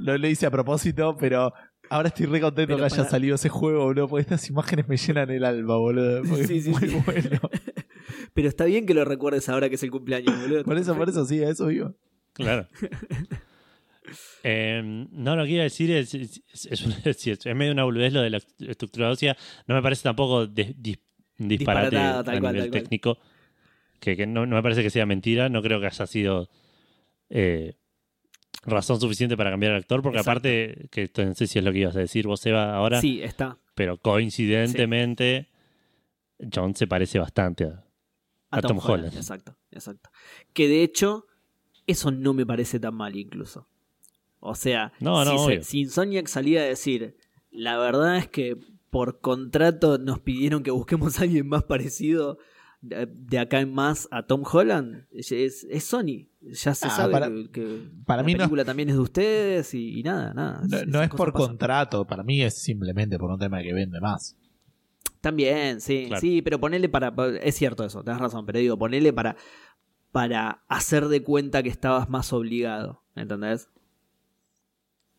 No lo hice a propósito, pero ahora estoy re contento Pero que haya para- salido ese juego, boludo, porque estas imágenes me llenan el alma, boludo. Sí, es sí, muy sí. bueno. Pero está bien que lo recuerdes ahora que es el cumpleaños, boludo. Por eso, por eso sí, a eso vivo. Claro. Eh, no, lo que iba a decir es, es, es, una- es medio una boludez lo de la estructura ósea. No me parece tampoco de- dis- disparate a nivel cual. técnico. Que, que no, no me parece que sea mentira. No creo que haya sido eh, razón suficiente para cambiar al actor. Porque Exacto. aparte, que esto no sé si es lo que ibas a decir vos, Eva, ahora. Sí, está. Pero coincidentemente, John se parece bastante a, A, a Tom, Tom Holland. Holland. Exacto, exacto. Que de hecho, eso no me parece tan mal incluso. O sea, No, no, si, se- obvio. si Insomniac salía a decir, la verdad es que por contrato nos pidieron que busquemos a alguien más parecido de de acá en más a Tom Holland, es, es Sony. Ya se Ah, sabe para- que, que para la mí no- película también es de ustedes y, y nada, nada. No, es por pasan. contrato, para mí es simplemente por un tema de que vende más. También, sí, Claro. sí, pero ponele para. pa- Es cierto eso, tenés razón, pero digo, ponele para, para hacer de cuenta que estabas más obligado, ¿entendés?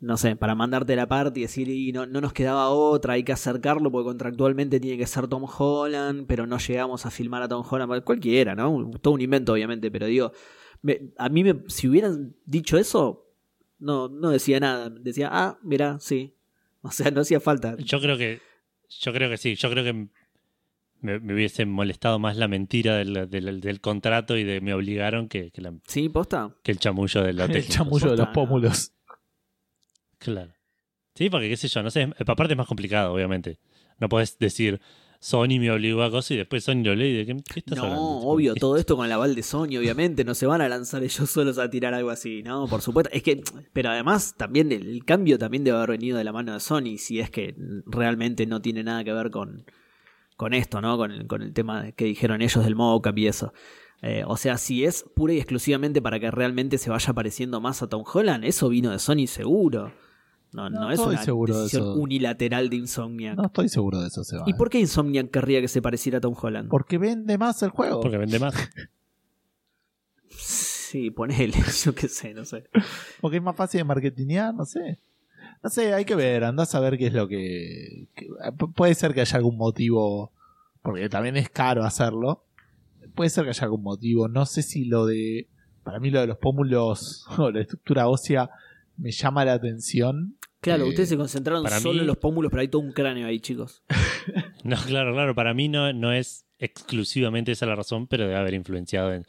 No sé, para mandarte la parte y decir, y no, no nos quedaba otra, hay que acercarlo porque contractualmente tiene que ser Tom Holland, pero no llegamos a filmar a Tom Holland, cualquiera, ¿no? Todo un invento, obviamente, pero digo, me- a mí me, si hubieran dicho eso, no, no decía nada, decía, ah, mira, sí. O sea, no hacía falta. Yo creo que. Yo creo que sí. Yo creo que me, me hubiese molestado más la mentira del, del- del contrato y de me obligaron que, que, la- ¿Sí, posta? que el chamullo de la El chamullo de los pómulos. Claro. Sí, porque qué sé yo, no sé. Aparte es más complicado, obviamente. No podés decir Sony me obligó a cosas y después Sony lo lee y de qué, qué estás No, hablando? obvio, todo esto con el aval de Sony, obviamente, no se van a lanzar ellos solos a tirar algo así, ¿no? Por supuesto, es que, pero además también el, el cambio también debe haber venido de la mano de Sony, si es que realmente no tiene nada que ver con, con esto, ¿no? Con el, con el tema que dijeron ellos del mocap y eso. Eh, o sea, si es pura y exclusivamente para que realmente se vaya pareciendo más a Tom Holland, eso vino de Sony seguro. No, no, No es estoy una seguro de decisión eso. unilateral de Insomniac. No estoy seguro de eso, Seba. ¿Y ¿eh? por qué Insomniac querría que se pareciera a Tom Holland? Porque vende más el juego. Porque vende más. Sí, ponele, yo qué sé, no sé. Porque es más fácil de marketinear, no sé. No sé, hay que ver, andás a ver qué es lo que... que- pu- puede ser que haya algún motivo, porque también es caro hacerlo. Puede ser que haya algún motivo. No sé si lo de... Para mí lo de los pómulos o la estructura ósea me llama la atención. Claro, Eh, ustedes se concentraron solo mí- en los pómulos, pero hay todo un cráneo ahí, chicos. No, claro, claro. Para mí no, no es exclusivamente esa la razón, pero debe haber influenciado en.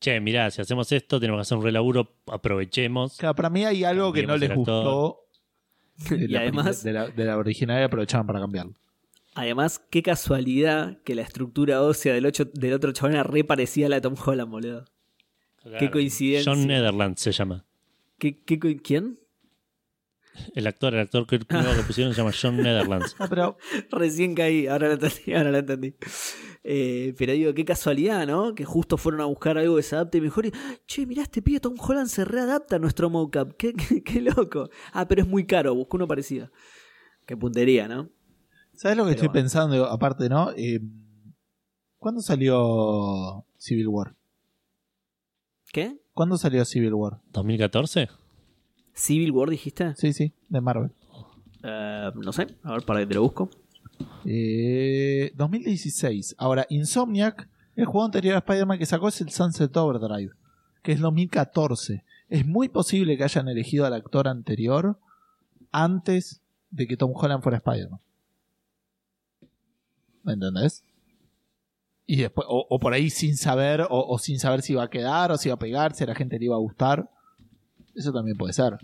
Che, mirá, si hacemos esto, tenemos que hacer un relaburo, aprovechemos. Claro, para mí hay algo que no les gustó de y la, además, de la, de la original y aprovecharon para cambiarlo. además, qué casualidad que la estructura ósea del, ocho- del otro chabón era re parecida a la de Tom Holland, boludo. Claro. coincidencia. John Netherlands se llama. ¿Qué, qué, ¿Quién? El actor, el actor que, nuevo que pusieron se llama John Netherlands. No, pero Recién caí, ahora lo entendí, ahora lo entendí. Eh, pero digo, qué casualidad, ¿no? Que justo fueron a buscar algo que se adapte mejor y, che, mirá, este pibe Tom Holland se readapta a nuestro mocap. Qué, qué, qué loco. Ah, pero es muy caro, busco uno parecido. Qué puntería, ¿no? ¿Sabes lo que Pero estoy bueno. pensando? Aparte, ¿no? Eh, ¿Cuándo salió Civil War? ¿Qué? ¿Cuándo salió Civil War? ¿2014? ¿Civil War dijiste? Sí, sí, de Marvel. Eh, no sé, a ver, para que te lo busco. Eh, 2016. Ahora, Insomniac, el juego anterior a Spider-Man que sacó es el Sunset Overdrive, que es 2014. Es muy posible que hayan elegido al actor anterior antes de que Tom Holland fuera Spider-Man. ¿Me entendés? Y después, o, o por ahí sin saber, o, o sin saber si iba a quedar, o si iba a pegar, si a la gente le iba a gustar. Eso también puede ser.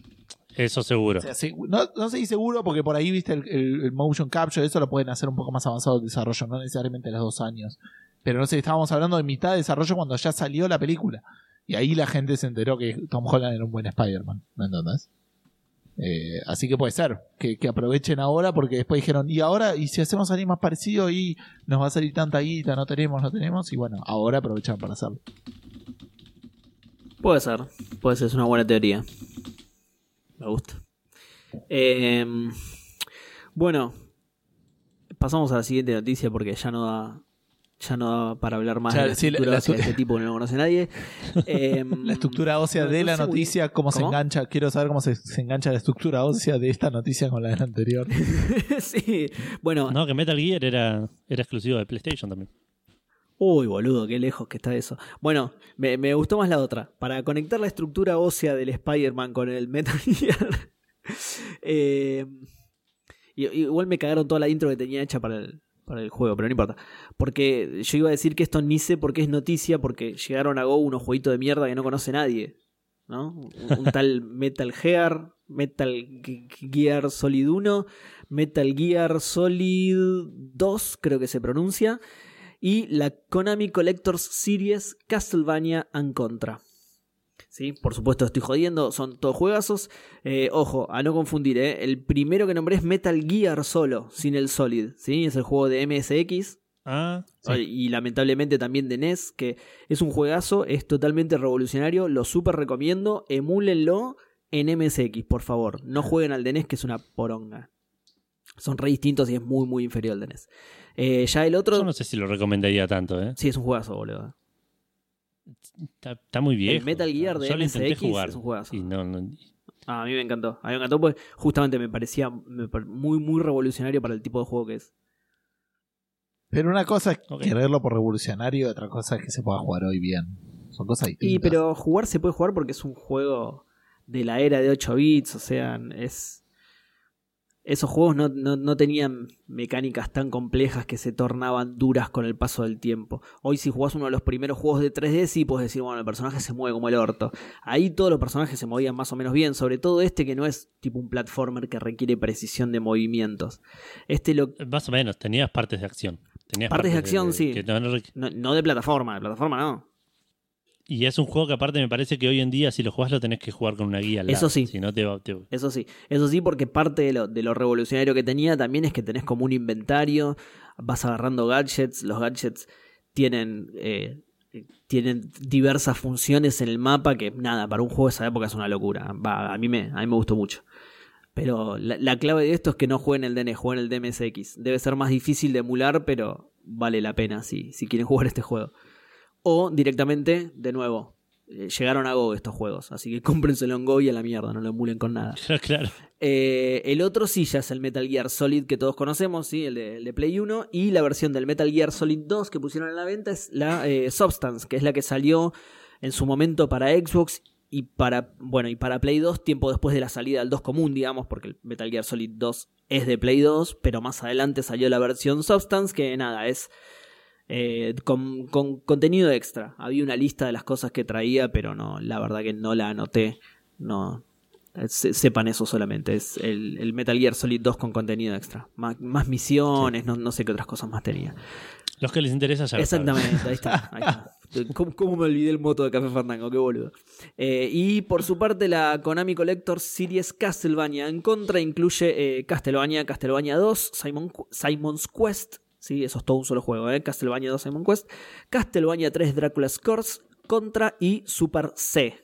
Eso seguro. O sea, sí, no, no sé si seguro porque por ahí viste el, el- el motion capture, eso lo pueden hacer un poco más avanzado el desarrollo, no necesariamente a los dos años. Pero no sé, estábamos hablando de mitad de desarrollo cuando ya salió la película. Y ahí la gente se enteró que Tom Holland era un buen Spider-Man, ¿me entendés? Eh, así que puede ser que, que aprovechen ahora porque después dijeron, y ahora, y si hacemos alguien más parecido y nos va a salir tanta guita, no tenemos, no tenemos, y bueno, ahora aprovechan para hacerlo. Puede ser, puede ser, es una buena teoría. Me gusta. Eh, bueno, pasamos a la siguiente noticia porque ya no da, ya no da para hablar más Ya, de la sí, la- estructura la- ósea de este tipo que no lo conoce nadie. Eh, La estructura ósea no- de no la muy- noticia, cómo, se engancha, quiero saber cómo se, se engancha la estructura ósea de esta noticia con la de la anterior. sí, bueno, No, que Metal Gear era, era exclusivo de PlayStation también. Uy, boludo, qué lejos que está eso. Bueno, me, me gustó más la otra. Para conectar la estructura ósea del Spider-Man con el Metal Gear. eh, igual me cagaron toda la intro que tenía hecha para el, para el juego, pero no importa. Porque yo iba a decir que esto ni sé por qué es noticia, porque llegaron a Go unos jueguitos de mierda que no conoce nadie. ¿no? Un, un tal Metal Gear, Metal Gear Solid 1, Metal Gear Solid 2, creo que se pronuncia y la Konami Collectors Series Castlevania and Contra. ¿sí? Por supuesto estoy jodiendo, son todos juegazos. Eh, ojo, a no confundir, ¿eh? el primero que nombré es Metal Gear solo, sin el Solid, ¿sí? es el juego de MSX. Ah, Y lamentablemente también de NES, que es un juegazo, es totalmente revolucionario, lo súper recomiendo, emúlenlo en MSX, por favor. No jueguen al de NES, que es una poronga. Son re distintos y es muy, muy inferior al de NES. Eh, ya el otro... yo no sé si lo recomendaría tanto, ¿eh? Sí, es un juegazo, boludo. Está, está muy viejo. El Metal Gear de Yo MSX jugar es un juegazo. y no, no- Ah, a mí me encantó. A mí me encantó porque justamente me parecía muy, muy revolucionario para el tipo de juego que es. Pero una cosa es quererlo por revolucionario y otra cosa es que se pueda jugar hoy bien. Son cosas distintas. Y pero jugar se puede jugar porque es un juego de la era de 8 bits, o sea, es... Esos juegos no, no- no tenían mecánicas tan complejas que se tornaban duras con el paso del tiempo. Hoy si jugás uno de los primeros juegos de 3D sí puedes decir, bueno, el personaje se mueve como el orto. Ahí todos los personajes se movían más o menos bien, sobre todo este que no es tipo un platformer que requiere precisión de movimientos. Este lo, Más o menos, tenías partes de acción. Tenías Partes de acción, sí. no de plataforma, de plataforma no. Y es un juego que aparte me parece que hoy en día si lo jugás lo tenés que jugar con una guía al Eso lado, sí. Si no te, va- te- Eso sí, eso sí, porque parte de lo, de lo revolucionario que tenía también es que tenés como un inventario, vas agarrando gadgets, los gadgets tienen, eh, tienen diversas funciones en el mapa que nada, para un juego de esa época es una locura. Va, a, mí me, a mí me gustó mucho. Pero la, la clave de esto es que no jueguen el DNS, jueguen el DMSX. Debe ser más difícil de emular, pero vale la pena si, si quieren jugar este juego. O directamente, de nuevo, eh, llegaron a Go estos juegos, así que cómprenselo en Go y a la mierda, no lo emulen con nada. claro. Eh, el otro sí ya es el Metal Gear Solid que todos conocemos, ¿sí? el, de, el de Play 1. Y la versión del Metal Gear Solid 2 que pusieron en la venta es la eh, Substance, que es la que salió en su momento para Xbox y para, bueno, y para Play 2, tiempo después de la salida del 2 común, digamos, porque el Metal Gear Solid 2 es de Play 2, pero más adelante salió la versión Substance, que nada, es eh, con, con contenido extra. Había una lista de las cosas que traía, pero no, la verdad que no la anoté. No, eh, se- sepan eso solamente. Es el, el Metal Gear Solid 2 con contenido extra. Más, más misiones, no, no sé qué otras cosas más tenía. Los que les interesa ya. Exactamente, ahí está. ahí está. ¿Cómo, cómo me olvidé el moto de Café Fandango? Qué boludo. Eh, y por su parte, la Konami Collector Series Castlevania en contra incluye eh, Castlevania, Castlevania 2, Simon, Simon's Quest. Sí, eso es todo un solo juego, ¿eh? Castlevania 2, Simon Quest. Castlevania 3, Dracula's Curse. Contra y Super C.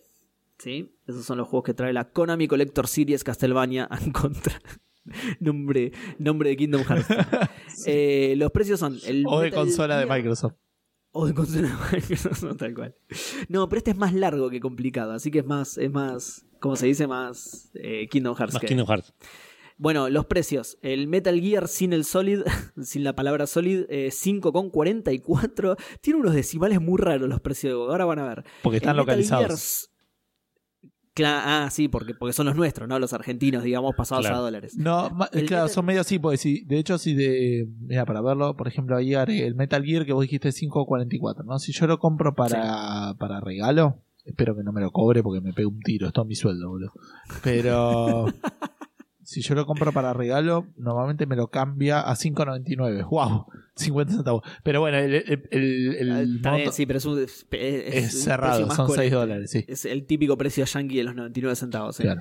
¿Sí? Esos son los juegos que trae la Konami Collector Series Castlevania en contra. nombre, nombre de Kingdom Hearts. Eh, los precios son. El O de Metal consola de Microsoft. o de consola de Microsoft, tal cual. No, pero este es más largo que complicado, así que es más, es más, ¿cómo se dice? Más eh, Kingdom Hearts. Más que- Kingdom Hearts. Bueno, los precios. El Metal Gear sin el Solid, sin la palabra Solid, eh, 5,44. Tiene unos decimales muy raros los precios. de Ahora van a ver. Porque están El Metal localizados. Gear ah, sí, porque, porque son los nuestros, ¿no? Los argentinos, digamos, pasados Claro. a dólares. No, El claro, Metal- son medio así, porque si, de hecho, si de. Mira, para verlo, por ejemplo, ahí el Metal Gear que vos dijiste 5.44, ¿no? Si yo lo compro para, para regalo, espero que no me lo cobre porque me pego un tiro, es todo mi sueldo, boludo. Pero. si yo lo compro para regalo, normalmente me lo cambia a 5.99. ¡Wow! 50 centavos. Pero bueno, el, el, el- el Ah, sí, pero es, un, es, cerrado, son 6 coherente. dólares, sí. Es el típico precio yankee de los 99 centavos. ¿sí? Claro.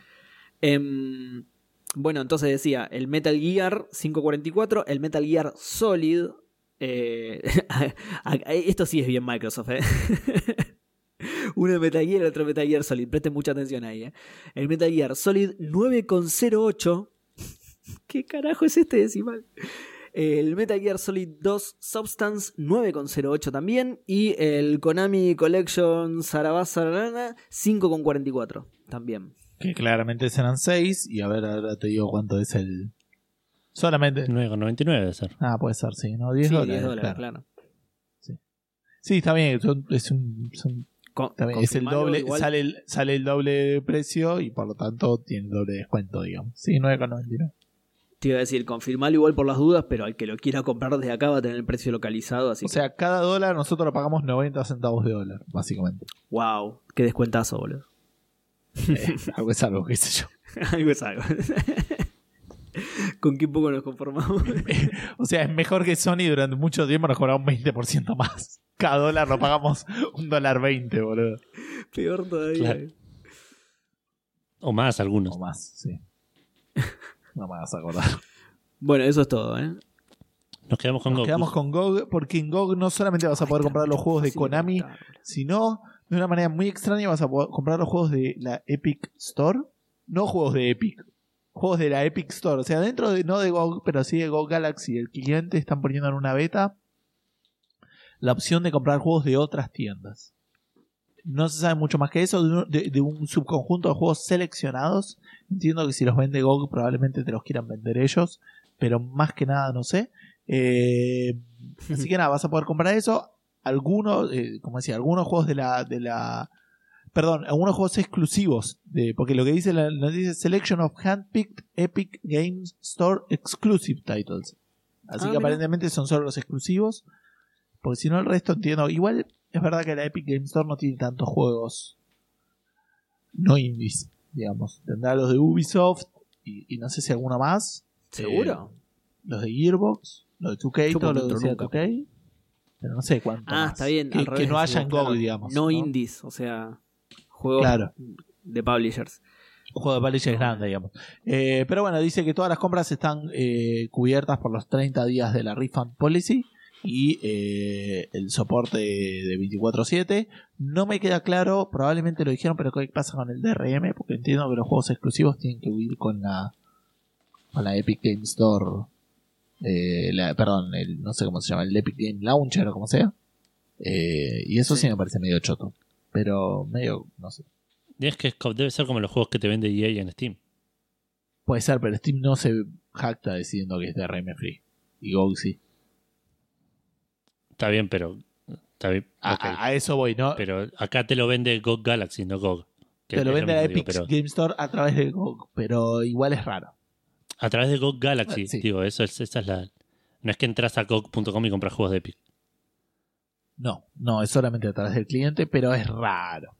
Em, bueno, entonces decía, el Metal Gear 544, el Metal Gear Solid. eh, esto sí es bien Microsoft, ¿eh? Uno de Metal Gear, otro Metal Gear Solid. Presten mucha atención ahí, ¿eh? El Metal Gear Solid 9,08. ¿Qué carajo es este decimal? El Metal Gear Solid 2 Substance 9,08 también. Y el Konami Collection Sarabasa 5,44 también. Que claramente serán 6. Y a ver, ahora te digo cuánto es el. Solamente. 9,99 debe ser. Ah, puede ser, sí, ¿no? 10 Sí, dólares. 10 dólares, claro. claro. Sí, está bien, son- es, un, son- Con- es el doble, igual. sale el, sale el doble de precio y por lo tanto tiene el doble de descuento, digamos. Sí, 9,99. Te iba a decir, confirmalo igual por las dudas, pero al que lo quiera comprar desde acá va a tener el precio localizado, así O sea, cada dólar nosotros lo pagamos 90 centavos de dólar, básicamente. wow, qué descuentazo, boludo. Eh, algo es algo, qué sé yo. algo es algo. Con qué poco nos conformamos. O sea, es mejor que Sony durante mucho tiempo nos cobraba un 20% más. Cada dólar lo pagamos un dólar 20, boludo. Peor todavía. Claro. O más algunos. O más, sí. No me vas a acordar. Bueno, eso es todo, ¿eh? Nos quedamos con Nos GOG. quedamos con GOG porque en GOG no solamente vas a poder comprar los juegos de Konami, sino de una manera muy extraña vas a poder comprar los juegos de la Epic Store. No juegos de Epic, juegos de la Epic Store. O sea, dentro de, no de GOG, pero sí de GOG Galaxy, el cliente están poniendo en una beta la opción de comprar juegos de otras tiendas. No se sabe mucho más que eso, de un, de- de un subconjunto de juegos seleccionados. Entiendo que si los vende GOG probablemente te los quieran vender ellos, pero más que nada no sé. Eh, así que nada, vas a poder comprar eso. Algunos, eh, como decía, algunos juegos de la, de la. Perdón, algunos juegos exclusivos. De, porque lo que dice la dice Selection of Handpicked Epic Games Store Exclusive Titles. Así Ah, que mira. aparentemente son solo los exclusivos. Porque si no, el resto entiendo. Igual es verdad que la Epic Games Store no tiene tantos juegos no indies, digamos. Tendrá los de Ubisoft y, y no sé si alguno más. ¿Seguro? Eh, los de Gearbox, los de 2K, Yo todo no lo que entro sea nunca. 2K. Pero no sé cuánto. ah, más. está bien. Que, no haya en claro. digamos. No, indies, o sea, juegos Claro. de publishers. Un juego de publishers grande, digamos. Eh, pero bueno, dice que todas las compras están eh, cubiertas por los 30 días de la refund policy y eh, el soporte de 24/7. No me queda claro, probablemente lo dijeron, pero ¿qué pasa con el DRM? Porque entiendo que los juegos exclusivos tienen que huir con la con la Epic Game Store. eh, la- perdón, el, no sé cómo se llama, el Epic Game Launcher o como sea. Eh, y eso sí. Sí. me parece medio choto. Pero medio, no sé. Y es que debe ser como los juegos que te vende EA en Steam. Puede ser, pero Steam no se jacta diciendo que es DRM free. Y GOG sí. Está bien, pero. Está bien. A, ok. a- a eso voy, ¿no? Pero acá te lo vende GOG Galaxy, no GOG. que Te lo es vende la mismo, Epic pero Game Store a través de GOG, pero igual es raro. a través de GOG Galaxy, Ah, sí. digo, eso es, esa es la. No es que entras a GOG.com y compras juegos de Epic. No, no, es solamente a través del cliente, pero es raro.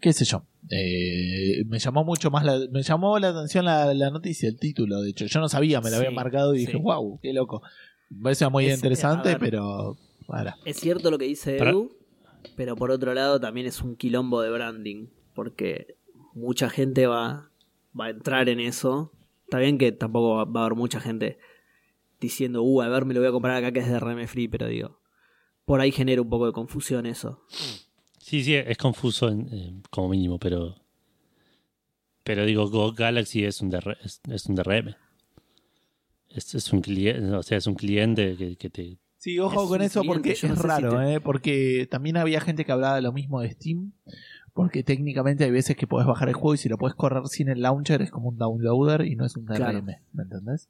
¿Qué sé yo? Eh, me llamó mucho más la, me llamó la atención la, la noticia, el título, de hecho. Yo no sabía, me lo había Sí, marcado y dije, wow, qué loco. Me parece muy Es- interesante, ver. pero. Es cierto lo que dice Para- Edu, pero por otro lado también es un quilombo de branding, porque mucha gente va, va a entrar en eso. Está bien que tampoco va, va a haber mucha gente diciendo, uh, a ver, me lo voy a comprar acá que es de RM Free, pero digo, por ahí genera un poco de confusión eso. Sí, sí, es confuso en- como mínimo, pero. Pero digo, GOG Galaxy es un, DR es, es un DRM. Es, es un cliente, o sea, es un cliente que, que te. Sí, ojo Es con eso porque es raro, te- ¿eh? porque también había gente que hablaba de lo mismo de Steam, porque técnicamente hay veces que podés bajar el juego y si lo puedes correr sin el launcher es como un downloader y no es un DRM, Claro. ¿me entendés?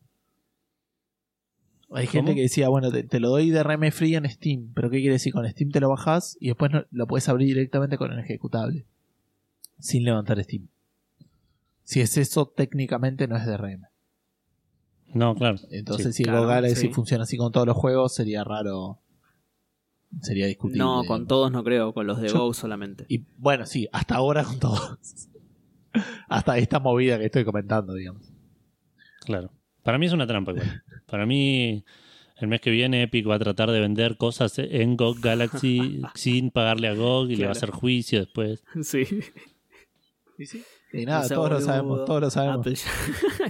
Hay gente que decía, bueno, te, te lo doy DRM free en Steam, pero ¿qué quiere decir? Con Steam te lo bajas y después no- lo puedes abrir directamente con el ejecutable, sin levantar Steam. Si es eso, técnicamente no es DRM. No, claro. Entonces, Sí, si claro, el Galaxy sí. funciona así con todos los juegos, sería raro. Sería discutible. No, con todos no creo, con los de Yo- GO solamente. Y bueno, sí, hasta ahora con todos. hasta esta movida que estoy comentando, digamos. Claro. Para mí es una trampa igual. Para mí, el mes que viene Epic va a tratar de vender cosas en GOG Galaxy sin pagarle a GOG y le va a hacer juicio después. Sí. Y nada, No todos lo sabemos, todos lo sabemos. Apple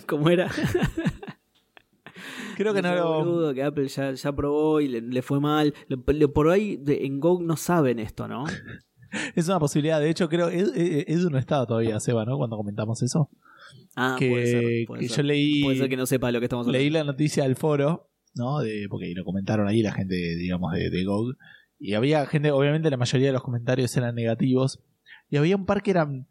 ¿Cómo era? Creo que no lo. boludo, que Apple ya, ya probó y le, le fue mal. Le- le- por ahí de- en GOG no saben esto, ¿no? Es una posibilidad. De hecho, creo. Ed- Ed- Edu no estaba todavía, Seba, ¿no? Cuando comentamos eso. Ah, que puede ser. puede que ser. yo leí. Puede ser que no sepa lo que estamos hablando. leí la noticia del foro, ¿no? De, porque lo comentaron ahí la gente, digamos, de, de GOG. Y había gente, obviamente la mayoría de los comentarios eran negativos. Y había un par que eran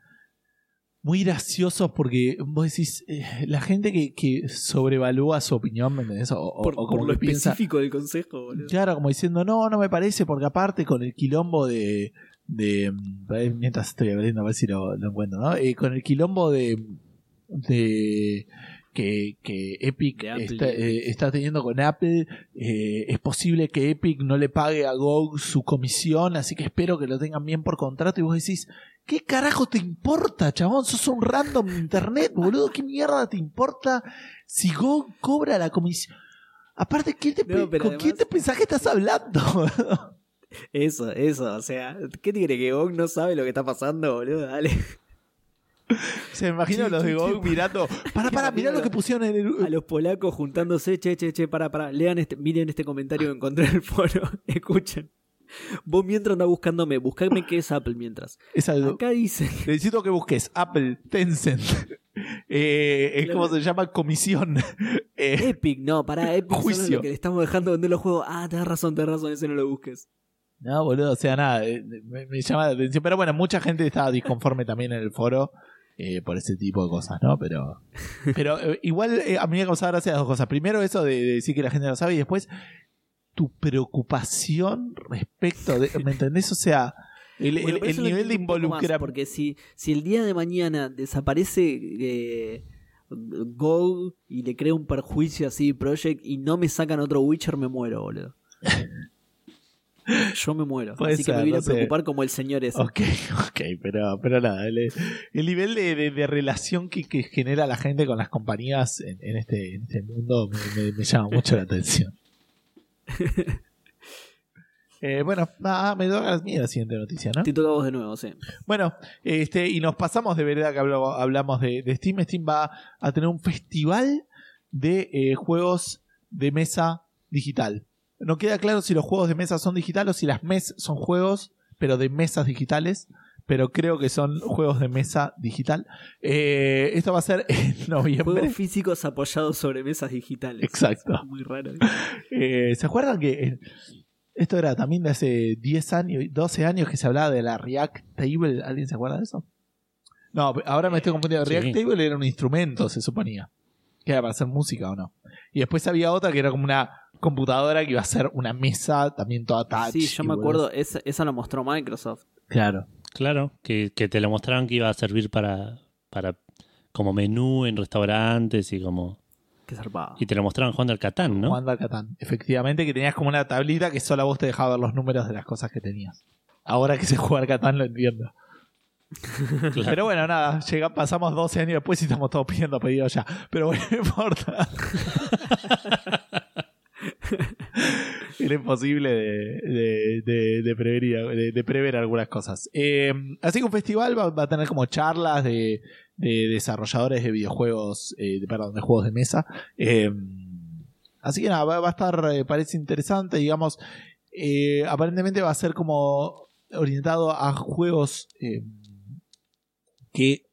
muy graciosos porque vos decís, eh, la gente que, que sobrevalúa su opinión, ¿me entendés? O, por, o por como lo piensa, específico del consejo, boludo. Claro, como diciendo, no, no me parece, porque aparte con el quilombo de. de mm, mientras estoy abriendo a ver si lo, lo encuentro, ¿no? Eh, con el quilombo de. de que, que Epic está, eh, está teniendo con Apple, eh, es posible que Epic no le pague a GOG su comisión, así que espero que lo tengan bien por contrato. Y vos decís, ¿qué carajo te importa, chabón? Sos un random internet, boludo. ¿Qué mierda te importa si GOG cobra la comisión? Aparte, ¿quién te, No, ¿con quién además- te pensás que estás hablando? Eso, eso, o sea, ¿qué te quiere que GOG no sabe lo que está pasando, boludo? Dale. Se me imagino los de GOG mirando. Para, para, mirá lo que pusieron en A el. los polacos juntándose, che, che, che, para, para. Lean este, miren este comentario que encontré en el foro. Escuchen. Vos mientras andás buscándome, buscadme qué es Apple mientras. Es algo- Acá dice. Necesito que busques Apple, Tencent. Eh, es como se llama comisión. Eh, Epic, no, pará, Epic Juicio. que le estamos dejando vender los juegos. Ah, tenés razón, tenés razón, ese no lo busques. no, boludo, o sea, nada. eh, Me, me llama la atención. Pero bueno, mucha gente estaba disconforme también en el foro. eh, por ese tipo de cosas, ¿no? Pero, pero eh, igual eh, a mí me causaba gracia las dos cosas. Primero, eso de, de decir que la gente no sabe, y después tu preocupación respecto de. ¿Me entendés? O sea, el, Bueno, nivel de involucramiento. Porque si, si el día de mañana desaparece eh, GOG y le crea un perjuicio así Project y no me sacan otro Witcher, me muero, boludo. Yo me muero. Puede así que me voy a no sé. preocupar como el señor ese. Ok, ok, pero, pero nada, el, el nivel de, de- de relación que, que genera la gente con las compañías en, en este, en este mundo me, me- me llama mucho la atención. Eh, bueno, nada, me toca mí la siguiente noticia, ¿no? Te toca vos de nuevo, sí. Bueno, este, y nos pasamos de verdad que hablamos de, de Steam. Steam va a tener un festival de eh, juegos de mesa digital. No queda claro si los juegos de mesa son digitales o si las MES son juegos, pero de mesas digitales. Pero creo que son juegos de mesa digital. Eh, esto va a ser en noviembre. Juegos físicos apoyados sobre mesas digitales. Exacto. Muy raro. Eh, ¿Se acuerdan que eh, esto era también de hace 10 años, 12 años que se hablaba de la React Table? ¿Alguien se acuerda de eso? No, ahora me estoy confundiendo. Sí. React Table era un instrumento, se suponía. Que era para hacer música o no. Y después había otra que era como una computadora que iba a ser una mesa también toda touch. Sí, yo me acuerdo, esa, esa lo mostró Microsoft. Claro. Claro, que, que te lo mostraron que iba a servir para, para como menú en restaurantes y como Qué zarpado. y te lo mostraron jugando al Catán, ¿no? Jugando al Catán. Efectivamente, que tenías como una tablita que solo a vos te dejaba ver los números de las cosas que tenías. Ahora que se juega al Catán lo entiendo. Claro. Pero bueno, nada, llega, pasamos 12 años después y estamos todos pidiendo pedidos ya. Pero bueno, no importa. Era imposible de, de, de- prever, algunas cosas. Eh, así que un festival va, a tener como charlas de, de desarrolladores de videojuegos, eh, perdón, de juegos de mesa. Eh, así que nada, va, a estar, eh, parece interesante, digamos. aparentemente va a ser como orientado a juegos que,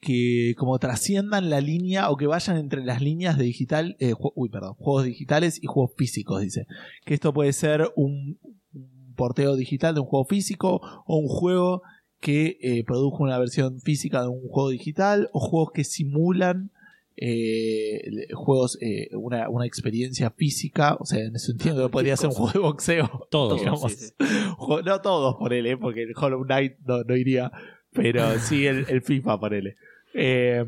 que como trasciendan la línea o que vayan entre las líneas de digital, eh, uy, perdón, juegos digitales y juegos físicos, dice. Que esto puede ser un, un porteo digital de un juego físico o un juego que eh, produjo una versión física de un juego digital o juegos que simulan eh, juegos, eh, una, una experiencia física, o sea, en ese sentido que podría ser un juego de boxeo. Todos. digamos. sí, sí. Jo- No todos por él, ¿eh? porque el Hollow Knight no, no iría, pero sí el, el FIFA por él. Eh,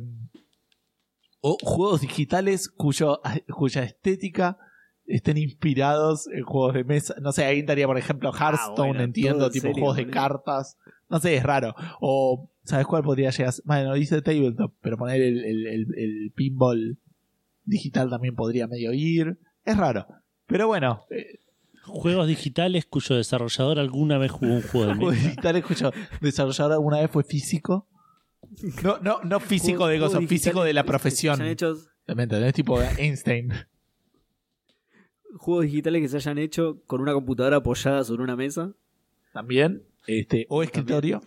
o juegos digitales cuyo, cuya estética estén inspirados en juegos de mesa. No sé, ahí estaría, por ejemplo, Hearthstone, bueno, entiendo, tipo serio, juegos de cartas. No sé, es raro. O, ¿sabes cuál podría llegar? Bueno, dice tabletop, pero poner el, el, el, el pinball digital también podría medio ir. Es raro. Pero bueno, eh, Juegos digitales cuyo desarrollador alguna vez jugó un juego de mesa. digital escucho desarrollador alguna vez fue físico no no no físico de cosas físico de la que profesión se hayan hechos- ¿me entendés? tipo Einstein juegos digitales que se hayan hecho con una computadora apoyada sobre una mesa. también este o escritorio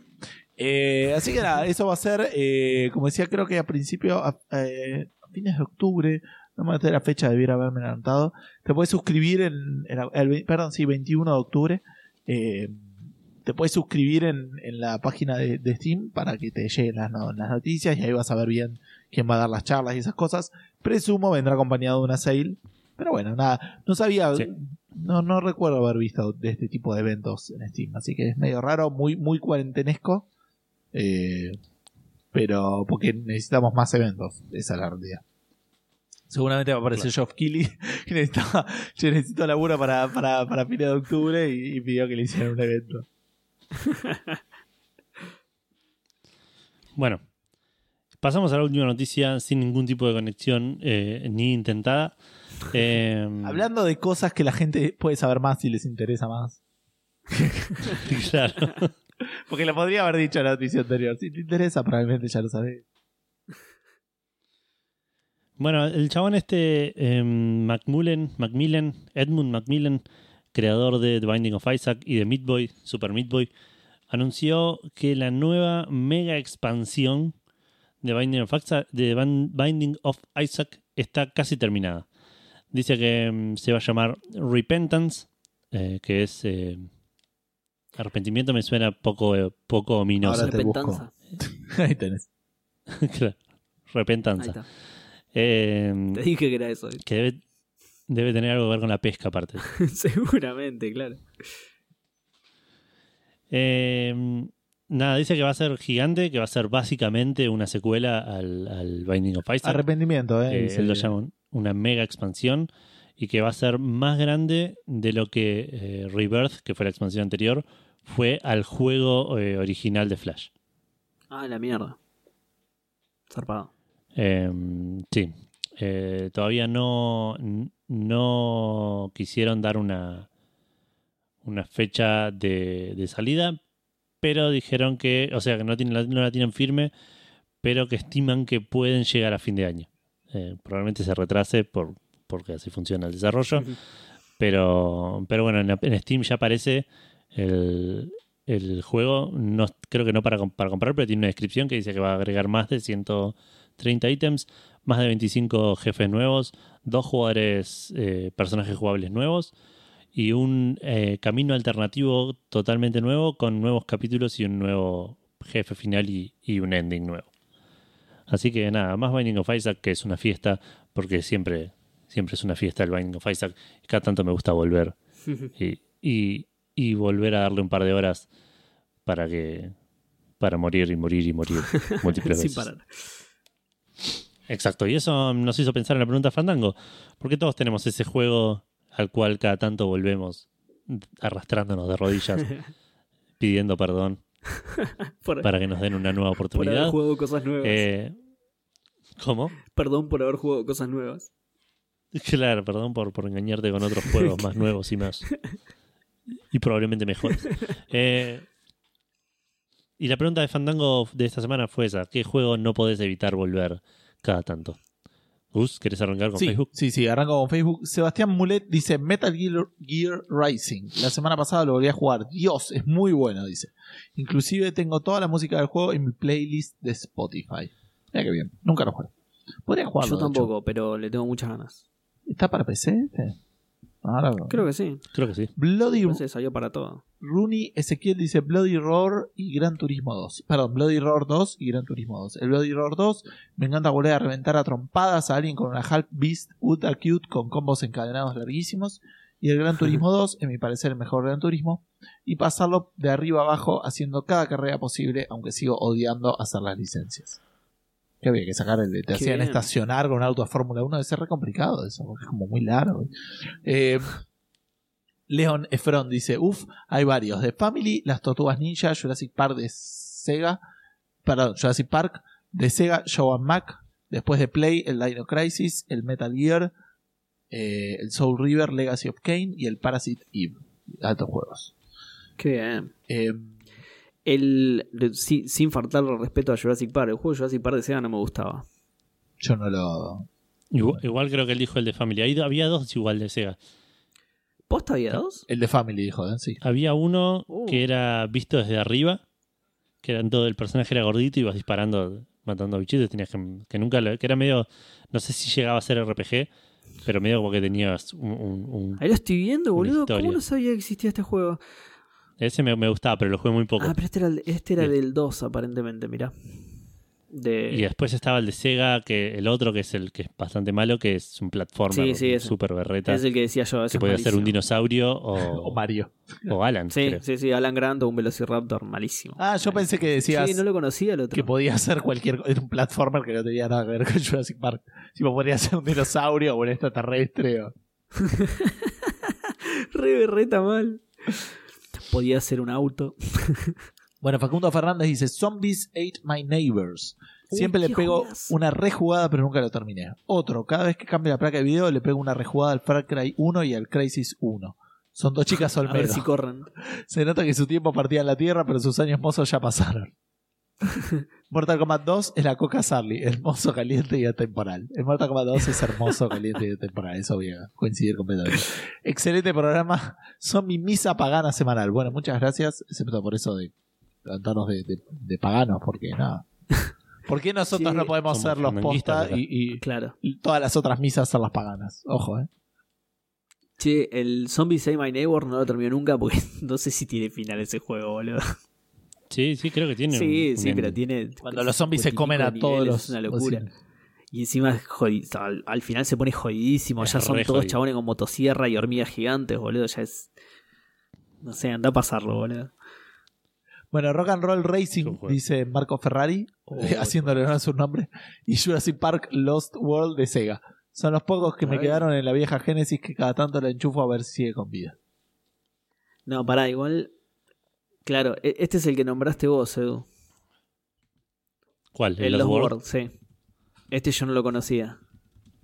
Eh, así que nada eso va a ser eh, como decía creo que a principio a, eh, a fines de octubre no me acuerdo la fecha debiera haberme anotado te puedes suscribir en, en el, perdón sí 21 de octubre eh, te puedes suscribir en, en la página de, de Steam para que te lleguen las, no- las noticias y ahí vas a ver bien quién va a dar las charlas y esas cosas. Presumo vendrá acompañado de una sale. Pero bueno, nada, no sabía, Sí. no, no recuerdo haber visto de este tipo de eventos en Steam. Así que es medio raro, muy, muy cuarentenesco. Eh, pero porque necesitamos más eventos, esa es la realidad. Seguramente va a aparecer Geoff Keighley que necesitaba, yo necesito laburo para, para, para fines de octubre y, y pidió que le hicieran un evento. Bueno, pasamos a la última noticia sin ningún tipo de conexión eh, ni intentada. Eh, Hablando de cosas que la gente puede saber más si les interesa más. claro. Porque lo podría haber dicho en la noticia anterior. Si te interesa, probablemente ya lo sabés. Bueno, el chabón este, eh, Macmillan, Macmillan, Edmund Macmillan, creador de The Binding of Isaac y de Meat Boy, Super Meat Boy, anunció que la nueva mega expansión de Binding of Isaac, de Ban- Binding of Isaac está casi terminada. Dice que mm, se va a llamar Repentance, eh, que es eh, arrepentimiento me suena poco, eh, poco ominoso. Ahora te busco. Repentanza. Ahí tenés. Claro, Ahí Repentanza. está. Eh, Te dije que era eso. que debe, debe tener algo que ver con la pesca aparte. Seguramente, claro. Eh, nada, dice que va a ser gigante, que va a ser básicamente una secuela al, al Binding of Isaac. Arrepentimiento, ¿eh? él lo llama un- una mega expansión y que va a ser más grande de lo que eh, Rebirth, que fue la expansión anterior, fue al juego eh, original de Flash. Ah, la mierda. Zarpado. Eh, sí. Eh, todavía no, no quisieron dar una, una fecha de, de salida, pero dijeron que, o sea, que no, tienen, no la tienen firme, pero que estiman que pueden llegar a fin de año. Eh, probablemente se retrase por, porque así funciona el desarrollo, pero, pero bueno, en, Steam ya aparece el, el juego, no, creo que no para, para comprar, pero tiene una descripción que dice que va a agregar más de 130 ítems, más de 25 jefes nuevos, dos jugadores, eh, personajes jugables nuevos y un eh, camino alternativo totalmente nuevo con nuevos capítulos y un nuevo jefe final y, y un ending nuevo. Así que nada, más Binding of Isaac que es una fiesta, porque siempre, siempre es una fiesta el Binding of Isaac. Cada tanto me gusta volver y, y, y volver a darle un par de horas para que para morir y morir y morir múltiples Sin veces. parar. Exacto, y eso nos hizo pensar en la pregunta Fandango, porque todos tenemos ese juego al cual cada tanto volvemos arrastrándonos de rodillas, pidiendo perdón Por, para que nos den una nueva por haber oportunidad. jugado cosas nuevas. Eh, ¿Cómo? Perdón por haber jugado cosas nuevas. Claro, perdón por, por engañarte con otros juegos más nuevos y más. Y probablemente mejores. Eh, y la pregunta de Fandango de esta semana fue esa: ¿qué juego no podés evitar volver cada tanto? Gus, ¿querés arrancar con sí, Facebook? Sí, sí, arranco con Facebook. Sebastián Mulet dice Metal Gear, Gear Rising. La semana pasada lo volví a jugar. Dios, es muy bueno, dice. Inclusive tengo toda la música del juego en mi playlist de Spotify. Mira qué bien. Nunca lo jugué. Podría jugarlo. Yo tampoco, pero le tengo muchas ganas. ¿Está para PC? este? Ahora Creo que sí. Creo que sí. Bloody No sé, salió para todo. Rooney Ezequiel dice Bloody Roar y Gran Turismo 2. Perdón, Bloody Roar 2 y Gran Turismo 2. El Bloody Roar 2 me encanta volver a reventar a trompadas a alguien con una Half Beast Ultra Cute con combos encadenados larguísimos. Y el Gran Turismo 2, en mi parecer el mejor Gran Turismo. Y pasarlo de arriba abajo haciendo cada carrera posible, aunque sigo odiando hacer las licencias. Que había que sacar el de te Qué hacían bien. estacionar con un auto de Fórmula 1, debe ser re complicado eso, porque es como muy largo. Eh, Leon Efron dice, uff, hay varios. De Family, Las Tortugas Ninja, Jurassic Park de Sega, perdón, Jurassic Park de Sega, Show Mac, después de Play, el Dino Crisis, el Metal Gear, eh, el Soul River, Legacy of Kane y el Parasite Eve. Altos juegos. Qué bien. Eh, El, sin faltarle respeto a Jurassic Park, el juego de Jurassic Park de Sega no me gustaba. yo no lo... Igual, igual creo que él dijo el de Family. Ahí había dos igual de Sega. ¿Posta había dos? El de Family, dijo, ¿eh? sí. Había uno Uh. que era visto desde arriba, que era todo el personaje era gordito y ibas disparando, matando bichitos, tenías que, que nunca lo- que era medio, no sé si llegaba a ser RPG, pero medio como que tenías un, un- un- Ahí lo estoy viendo, boludo. ¿Cómo no sabía que existía este juego? ese me, me gustaba, pero lo jugué muy poco. Ah, pero este era, el- este era del 2, aparentemente, mirá. De... Y después estaba el de Sega, que el otro que es el que es bastante malo, que es un platformer Sí, super berreta, Es el que decía yo. que podía ser un dinosaurio O o, Mario. o Alan. Sí, creo. sí, sí, Alan Grant o un Velociraptor, malísimo. Ah, yo pensé que decías... Sí, no lo conocía el otro. que podía ser cualquier era un platformer que no tenía nada que ver con Jurassic Park. Tipo, podría ser un dinosaurio o un extraterrestre. o- Re berreta mal. Podía ser un auto. Bueno, Facundo Fernández dice: Zombies ate my neighbors. Uy, Siempre le pego una rejugada, pero nunca lo terminé. Otro, cada vez que cambio la placa de video, le pego una rejugada al Far Cry 1 y al Crisis 1. Son dos chicas A ver Olmedo. si corren. Se nota que su tiempo partía en la Tierra, pero sus años mozos ya pasaron. Mortal Kombat 2 es la Coca Sarli, hermoso, caliente y atemporal. El Mortal Kombat 2 es hermoso, caliente y atemporal, eso voy a coincidir completamente. Excelente programa, son mi misa pagana semanal. Bueno, muchas gracias, excepto por eso de tratarnos de, de- de paganos, porque nada. ¿Por qué nosotros Sí, no podemos ser los posta y, y- Claro. y todas las otras misas ser las paganas? Ojo, eh. Che, el Zombie Say My Neighbor no lo terminó nunca porque no sé si tiene final ese juego, boludo. Sí, sí, creo que tiene. Sí, un- sí, un- pero tiene. Cuando los zombies se comen a todos los... Es una locura. los- Y encima al, al final se pone jodidísimo. Es ya son todos jodido. chabones con motosierra y hormigas gigantes, boludo. Ya es. No sé, anda a pasarlo, boludo. Bueno, Rock and Roll Racing, dice Marco Ferrari, Oh, haciéndole honor a su nombre, y Jurassic Park Lost World de Sega. Son los pocos que me quedaron en la vieja Genesis que cada tanto la enchufo a ver si sigue con vida. No, pará, igual. Claro, e- este es el que nombraste vos, Edu. ¿Cuál? El Lost Lost World? World, sí. Este yo no lo conocía.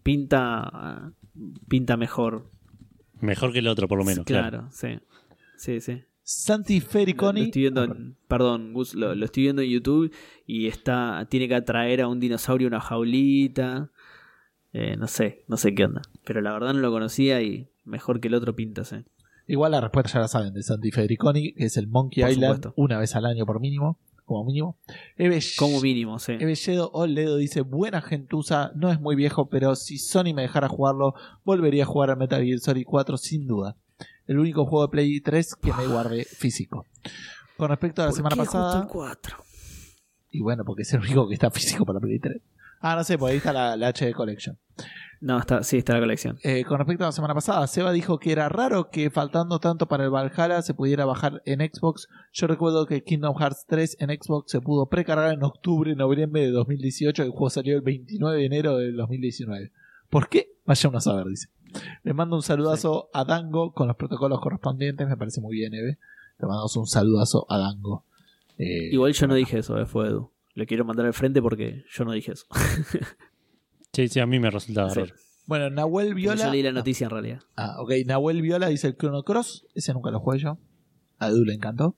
Pinta. Pinta mejor. Mejor que el otro, por lo menos. claro, Claro. sí. Sí, sí. Santi Fericoni. lo estoy viendo Ah, en- perdón, Gus, lo, lo estoy viendo en YouTube y está tiene que atraer a un dinosaurio una jaulita. Eh, no sé, no sé qué onda. Pero la verdad no lo conocía y mejor que el otro pinta, sí. Igual la respuesta ya la saben de Santi Federiconi, que es el Monkey Por Island supuesto. una vez al año por mínimo, como mínimo. Eve, Como mínimo, sí. Evelledo Oledo dice, buena gentuza, no es muy viejo, pero si Sony me dejara jugarlo, volvería a jugar a Metal Gear Solid 4 sin duda. El único juego de Play 3 que me guardé físico. Con respecto a la ¿Por semana qué justo pasada, el 4? y bueno, porque es el único que está físico para Play 3. Ah, no sé, porque ahí está la, la HD Collection. No, está, sí, está la colección. Eh, con respecto a la semana pasada, Seba dijo que era raro que faltando tanto para el Valhalla se pudiera bajar en Xbox. Yo recuerdo que Kingdom Hearts 3 en Xbox se pudo precargar en octubre, noviembre de 2018. El juego salió el 29 de enero del 2019. ¿Por qué? Vaya uno a saber, dice. Le mando un saludazo a Dango con los protocolos correspondientes. Me parece muy bien, Eve. Le mandamos un saludazo a Dango. Eh, Igual yo no dije eso, eh, fue Edu. Le quiero mandar al frente porque yo no dije eso. Sí, sí, a mí me resultaba Sí. raro. Bueno, Nahuel Viola. Yo leí la no. noticia en realidad. Ah, ok. Nahuel Viola dice el Chrono Cross. Ese nunca lo jugué yo. A Edu le encantó.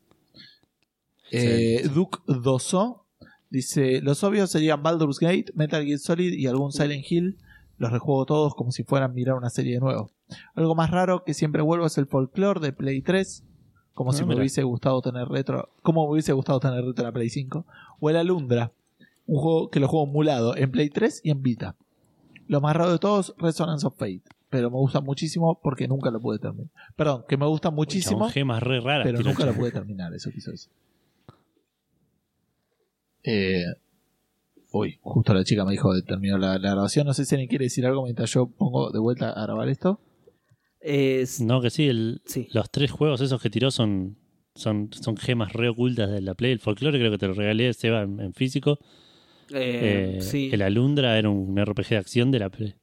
Eh. Duke Doso dice: Los obvios serían Baldur's Gate, Metal Gear Solid y algún Silent Hill. Los rejuego todos como si fueran mirar una serie de nuevo. Algo más raro que siempre vuelvo es el folklore de Play 3. Como Ah, si me hubiese gustado tener retro. Como me hubiese gustado tener retro en la Play 5. O el Alundra. Un juego que lo juego emulado en Play 3 y en Vita. Lo más raro de todos, Resonance of Fate. Pero me gusta muchísimo porque nunca lo pude terminar. Perdón, que me gusta muchísimo, Chabón, gemas re raras. pero nunca lo pude terminar. Eso quiso decir. Eh, uy, justo la chica me dijo que terminó la, la grabación. No sé si alguien quiere decir algo mientras yo pongo de vuelta a grabar esto. Es, No, que sí, el- Sí. los tres juegos esos que tiró son, son, son gemas re ocultas de la Play. El folclore creo que te lo regalé, Seba, en, en físico. eh, Eh, sí. El Alundra era un RPG de acción de la Play,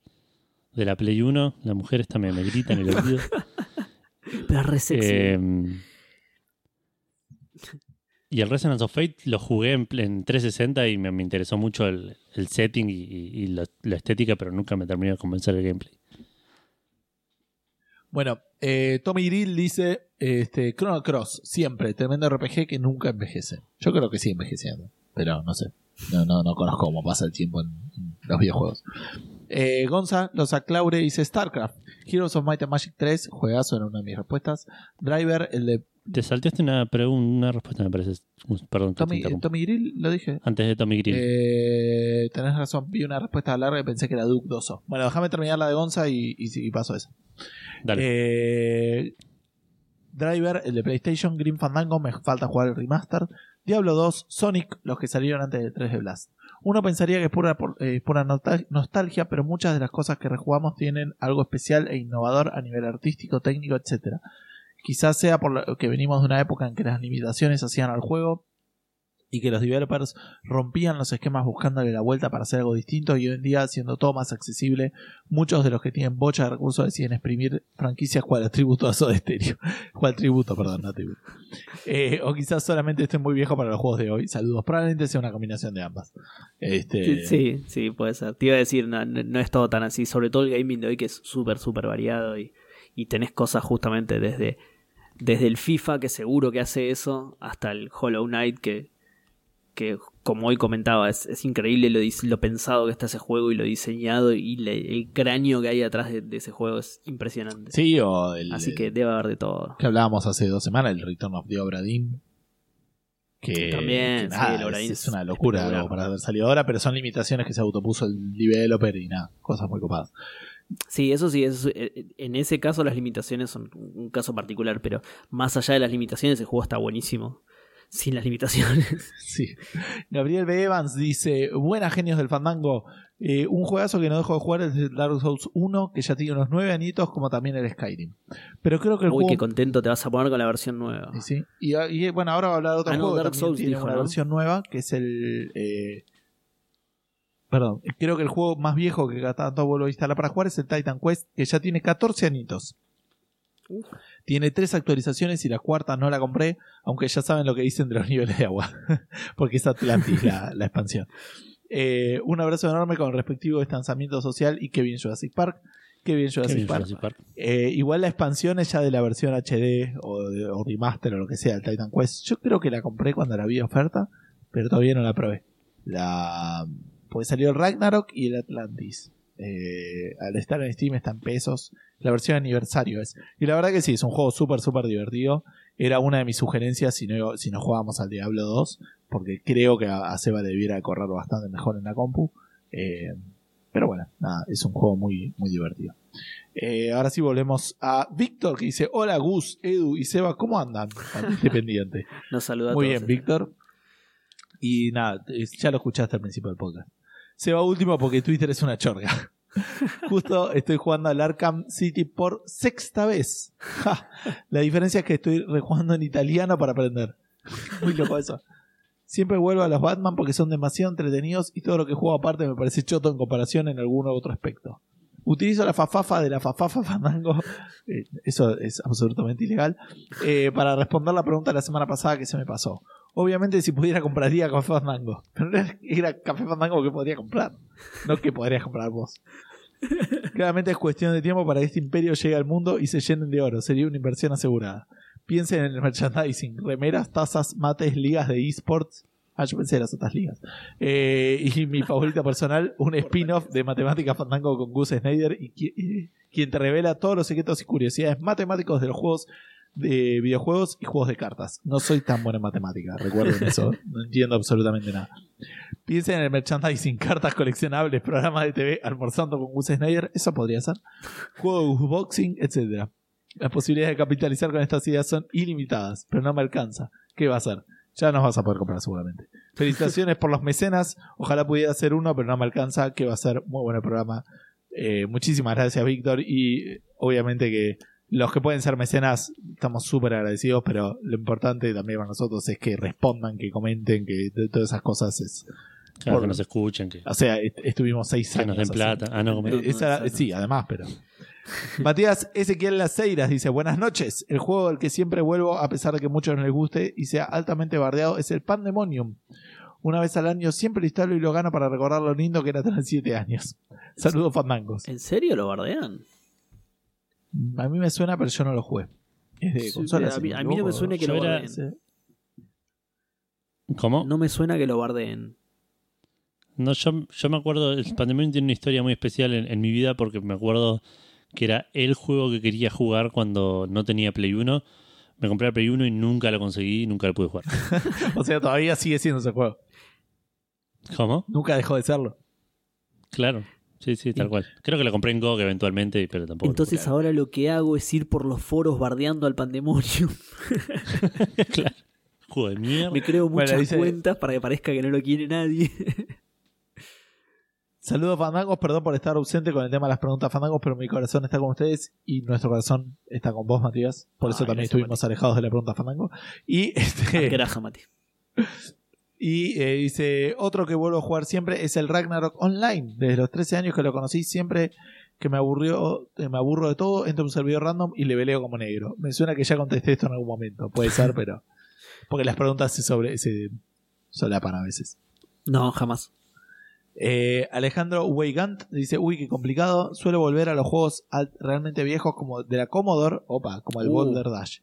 de la Play 1. La mujer esta me, me grita en el oído. Pero es re sexy. Eh, y el Resonance of Fate lo jugué en, en 360 y me, interesó mucho el, setting y, la, estética, pero nunca me terminó de convencer el gameplay. Bueno, eh, Tommy Grill dice: este, Chrono Cross, siempre, tremendo RPG que nunca envejece. Yo creo que sigue envejeciendo, pero no sé. No, no, no conozco cómo pasa el tiempo en, en los videojuegos. Eh, Gonza, los dice StarCraft, Heroes of Might and Magic 3, juegazo era una de mis respuestas. Driver, el de Te salteaste una, pregun- una respuesta, me parece. Perdón, que te Tommy, interrumpo. Tommy Grill, lo dije. Antes de Tommy Grill. Eh, tenés razón, vi una respuesta larga y pensé que era Duke Doso. Bueno, déjame terminar la de Gonza y, y, y paso esa. Dale. Eh, Driver, el de PlayStation, Green Fandango, me falta jugar el remaster. Diablo 2, Sonic, los que salieron antes del 3 de Blast. Uno pensaría que es pura, eh, pura nostal- nostalgia, pero muchas de las cosas que rejugamos tienen algo especial e innovador a nivel artístico, técnico, etc. Quizás sea por lo que venimos de una época en que las limitaciones hacían al juego y que los developers rompían los esquemas buscándole la vuelta para hacer algo distinto y hoy en día siendo todo más accesible muchos de los que tienen bocha de recursos deciden exprimir franquicias cual tributo a Soda Stereo. Cual tributo, perdón, no tributo. Eh, o quizás solamente esté muy viejo para los juegos de hoy. Saludos, probablemente sea una combinación de ambas. Este, Sí, sí, puede ser. Te iba a decir, no, es todo tan así. Sobre todo el gaming de hoy que es súper, súper variado y tenés cosas justamente desde, desde el FIFA, que seguro que hace eso, hasta el Hollow Knight, que, que como hoy comentaba, es, es increíble lo, lo pensado que está ese juego y lo diseñado y le- el cráneo que hay atrás de, de ese juego es impresionante. Sí, o el, Así que debe haber de todo. que hablábamos hace dos semanas, el Return of the Obra Dinn. Que, También, que sí, el es, es una locura para haber salido ahora, pero son limitaciones que se autopuso el developer y nada, cosas muy copadas. Sí, eso sí, es, eh, en ese caso las limitaciones son un caso particular, pero más allá de las limitaciones el juego está buenísimo. Sin las limitaciones. Sí. Gabriel B. Evans dice: Buenas genios del fandango. Eh, un juegazo que no dejo de jugar es el Dark Souls 1, que ya tiene unos 9 añitos, como también el Skyrim. Pero creo que el Uy, juego. qué contento te vas a poner con la versión nueva. Sí. y, y, bueno, ahora va a hablar de otro Ah, no, juego. que Dark Souls tiene dijo, una ¿no? versión nueva, que es el. eh, Perdón, creo que el juego más viejo que cada tanto vuelvo a instalar para jugar es el Titan Quest, que ya tiene 14 añitos. Uf. Tiene tres actualizaciones y la cuarta no la compré, aunque ya saben lo que dicen de los niveles de agua, porque es Atlantis la, la expansión. Eh, un abrazo enorme con el respectivo distanciamiento social y que bien Jurassic Park. Que bien Qué Jurassic bien, Park. Jurassic Park. Eh, igual la expansión es ya de la versión HD o, de- o remaster o lo que sea, el Titan Quest. Yo creo que la compré cuando la vi oferta, pero todavía no la probé. La... Pues salió el Ragnarok y el Atlantis. Eh, al estar en Steam está en pesos. La versión aniversario es. Y la verdad que sí, es un juego súper, súper divertido. Era una de mis sugerencias si no, si no jugábamos al Diablo 2, porque creo que a, a Seba debiera correr bastante mejor en la compu. Eh, pero bueno, nada, es un juego muy, muy divertido. Eh, ahora sí volvemos a Víctor que dice: Hola Gus, Edu y Seba, ¿cómo andan? Independiente. Nos saluda a Muy todos. bien, Víctor. Y nada, ya lo escuchaste al principio del podcast. Seba último porque Twitter es una chorga. Justo estoy jugando al Arkham City por sexta vez. Ja, La diferencia es que estoy rejugando en italiano para aprender. Muy loco eso. Siempre vuelvo a los Batman porque son demasiado entretenidos y todo lo que juego aparte me parece choto en comparación en algún otro aspecto. Utilizo la fafafa de la fafafa fandango, eh, eso es absolutamente ilegal, eh, para responder la pregunta de la semana pasada que se me pasó. Obviamente si pudiera compraría Café Fandango, pero era- Café Fandango que podría comprar, no que podrías comprar vos. Claramente es cuestión de tiempo para que este imperio llegue al mundo y se llenen de oro, sería una inversión asegurada. Piensen en el merchandising, remeras, tazas, mates, ligas de esports. Ah, yo pensé en las otras ligas. Eh, y mi favorita personal, un spin-off de Matemática Fandango con Gus Snyder y, y quien te revela todos los secretos y curiosidades matemáticos de los juegos de videojuegos y juegos de cartas. No soy tan bueno en matemática, recuerden eso. No entiendo absolutamente nada. Piensen en el merchandising, cartas coleccionables, programas de TV, almorzando con Gus Snyder, eso podría ser. Juego de boxing, etcétera. Las posibilidades de capitalizar con estas ideas son ilimitadas, pero no me alcanza. ¿Qué va a hacer? Ya nos vas a poder comprar seguramente. Felicitaciones por los mecenas. Ojalá pudiera hacer uno, pero no me alcanza. ¿Qué va a ser? Muy buen programa. Eh, muchísimas gracias, Víctor. Y eh, obviamente que los que pueden ser mecenas estamos súper agradecidos, pero lo importante también para nosotros es que respondan, que comenten, que de- todas esas cosas es. Claro, Por- que nos escuchen, que, O sea, est- estuvimos seis que años. nos den plata. Ah, no, como- No, esa- sí, además, pero. Matías Ezequiel Laceiras dice: Buenas noches. El juego del que siempre vuelvo, a pesar de que a muchos no les guste y sea altamente bardeado, es el Pandemonium. Una vez al año siempre lo instalo y lo gano para recordar lo lindo que era tener 7 años. Saludos, fandangos. ¿En serio lo bardean? A mí me suena, pero yo no lo jugué. Es de Sí, consola. a mí- me a mí no me suena que Yo lo era- bardeen. ¿Cómo? No me suena que lo bardeen. No, yo, yo me acuerdo, el Pandemonium tiene una historia muy especial en, en mi vida porque me acuerdo que era el juego que quería jugar cuando no tenía Play 1. Me compré el Play 1 y nunca lo conseguí y nunca lo pude jugar. O sea, todavía sigue siendo ese juego. ¿Cómo? Nunca dejó de serlo. Claro. Sí, sí, tal cual. Creo que lo compré en GOG eventualmente, pero tampoco. Entonces ahora lo que hago es ir por los foros bardeando al pandemonium. jugar. claro. Juego de mierda. Me creo Bueno, muchas dice- cuentas para que parezca que no lo quiere nadie. Saludos fandangos, perdón por estar ausente con el tema de las preguntas fandangos, pero mi corazón está con ustedes y nuestro corazón está con vos, Matías. Por eso Ay, también gracias, estuvimos alejados de la pregunta fandango. Y este Graja, Mati. y eh, dice, otro que vuelvo a jugar siempre es el Ragnarok Online. Desde los 13 años que lo conocí, siempre que me aburrió, eh, me aburro de todo, entro a un servidor random y le veleo como negro. Me suena que ya contesté esto en algún momento, puede ser, pero porque las preguntas se sobre se solapan a veces. No, jamás. Eh, Alejandro Weigant dice, uy, qué complicado. Suelo volver a los juegos al- realmente viejos como de la Commodore, opa, como el Uh. Boulder Dash.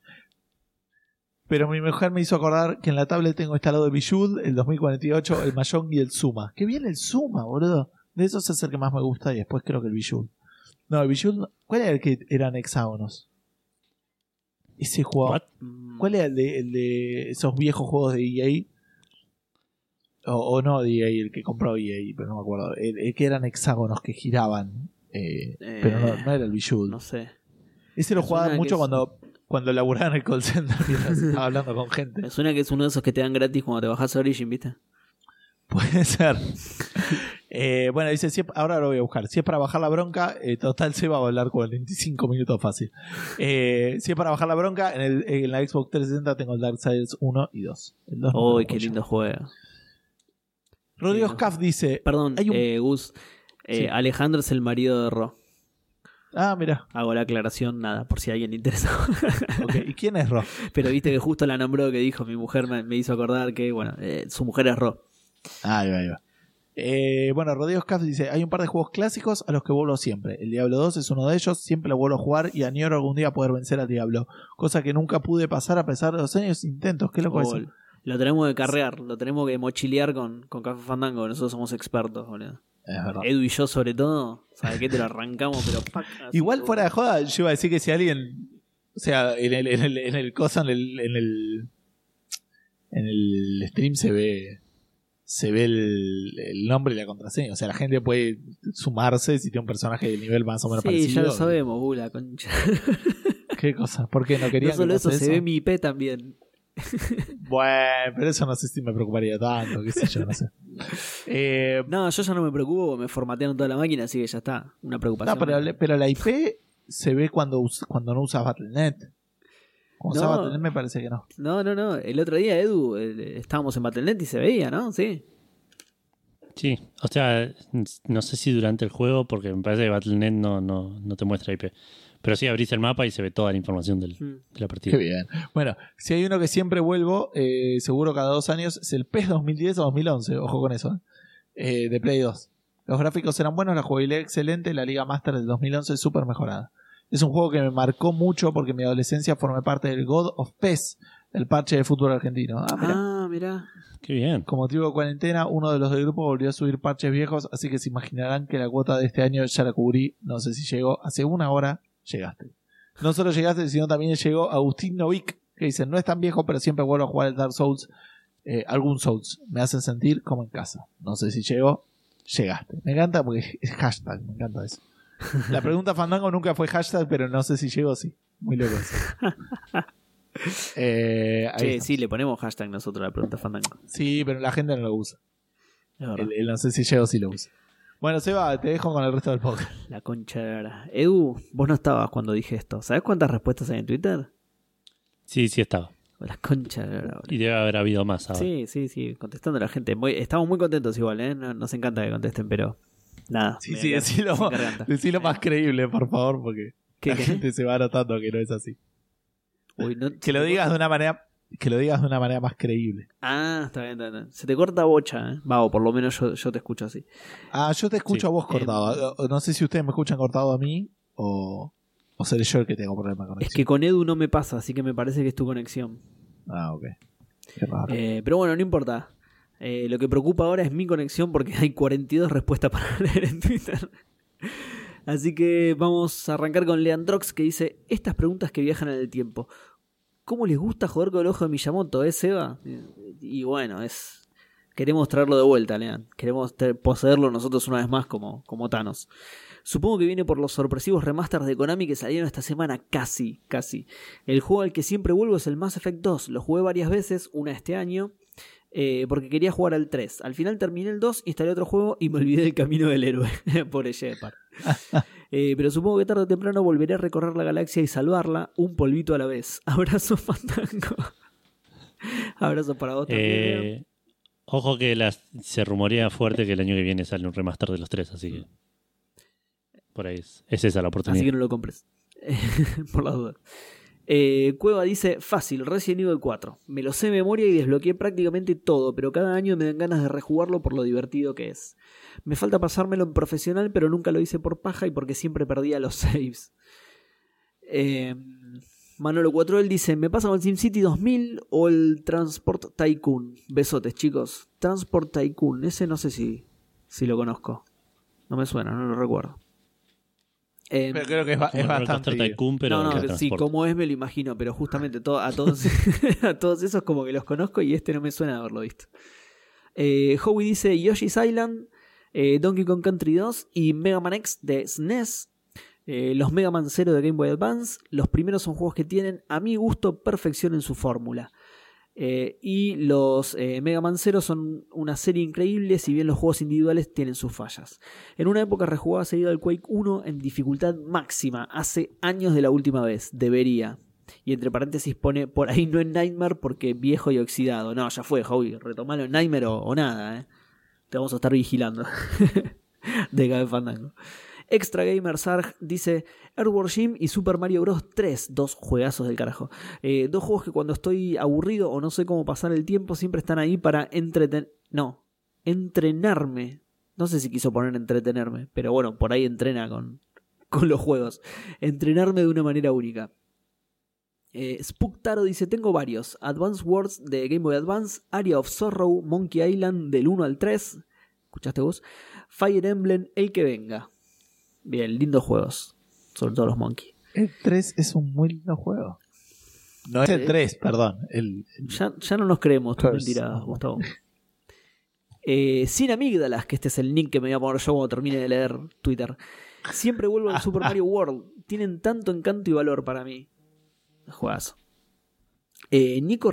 Pero mi mujer me hizo acordar que en la tablet tengo instalado el Bijud, el 2048, el Mahjong y el Zuma. Qué bien el Zuma, boludo. De esos es el que más me gusta y después creo que el Bijud. No, el Bijud, ¿cuál era el que eran hexágonos? Ese juego. What? ¿Cuál era el de, el de esos viejos juegos de EA? O, o no de EA, el que compró EA, pero no me acuerdo. El, el que eran hexágonos que giraban. eh, Eh, pero no, no era el Bijou. No sé. Ese lo jugaba mucho cuando, cuando laburaba en el call center mientras estaba hablando con gente. Me suena que es uno de esos que te dan gratis cuando te bajas a Origin, ¿viste? Puede ser. Eh, bueno, dice, si es- ahora lo voy a buscar. Si es para bajar la bronca, eh, total se va a hablar 45 minutos fácil. Eh, si es para bajar la bronca, en, el, en la Xbox 360 tengo el Darksiders 1 y 2. El 2 no lo Uy, qué lindo juego. Rodrigo. Scaff dice, Perdón, Hay un- eh, Gus. eh, Sí. Alejandro es el marido de Ro. Ah, mira, Hago la aclaración, nada, por si a alguien le interesa. ok. ¿y quién es Ro? Pero viste que justo la nombró que dijo mi mujer me, me hizo acordar que, bueno, eh, su mujer es Ro. Ah, ahí va, ahí va. Eh, bueno, Rodrigo Scaff dice, hay un par de juegos clásicos a los que vuelvo siempre. El Diablo 2 es uno de ellos, siempre lo vuelvo a jugar y añoro algún día poder vencer al Diablo. Cosa que nunca pude pasar a pesar de los años intentos. Qué loco Oh, eso. lo tenemos que carrear, lo tenemos que mochilear con, con Café Fandango, nosotros somos expertos, boludo. Es verdad. Edu y yo sobre todo, ¿sabes qué? Te lo arrancamos, pero... pac, Igual fuera de joda, yo iba a decir que si alguien, o sea, en el, en el, en el cosa, en el, en el, en el stream se ve, se ve el, el nombre y la contraseña. O sea, la gente puede sumarse si tiene un personaje de nivel más o menos Sí, parecido. ya lo sabemos, uh, la concha. ¿Qué cosa? ¿Por qué no querían No solo que eso, pase se ve mi IP también. Bueno, pero eso no sé si me preocuparía tanto, qué sé yo, no sé. Eh, No, yo ya no me preocupo, porque me formatearon toda la máquina, así que ya está. Una preocupación. no, pero, la IP se ve cuando, cuando no usas Battle.net. Cuando No. usas Battle.net me parece que no. No, no, no. El otro día, Edu, eh, estábamos en Battle.net y se veía, ¿no? Sí. Sí, o sea, no sé si durante el juego, porque me parece que Battle.net no, no, no te muestra IP. Pero sí abrís el mapa y se ve toda la información del- Mm. de la partida. Qué bien. Bueno, si hay uno que siempre vuelvo, eh, seguro cada dos años, es el PES 2010 o 2011. Ojo con eso, ¿eh? Eh, de Play 2. Los gráficos eran buenos, la jugabilidad excelente, la Liga Master del 2011 súper mejorada. Es un juego que me marcó mucho porque en mi adolescencia formé parte del God of PES, el parche de fútbol argentino. Ah, mira. Ah, mirá. Qué bien. Como motivo de cuarentena, uno de los del grupo volvió a subir parches viejos, así que se imaginarán que la cuota de este año ya la cubrí. No sé si llegó. Hace una hora llegaste. No solo llegaste, sino también llegó Agustín Novik, que dice, no es tan viejo, pero siempre vuelvo a jugar el Dark Souls. Eh, algún Souls. Me hacen sentir como en casa. No sé si llegó, llegaste. Me encanta porque es hashtag, me encanta eso. La pregunta Fandango nunca fue hashtag, pero no sé si llegó, sí. Muy loco eso. Eh, ahí sí, le ponemos hashtag nosotros a la pregunta Fandango. sí, pero la gente no lo usa. El, el no sé si llegó si lo usa. Bueno, Seba, te dejo con el resto del podcast. La concha de verdad. Edu, vos no estabas cuando dije esto. ¿Sabes cuántas respuestas hay en Twitter? Sí, sí estaba. La concha de verdad. Y debe haber habido más ahora. Sí, sí, sí, contestando a la gente. Muy- estamos muy contentos igual, ¿eh? No- Nos encanta que contesten, pero nada. Sí, sí, decilo, decilo más creíble, por favor, porque ¿Qué, la qué? gente se va notando que no es así. Uy, no- Que lo digas de una manera, que lo digas de una manera más creíble. Ah, está bien, está bien. Se te corta bocha, ¿eh? Va, o por lo menos yo, yo te escucho así. Ah, yo te escucho Sí. a vos Eh, cortado. No sé si ustedes me escuchan cortado a mí o, o seré yo el que tengo problema con Es eso. que con Edu no me pasa, así que me parece que es tu conexión. Ah, ok. Qué raro. Eh, pero bueno, no importa. Eh, lo que preocupa ahora es mi conexión porque hay 42 respuestas para leer en Twitter. Así que vamos a arrancar con Leandrox que dice, estas preguntas que viajan en el tiempo. ¿Cómo les gusta jugar con el ojo de Miyamoto, eh, Seba? Y bueno, es... Queremos traerlo de vuelta, Lean. Queremos poseerlo nosotros una vez más como, como Thanos. Supongo que viene por los sorpresivos remasters de Konami que salieron esta semana, casi, casi. El juego al que siempre vuelvo es el Mass Effect 2. Lo jugué varias veces, una este año, eh, porque quería jugar al 3. Al final terminé el 2, instalé otro juego y me olvidé del camino del héroe. Por Shepard. Eh, pero supongo que tarde o temprano volveré a recorrer la galaxia y salvarla un polvito a la vez. Abrazo fandango. Abrazo para vos también. Eh, ojo que las, se rumorea fuerte que el año que viene sale un remaster de los tres, así que. Por ahí es, es esa la oportunidad. Así que no lo compres. Por las dudas. Eh, Cueva dice, fácil, Resident Evil 4. Me lo sé de memoria y desbloqueé prácticamente todo, pero cada año me dan ganas de rejugarlo por lo divertido que es. Me falta pasármelo en profesional, pero nunca lo hice por paja y porque siempre perdía los saves. Eh, Manolo 4 él dice, ¿me pasa con el SimCity 2000 o el Transport Tycoon? Besotes, chicos. Transport Tycoon, ese no sé si, si lo conozco. No me suena, no lo recuerdo. Eh, Pero creo que es, es bastante. Tycoon, pero no, no, sí, como es me lo imagino, pero justamente to- a, todos, a todos esos como que los conozco y este no me suena haberlo visto. Eh, Howie dice Yoshi's Island, eh, Donkey Kong Country 2 y Mega Man X de SNES. Eh, los Mega Man 0 de Game Boy Advance. Los primeros son juegos que tienen, a mi gusto, perfección en su fórmula. Eh, y los Mega Man 0 son una serie increíble, si bien los juegos individuales tienen sus fallas. En una época rejugaba seguido al Quake 1 en dificultad máxima, hace años de la última vez, debería. Y entre paréntesis pone, por ahí no es Nightmare porque viejo y oxidado. No, ya fue, Howie, retomalo en Nightmare o, o nada, ¿eh? Te vamos a estar vigilando. de Gabe Fandango. Extra Gamer Sarg dice Earthworm Jim y Super Mario Bros. 3, dos juegazos del carajo. Eh, dos juegos que cuando estoy aburrido o no sé cómo pasar el tiempo siempre están ahí para entretener... No, entrenarme. No sé si quiso poner entretenerme, pero bueno, por ahí entrena con, con los juegos. Entrenarme de una manera única. Eh, Spook Taro dice: Tengo varios. Advance Wars de Game Boy Advance, Area of Sorrow, Monkey Island del 1 al 3. ¿Escuchaste vos? Fire Emblem, el que venga. Bien, lindos juegos. Sobre todo los Monkey. El 3 es un muy lindo juego. No es el 3, perdón. El, el- Ya, ya no nos creemos tus mentiras, Gustavo. Eh, sin amígdalas, que este es el link que me voy a poner yo cuando termine de leer Twitter. Siempre vuelvo al Super Mario World. Tienen tanto encanto y valor para mí. Juegazo. Eh, Nico,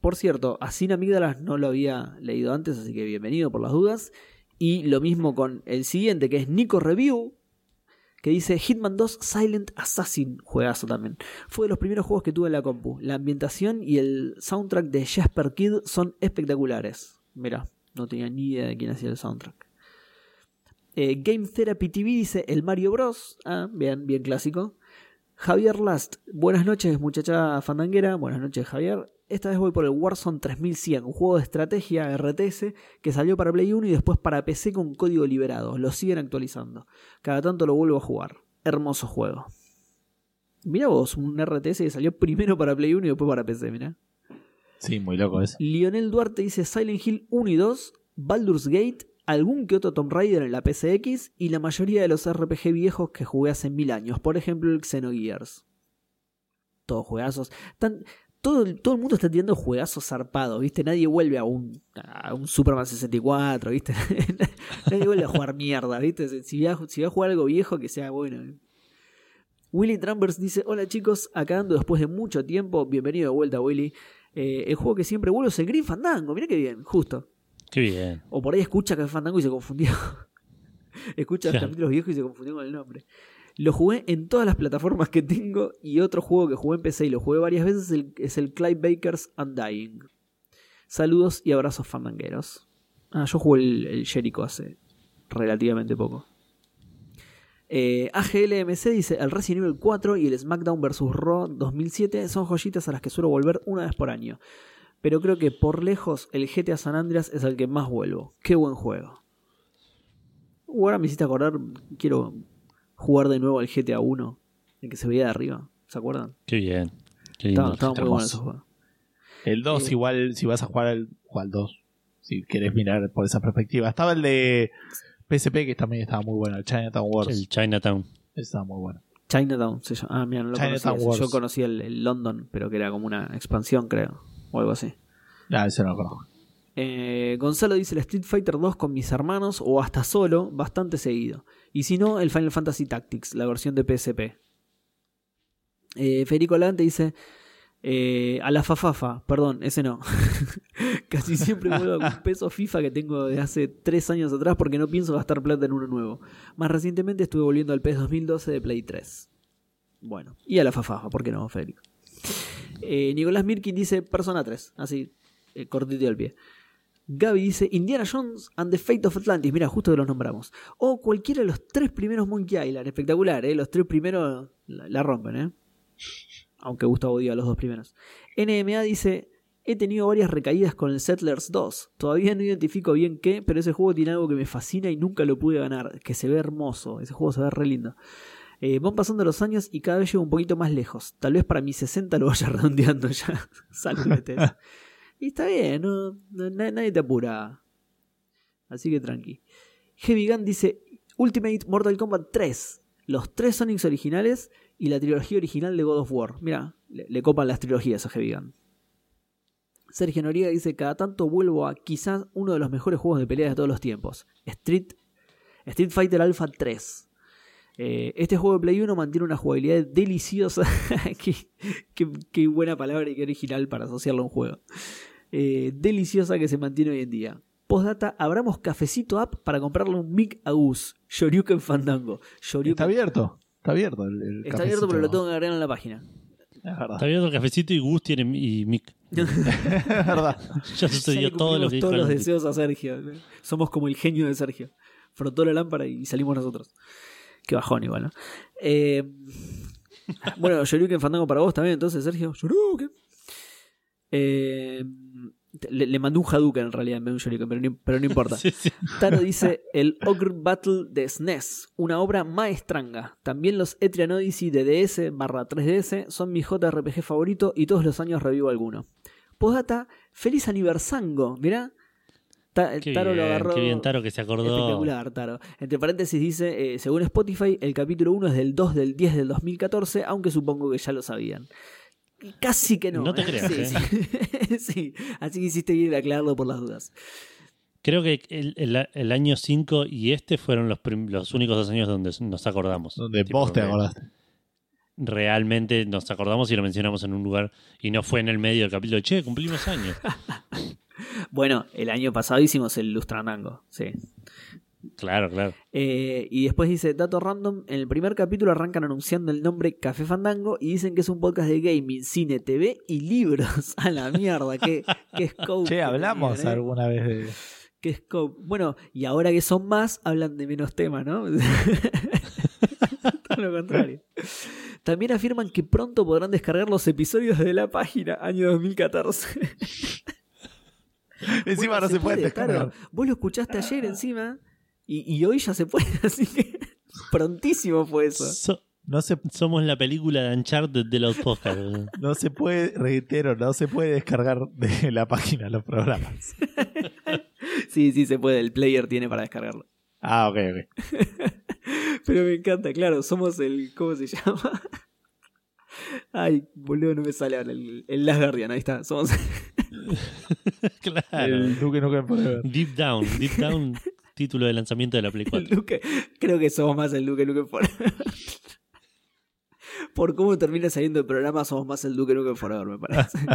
por cierto, a Sin Amígdalas no lo había leído antes, así que bienvenido por las dudas. Y lo mismo con el siguiente, que es Nico Review, que dice Hitman 2 Silent Assassin, juegazo también. Fue de los primeros juegos que tuve en la compu. La ambientación y el soundtrack de Jasper Kid son espectaculares. Mira, no tenía ni idea de quién hacía el soundtrack. Eh, Game Therapy TV dice el Mario Bros. Ah, bien, bien clásico. Javier Last, buenas noches muchacha fandanguera, buenas noches Javier. Esta vez voy por el Warzone 3100, un juego de estrategia RTS que salió para Play 1 y después para PC con código liberado. Lo siguen actualizando. Cada tanto lo vuelvo a jugar. Hermoso juego. Mira vos, un RTS que salió primero para Play 1 y después para PC, mira. Sí, muy loco eso. Lionel Duarte dice Silent Hill 1 y 2, Baldur's Gate, algún que otro Tomb Raider en la PCX y la mayoría de los RPG viejos que jugué hace mil años, por ejemplo el Xenogears. Todos juegazos. Todo, todo el mundo está tirando juegazos zarpados, ¿viste? Nadie vuelve a un, a un Superman 64, ¿viste? Nadie vuelve a jugar mierda, ¿viste? Si va, a- jugar algo viejo, que sea bueno. Willy Trambers dice: Hola chicos, acá ando después de mucho tiempo. Bienvenido de vuelta, Willy. Eh, el juego que siempre vuelvo es el Green Fandango. Mira qué bien, justo. Qué bien. O por ahí escucha Café Fandango y se confundió. escucha los capítulos viejos y se confundió con el nombre. Lo jugué en todas las plataformas que tengo y otro juego que jugué en PC y lo jugué varias veces es el, es el Clive Baker's Undying. Saludos y abrazos fandangueros. Ah, yo jugué el, el Jericho hace relativamente poco. Eh, AGLMC dice: El Resident Evil 4 y el SmackDown vs. Raw 2007 son joyitas a las que suelo volver una vez por año. Pero creo que por lejos el GTA San Andreas es el que más vuelvo. Qué buen juego. Ahora me hiciste acordar, quiero jugar de nuevo al GTA 1, el que se veía de arriba. ¿Se acuerdan? Qué bien. Qué lindo. Estaba, estaba muy bueno ese juego. El 2 Eh. igual, si vas a jugar al, juega al 2. Si querés mirar por esa perspectiva. Estaba el de PSP que también estaba muy bueno. El Chinatown Wars. El Chinatown. Estaba muy bueno. Chinatown se llama. Ah, mira, no lo Chinatown conocía. Yo conocía el, el London, pero que era como una expansión, creo. O algo así. Ah, ese no lo conozco. Eh, Gonzalo dice el Street Fighter 2 con mis hermanos o hasta solo, bastante seguido. Y si no, el Final Fantasy Tactics, la versión de PSP. Eh, Federico Lante dice eh, a la Fafafa, perdón, ese no. Casi siempre vuelvo a un peso FIFA que tengo de hace 3 años atrás porque no pienso gastar plata en uno nuevo. Más recientemente estuve volviendo al PES 2012 de Play 3. Bueno, y a la Fafafa, ¿por qué no, Federico? Eh, Nicolás Mirkin dice Persona 3, así, eh, cortito al pie. Gaby dice Indiana Jones and the Fate of Atlantis. Mira, justo que los nombramos. O cualquiera de los tres primeros Monkey Island. Espectacular, ¿eh? Los tres primeros la, rompen, ¿eh? aunque Gustavo odia los dos primeros. NMA dice, he tenido varias recaídas con el Settlers 2. Todavía no identifico bien qué, pero ese juego tiene algo que me fascina y nunca lo pude ganar, que se ve hermoso. Ese juego se ve re lindo. Eh, van pasando los años y cada vez llego un poquito más lejos. Tal vez para mis 60 lo vaya redondeando ya. Salud, Y está bien, no, nadie te apura. Así que tranqui. Heavy Gun dice Ultimate Mortal Kombat 3. Los tres Sonics originales y la trilogía original de God of War. Mira, le, copan las trilogías a Heavy Gun. Sergio Noriega dice, cada tanto vuelvo a quizás uno de los mejores juegos de pelea de todos los tiempos. Street, Street Fighter Alpha 3. Eh, este juego de Play 1 mantiene una jugabilidad deliciosa. qué, buena palabra y qué original para asociarlo a un juego. Eh, deliciosa que se mantiene hoy en día. Postdata, abramos cafecito app para comprarle un mic a Gus. Shoryuken Fandango. Está abierto. Está abierto el, Está abierto, pero lo tengo que agregar en la página. Está abierto el cafecito y Gus tiene y mic. es verdad. ya sucedió todo lo que todos los deseos a Sergio. Somos como el genio de Sergio. Frotó la lámpara y salimos nosotros. Qué bajón igual, ¿no? Eh, bueno, Shoryuken Fandango para vos también, entonces, Sergio. Shoryuken. Eh, le, mandó un Hadouken en realidad en vez de un pero no, pero no importa. Taro dice el Ogre Battle de SNES, una obra maestranga. También los Etrian Odyssey de DS barra 3DS son mi JRPG favorito y todos los años revivo alguno. Postdata, feliz aniversango, mirá. Taro lo agarró. Qué bien, Taro que se acordó. Espectacular, Taro. Entre paréntesis dice, eh, según Spotify, el capítulo 1 es del 2 del 10 del 2014, aunque supongo que ya lo sabían. Casi que no. No te ¿eh? creas. ¿eh? Sí, así que hiciste bien aclararlo por las dudas. Creo que el, año 5 y este fueron los, los, únicos dos años donde nos acordamos. Donde vos te acordaste. Realmente nos acordamos y lo mencionamos en un lugar y no fue en el medio del capítulo. Che, cumplimos años. bueno, el año pasado hicimos el Lustranango, sí. Claro, claro. Eh, y después dice, dato random, en el primer capítulo arrancan anunciando el nombre Café Fandango y dicen que es un podcast de gaming, cine, TV y libros. A la mierda, qué, qué scope. Che, hablamos ¿eh? alguna vez de... Qué scope. Bueno, y ahora que son más, hablan de menos temas, ¿no? Todo lo contrario. También afirman que pronto podrán descargar los episodios de la página, año 2014. encima no se, puede, descargar. Vos lo escuchaste ayer encima y, hoy ya se puede, así que prontísimo fue eso. no se, somos la película de Uncharted de los podcasts. no se puede, reitero, no se puede descargar de la página los programas. sí, sí se puede, el player tiene para descargarlo. Ah, ok, ok. Pero me encanta, claro, somos el. ¿Cómo se llama? Ay, boludo, no me sale ahora el, el Last Guardian, ahí está. Somos. claro. El Forever. Deep Down, Deep Down título de lanzamiento de la Play 4. creo que somos más el Duque Nukem Forever. Por cómo termina saliendo el programa, somos más el Duque Nukem Forever, me parece.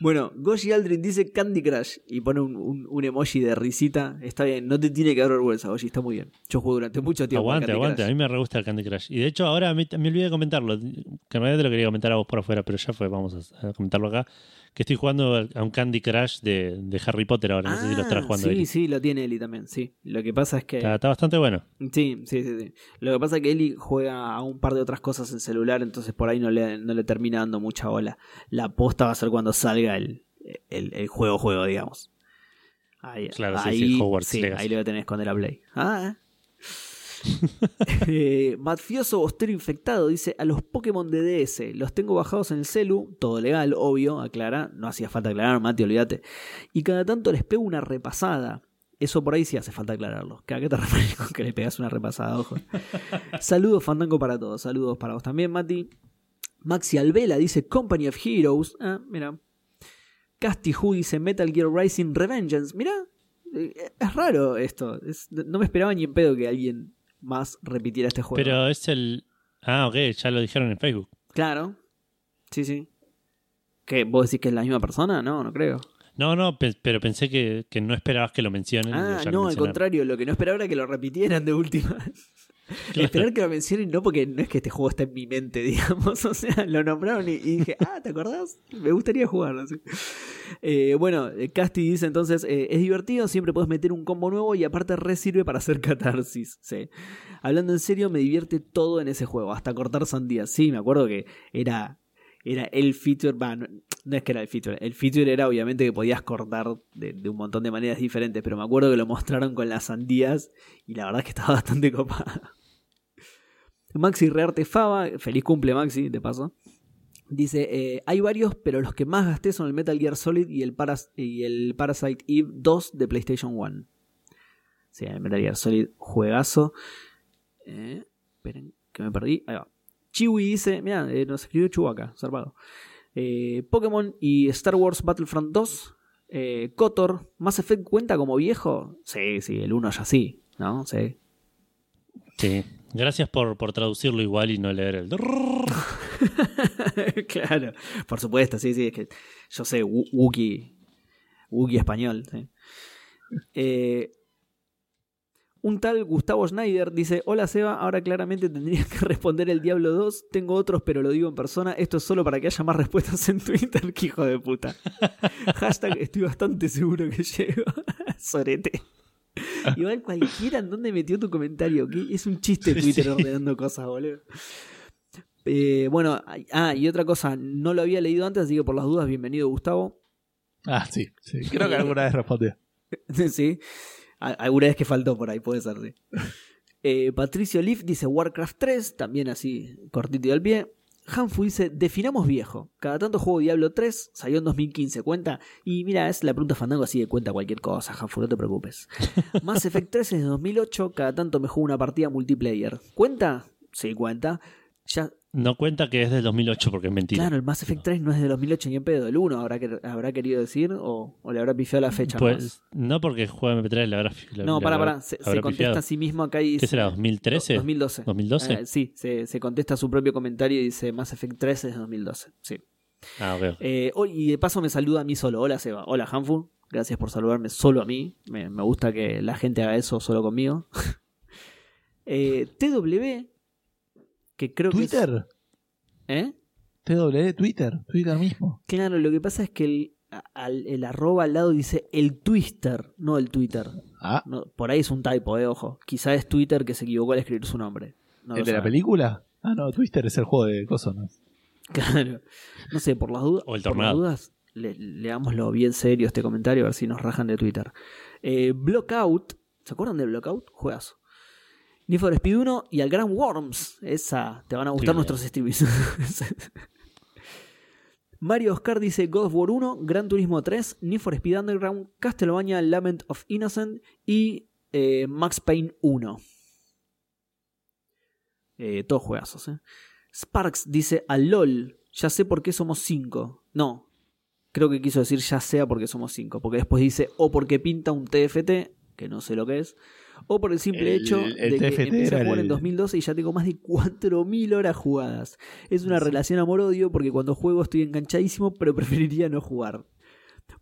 Bueno, Goshi Aldrin dice Candy Crush y pone un, emoji de risita. Está bien, no te tiene que dar vergüenza, Goshi, está muy bien. Yo juego durante mucho tiempo. Aguante, aguante, a mí me re gusta el Candy Crush. Y de hecho, ahora me, me olvidé de comentarlo. Que en realidad te lo quería comentar a vos por afuera, pero ya fue, vamos a comentarlo acá que estoy jugando a un Candy Crush de, Harry Potter ahora. no sé si lo estarás jugando. Sí, sí, lo tiene Eli también, sí. Lo que pasa es que. Está, bastante bueno. Sí, sí, sí, sí, Lo que pasa es que Eli juega a un par de otras cosas en celular, entonces por ahí no le, no le termina dando mucha bola. La posta va a ser cuando salga el, el, juego, juego, digamos. Ahí, claro, ahí, sí, sí, ahí lo tenés con el Play. Ah, eh, Mafioso Bostero Infectado dice: A los Pokémon de DS los tengo bajados en el celu, todo legal, obvio, aclara, no hacía falta aclarar, Mati, olvídate. Y cada tanto les pego una repasada. Eso por ahí sí hace falta aclararlo. ¿A qué te refieres con que le pegas una repasada? Ojo. saludos, Fandango, para todos. Saludos para vos también, Mati. Maxi Alvela dice Company of Heroes. Ah, mira. Casti Hu dice Metal Gear Rising Revengeance. Mira, eh, es raro esto. no me esperaba ni en pedo que alguien más repitiera este juego. Pero es el. Ah, ok, ya lo dijeron en Facebook. Claro. Sí, sí. ¿Qué? ¿Vos decís que es la misma persona? No, no creo. No, no, pero pensé que, no esperabas que lo mencionen. Ah, no, al contrario, lo que no esperaba era que lo repitieran de última. Esperar que lo mencionen no porque no es que este juego está en mi mente, digamos. O sea, lo nombraron y, dije, ah, ¿te acordás? Me gustaría jugarlo. Eh, bueno, eh, Casti dice entonces, eh, es divertido, siempre puedes meter un combo nuevo y aparte re sirve para hacer catarsis. Sí. Hablando en serio, me divierte todo en ese juego, hasta cortar sandías. Sí, me acuerdo que era, era el feature, no, es que era el feature, el feature era obviamente que podías cortar de, de un montón de maneras diferentes, pero me acuerdo que lo mostraron con las sandías y la verdad es que estaba bastante copada. Maxi Rearte Fava, feliz cumple Maxi, de paso. Dice, eh, hay varios, pero los que más gasté son el Metal Gear Solid y el, Paras y el Parasite Eve 2 de PlayStation 1. Sí, el Metal Gear Solid, juegazo. Eh, esperen, que me perdí. Ahí va. Chiwi dice, mira, eh, nos escribió Chewbacca, zarpado. Eh, Pokémon y Star Wars Battlefront 2. Eh, Kotor, ¿Mass Effect cuenta como viejo? Sí, sí, el 1 ya sí, ¿no? Sí. Sí. Gracias por, por traducirlo igual y no leer el. claro, por supuesto, sí, sí, es que yo sé, Wu- Wookie, Wookie español. sí. Eh, un tal Gustavo Schneider dice: Hola Seba, ahora claramente tendrías que responder el Diablo 2. Tengo otros, pero lo digo en persona. Esto es solo para que haya más respuestas en Twitter, que hijo de puta. Hashtag estoy bastante seguro que llego. Sorete. Igual cualquiera en donde metió tu comentario. Es un chiste Twitter Sí. ordenando cosas, boludo. Eh, bueno, ah, y otra cosa, no lo había leído antes, así que por las dudas, bienvenido Gustavo. Ah, sí, sí. Creo que alguna vez respondió. sí, alguna vez que faltó por ahí, puede ser, sí. Eh, Patricio Leaf dice Warcraft 3, también así, cortito y al pie. Hanfu dice, definamos viejo. Cada tanto juego Diablo 3, salió en 2015, ¿cuenta? Y mira, es la pregunta fandango, así de cuenta cualquier cosa, Hanfu, no te preocupes. Mass Effect 3 es de 2008, cada tanto me juego una partida multiplayer. ¿Cuenta? Sí, cuenta. Ya, No cuenta que es del 2008 porque es mentira. Claro, el Mass Effect 3 no es de 2008 ni en pedo, el 1 habrá, que, habrá querido decir o, o le habrá pifiado la fecha. Pues, no porque juega MP3 le habrá. le- no, para, para, se, contesta pifiado. a sí mismo acá y dice... ¿Qué será? ¿2013? 2012. ¿2012? Eh, sí, se, se contesta su propio comentario y dice Mass Effect 3 es de 2012. Sí. Ah, ok. Eh, oh, y de paso me saluda a mí solo. Hola Seba. Hola Hanfu. Gracias por saludarme solo a mí. Me, me gusta que la gente haga eso solo conmigo. Eh, TW, que creo que es- ¿Twitter? ¿Eh? TW, Twitter, Twitter mismo. Claro, lo que pasa es que el, al- el arroba al lado dice el Twister, no el Twitter. Ah, No, por ahí es un typo, eh, ojo. Quizá es Twitter que se equivocó al escribir su nombre. No ¿el de la película? Ah, no, Twitter es el juego de cosas, ¿no? Claro. No sé, por las dudas. O el por las tornado. dudas, le- leámoslo bien serio este comentario, a ver si nos rajan de Twitter. Eh, Blockout. ¿Se acuerdan de Blockout? Juegazo. Need for Speed 1 y al Grand Worms. Esa. Te van a gustar Sí. nuestros streams. Mario Oscar dice God of War 1, Gran Turismo 3, Need for Speed Underground, Castlevania Lament of Innocent y eh, Max Payne 1. Eh, todos juegazos, ¿eh? Sparks dice a LOL, ya sé por qué somos 5. No, creo que quiso decir ya sea porque somos 5, porque después dice o porque pinta un TFT, que no sé lo que es, o por el simple El- hecho el de que empecé a jugar en 2012 y ya tengo más de 4.000 horas jugadas. Es una relación amor-odio porque cuando juego estoy enganchadísimo, pero preferiría no jugar.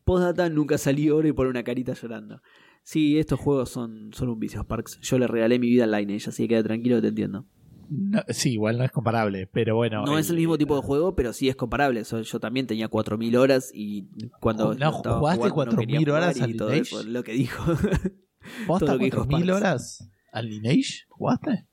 Postdata nunca salí oro y por una carita llorando. Sí, estos juegos son, son un vicio, Sparks. Yo le regalé mi vida al Lineage, así que queda tranquilo, te entiendo. No, sí, igual no es comparable, pero bueno. No es el mismo tipo de juego, pero sí es comparable. So- Yo también tenía 4.000 horas y cuando No, estaba ¿jugaste jugando no quería 4.000 horas y al todo eso, lo que dijo. ¿Posta todo lo que dijo 4.000 Sparks. horas al Lineage? ¿Jugaste?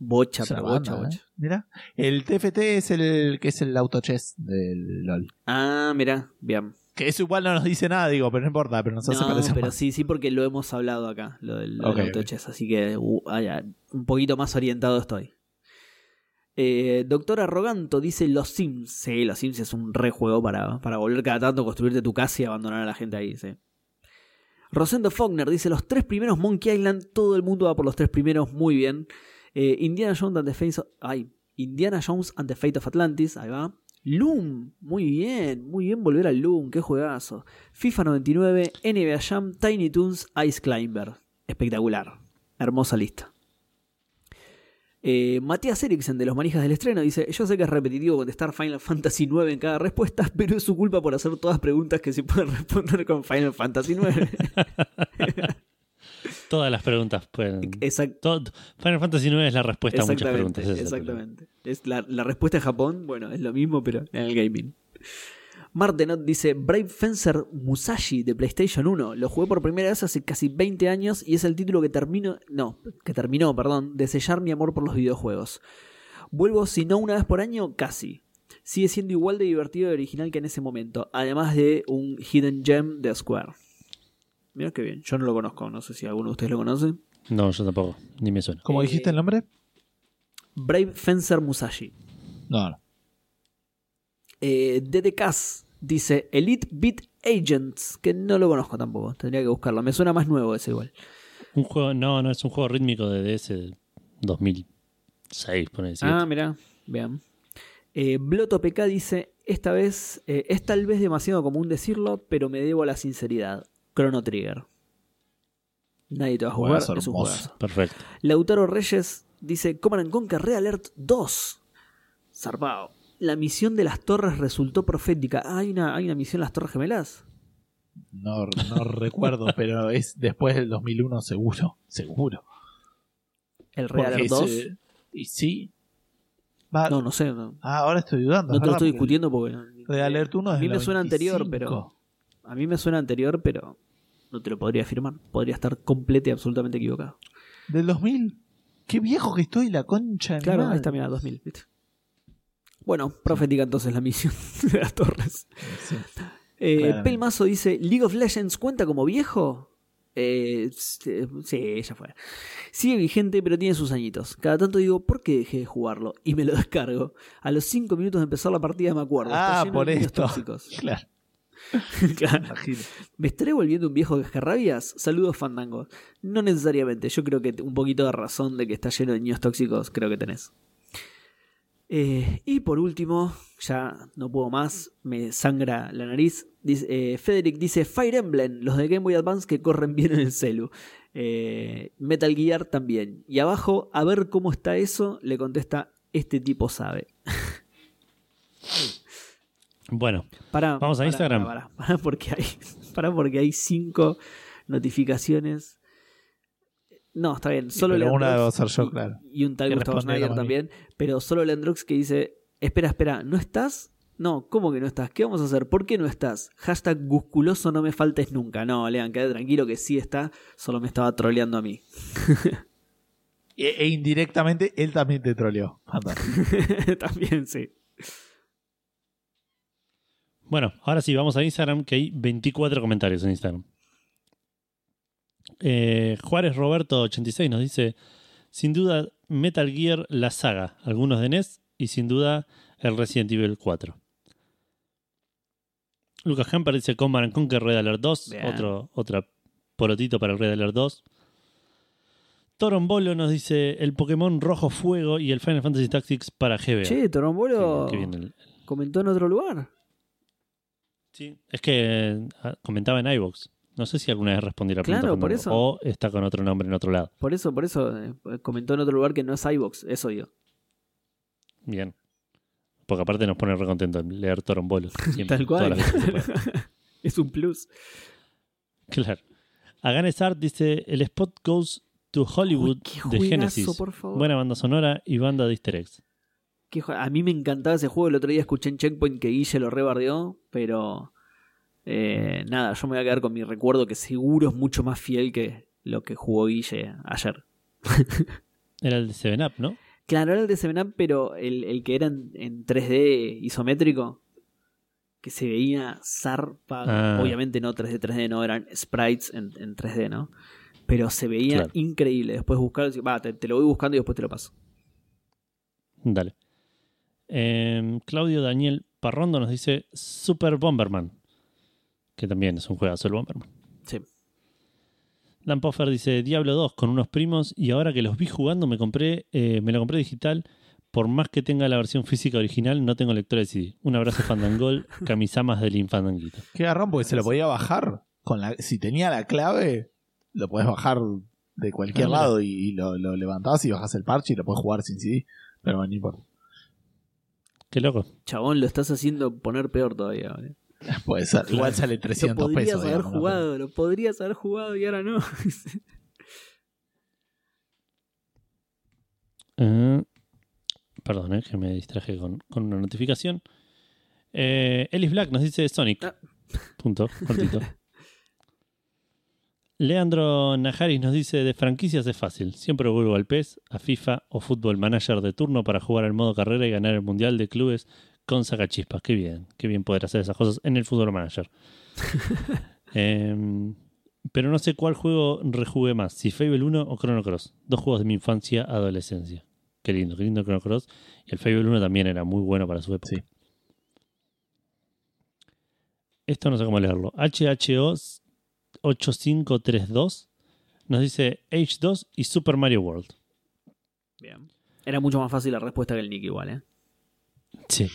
bocha, pero bocha, banda, bocha. ¿eh? Mira. El TFT es el que es el auto chess del LOL. Ah, mira, bien. Que eso igual no nos dice nada, digo, pero no importa, pero nos hace No, parecer pero más. sí, sí, porque lo hemos hablado acá, lo del, lo del Ok, auto ok. chess, así que uh, ah, un poquito más orientado estoy. Eh, Doctor Arroganto dice Los Sims. Sí, Los Sims es un re juego para, para volver cada tanto, construirte tu casa y abandonar a la gente ahí, sí. Rosendo Faulkner dice los tres primeros Monkey Island, todo el mundo va por los tres primeros, muy bien. Eh, Indiana Jones and the of, ay, Indiana Jones and Fate of Atlantis, ahí va. Loom, muy bien, muy bien volver al Loom, qué juegazo. FIFA 99, NBA Jam, Tiny Toons, Ice Climber. Espectacular. Hermosa lista. Eh, Matías Eriksen de los manijas del estreno dice: Yo sé que es repetitivo contestar Final Fantasy IX en cada respuesta, pero es su culpa por hacer todas preguntas que se pueden responder con Final Fantasy IX. Todas las preguntas pueden. Exact- todo- Final Fantasy IX es la respuesta a muchas preguntas. es exactamente. Es la, la respuesta de Japón, bueno, es lo mismo, pero en el gaming. Martenot dice Brave Fencer Musashi de PlayStation 1. Lo jugué por primera vez hace casi 20 años y es el título que termino, no, que terminó, perdón, de sellar mi amor por los videojuegos. Vuelvo si no una vez por año, casi. Sigue siendo igual de divertido y original que en ese momento, además de un hidden gem de Square. Mira qué bien, yo no lo conozco, no sé si alguno de ustedes lo conoce. No, yo tampoco, ni me suena. ¿Cómo Eh, dijiste el nombre? Brave Fencer Musashi. No, no. Eh, DDCAS dice Elite Beat Agents, que no lo conozco tampoco, tendría que buscarlo. Me suena más nuevo ese igual. Un juego, no, no, es un juego rítmico de DS de 2006, pone decir. Ah, mira, vean. Eh, Bloto PK dice, esta vez, eh, es tal vez demasiado común decirlo, pero me debo a la sinceridad. Chrono Trigger. Nadie te va a jugar, es un juegazo. Perfecto. Lautaro Reyes dice, Command and Conquer Red Alert 2. Zarpao. La misión de las torres resultó profética. Ah, ¿hay una, hay una misión en las torres gemelas? No, no recuerdo, pero es después del 2001 seguro. Seguro. ¿El Porque Alert 2? ese- y sí. Va- No, no sé. No, Ah, ahora estoy dudando. no te lo estoy discutiendo porque... Red Alert 1 es A mí me suena anterior, 95. pero... A mí me suena anterior, pero no te lo podría afirmar. Podría estar completo y absolutamente equivocado. ¿Del 2000? Qué viejo que estoy, la concha de Claro, ahí está, mira, 2000. ¿viste? Bueno, profética entonces la misión de las torres. Sí. Eh. Pelmazo dice, ¿League of Legends cuenta como viejo? Eh, sí, ya fue. Sigue vigente, pero tiene sus añitos. Cada tanto digo, ¿por qué dejé de jugarlo? Y me lo descargo. A los 5 minutos de empezar la partida me acuerdo. Ah, por esto. tóxicos. Claro, Claro. ¿Me estaré volviendo un viejo cascarrabias? Saludos, Fandango. No necesariamente, yo creo que un poquito de razón de que está lleno de niños tóxicos, creo que tenés. Eh, y por último, ya no puedo más, me sangra la nariz. Dice, eh, Federic dice Fire Emblem, los de Game Boy Advance que corren bien en el celu. Eh, Metal Gear también. Y abajo, a ver cómo está eso, le contesta, este tipo sabe. Bueno, Pará, Vamos a Instagram. Porque hay, pará porque hay cinco notificaciones. No, está bien. Solo pero una Leandrox debo ser yo, y- claro. Y un tal Que Gustavo Schneider también. Pero solo Leandrox que dice: Espera, espera, ¿no estás? No, ¿cómo que no estás? ¿Qué vamos a hacer? ¿Por qué no estás? Hashtag gusculoso no me faltes nunca. No, Lean, quede tranquilo que sí está. Solo me estaba troleando a mí. E, e indirectamente él también te troleó. También, sí. Bueno, ahora sí, vamos a Instagram, que hay 24 comentarios en Instagram. Eh, Juárez Roberto 86 nos dice, sin duda Metal Gear la saga, algunos de NES y sin duda el Resident Evil 4. Lucas Hamper dice and Conquer Red Alert 2, Bien. otro, otra porotito para el Red Alert 2. Torombolo nos dice el Pokémon Rojo Fuego y el Final Fantasy Tactics para GBA. Che, Torombolo bien el- comentó en otro lugar. Sí, es que eh, comentaba en iVoox. No sé si alguna vez respondió la pregunta. Claro, por eso. O está con otro nombre en otro lado. Por eso, por eso eh, comentó en otro lugar que no es iBox, eso digo. Bien. Porque aparte nos pone recontento leer Torombolo. siempre, Tal cual. es un plus. Claro. Aganes Art dice: El spot goes to Hollywood Uy, de Genesis. por favor. Buena banda sonora y banda de easter eggs. Qué a mí me encantaba ese juego. El otro día escuché en Checkpoint que Guille lo rebardeó, pero eh, nada, yo me voy a quedar con mi recuerdo que seguro es mucho más fiel que lo que jugó Guille ayer. Era el de 7-Up, ¿no? Claro, era el de Seven Up, pero el, el que era en, en 3D isométrico, que se veía zarpa. Ah. Obviamente no 3D, 3D, no eran sprites en, en 3D, ¿no? Pero se veía Claro. increíble. Después buscar, va, te, te lo voy buscando y después te lo paso. Dale. Em, Claudio Daniel Parrondo nos dice Super Bomberman. Que también es un juegazo el Bomberman. Sí. Dan Poffer dice Diablo 2 con unos primos y ahora que los vi jugando me compré eh, me lo compré digital por más que tenga la versión física original no tengo lector de CD. Un abrazo Fandangol, camisamas del Infandanguito. Qué garrón, porque se lo podía bajar. Con la, si tenía la clave, lo podés bajar de cualquier Ah, lado y, y lo, lo levantás y bajás el parche y lo podés jugar sin CD. Pero bueno, no importa. Qué loco. Chabón, lo estás haciendo poner peor todavía. ¿vale? Puede ser. Igual sale Lo 300 podrías pesos. haber digamos, ¿no? jugado, lo podrías haber jugado y ahora no. Eh, perdón, eh, que me distraje con, con una notificación. Eh, Ellis Black nos dice Sonic. Ah. Punto, cortito. Leandro Najaris nos dice, de franquicias es fácil. Siempre vuelvo al PES, a FIFA o Fútbol Manager de turno para jugar al modo carrera y ganar el Mundial de Clubes con sacachispas. Qué bien, qué bien poder hacer esas cosas en el Fútbol Manager. Em, pero no sé cuál juego rejugué más, si Fable 1 o Chrono Cross. Dos juegos de mi infancia, adolescencia. Qué lindo, qué lindo Chrono Cross. Y el Fable 1 también era muy bueno para su época. Sí. Esto no sé cómo leerlo. HHO 8532 nos dice H2 y Super Mario World. Bien. Era mucho más fácil la respuesta que el Nick igual, ¿eh? Sí.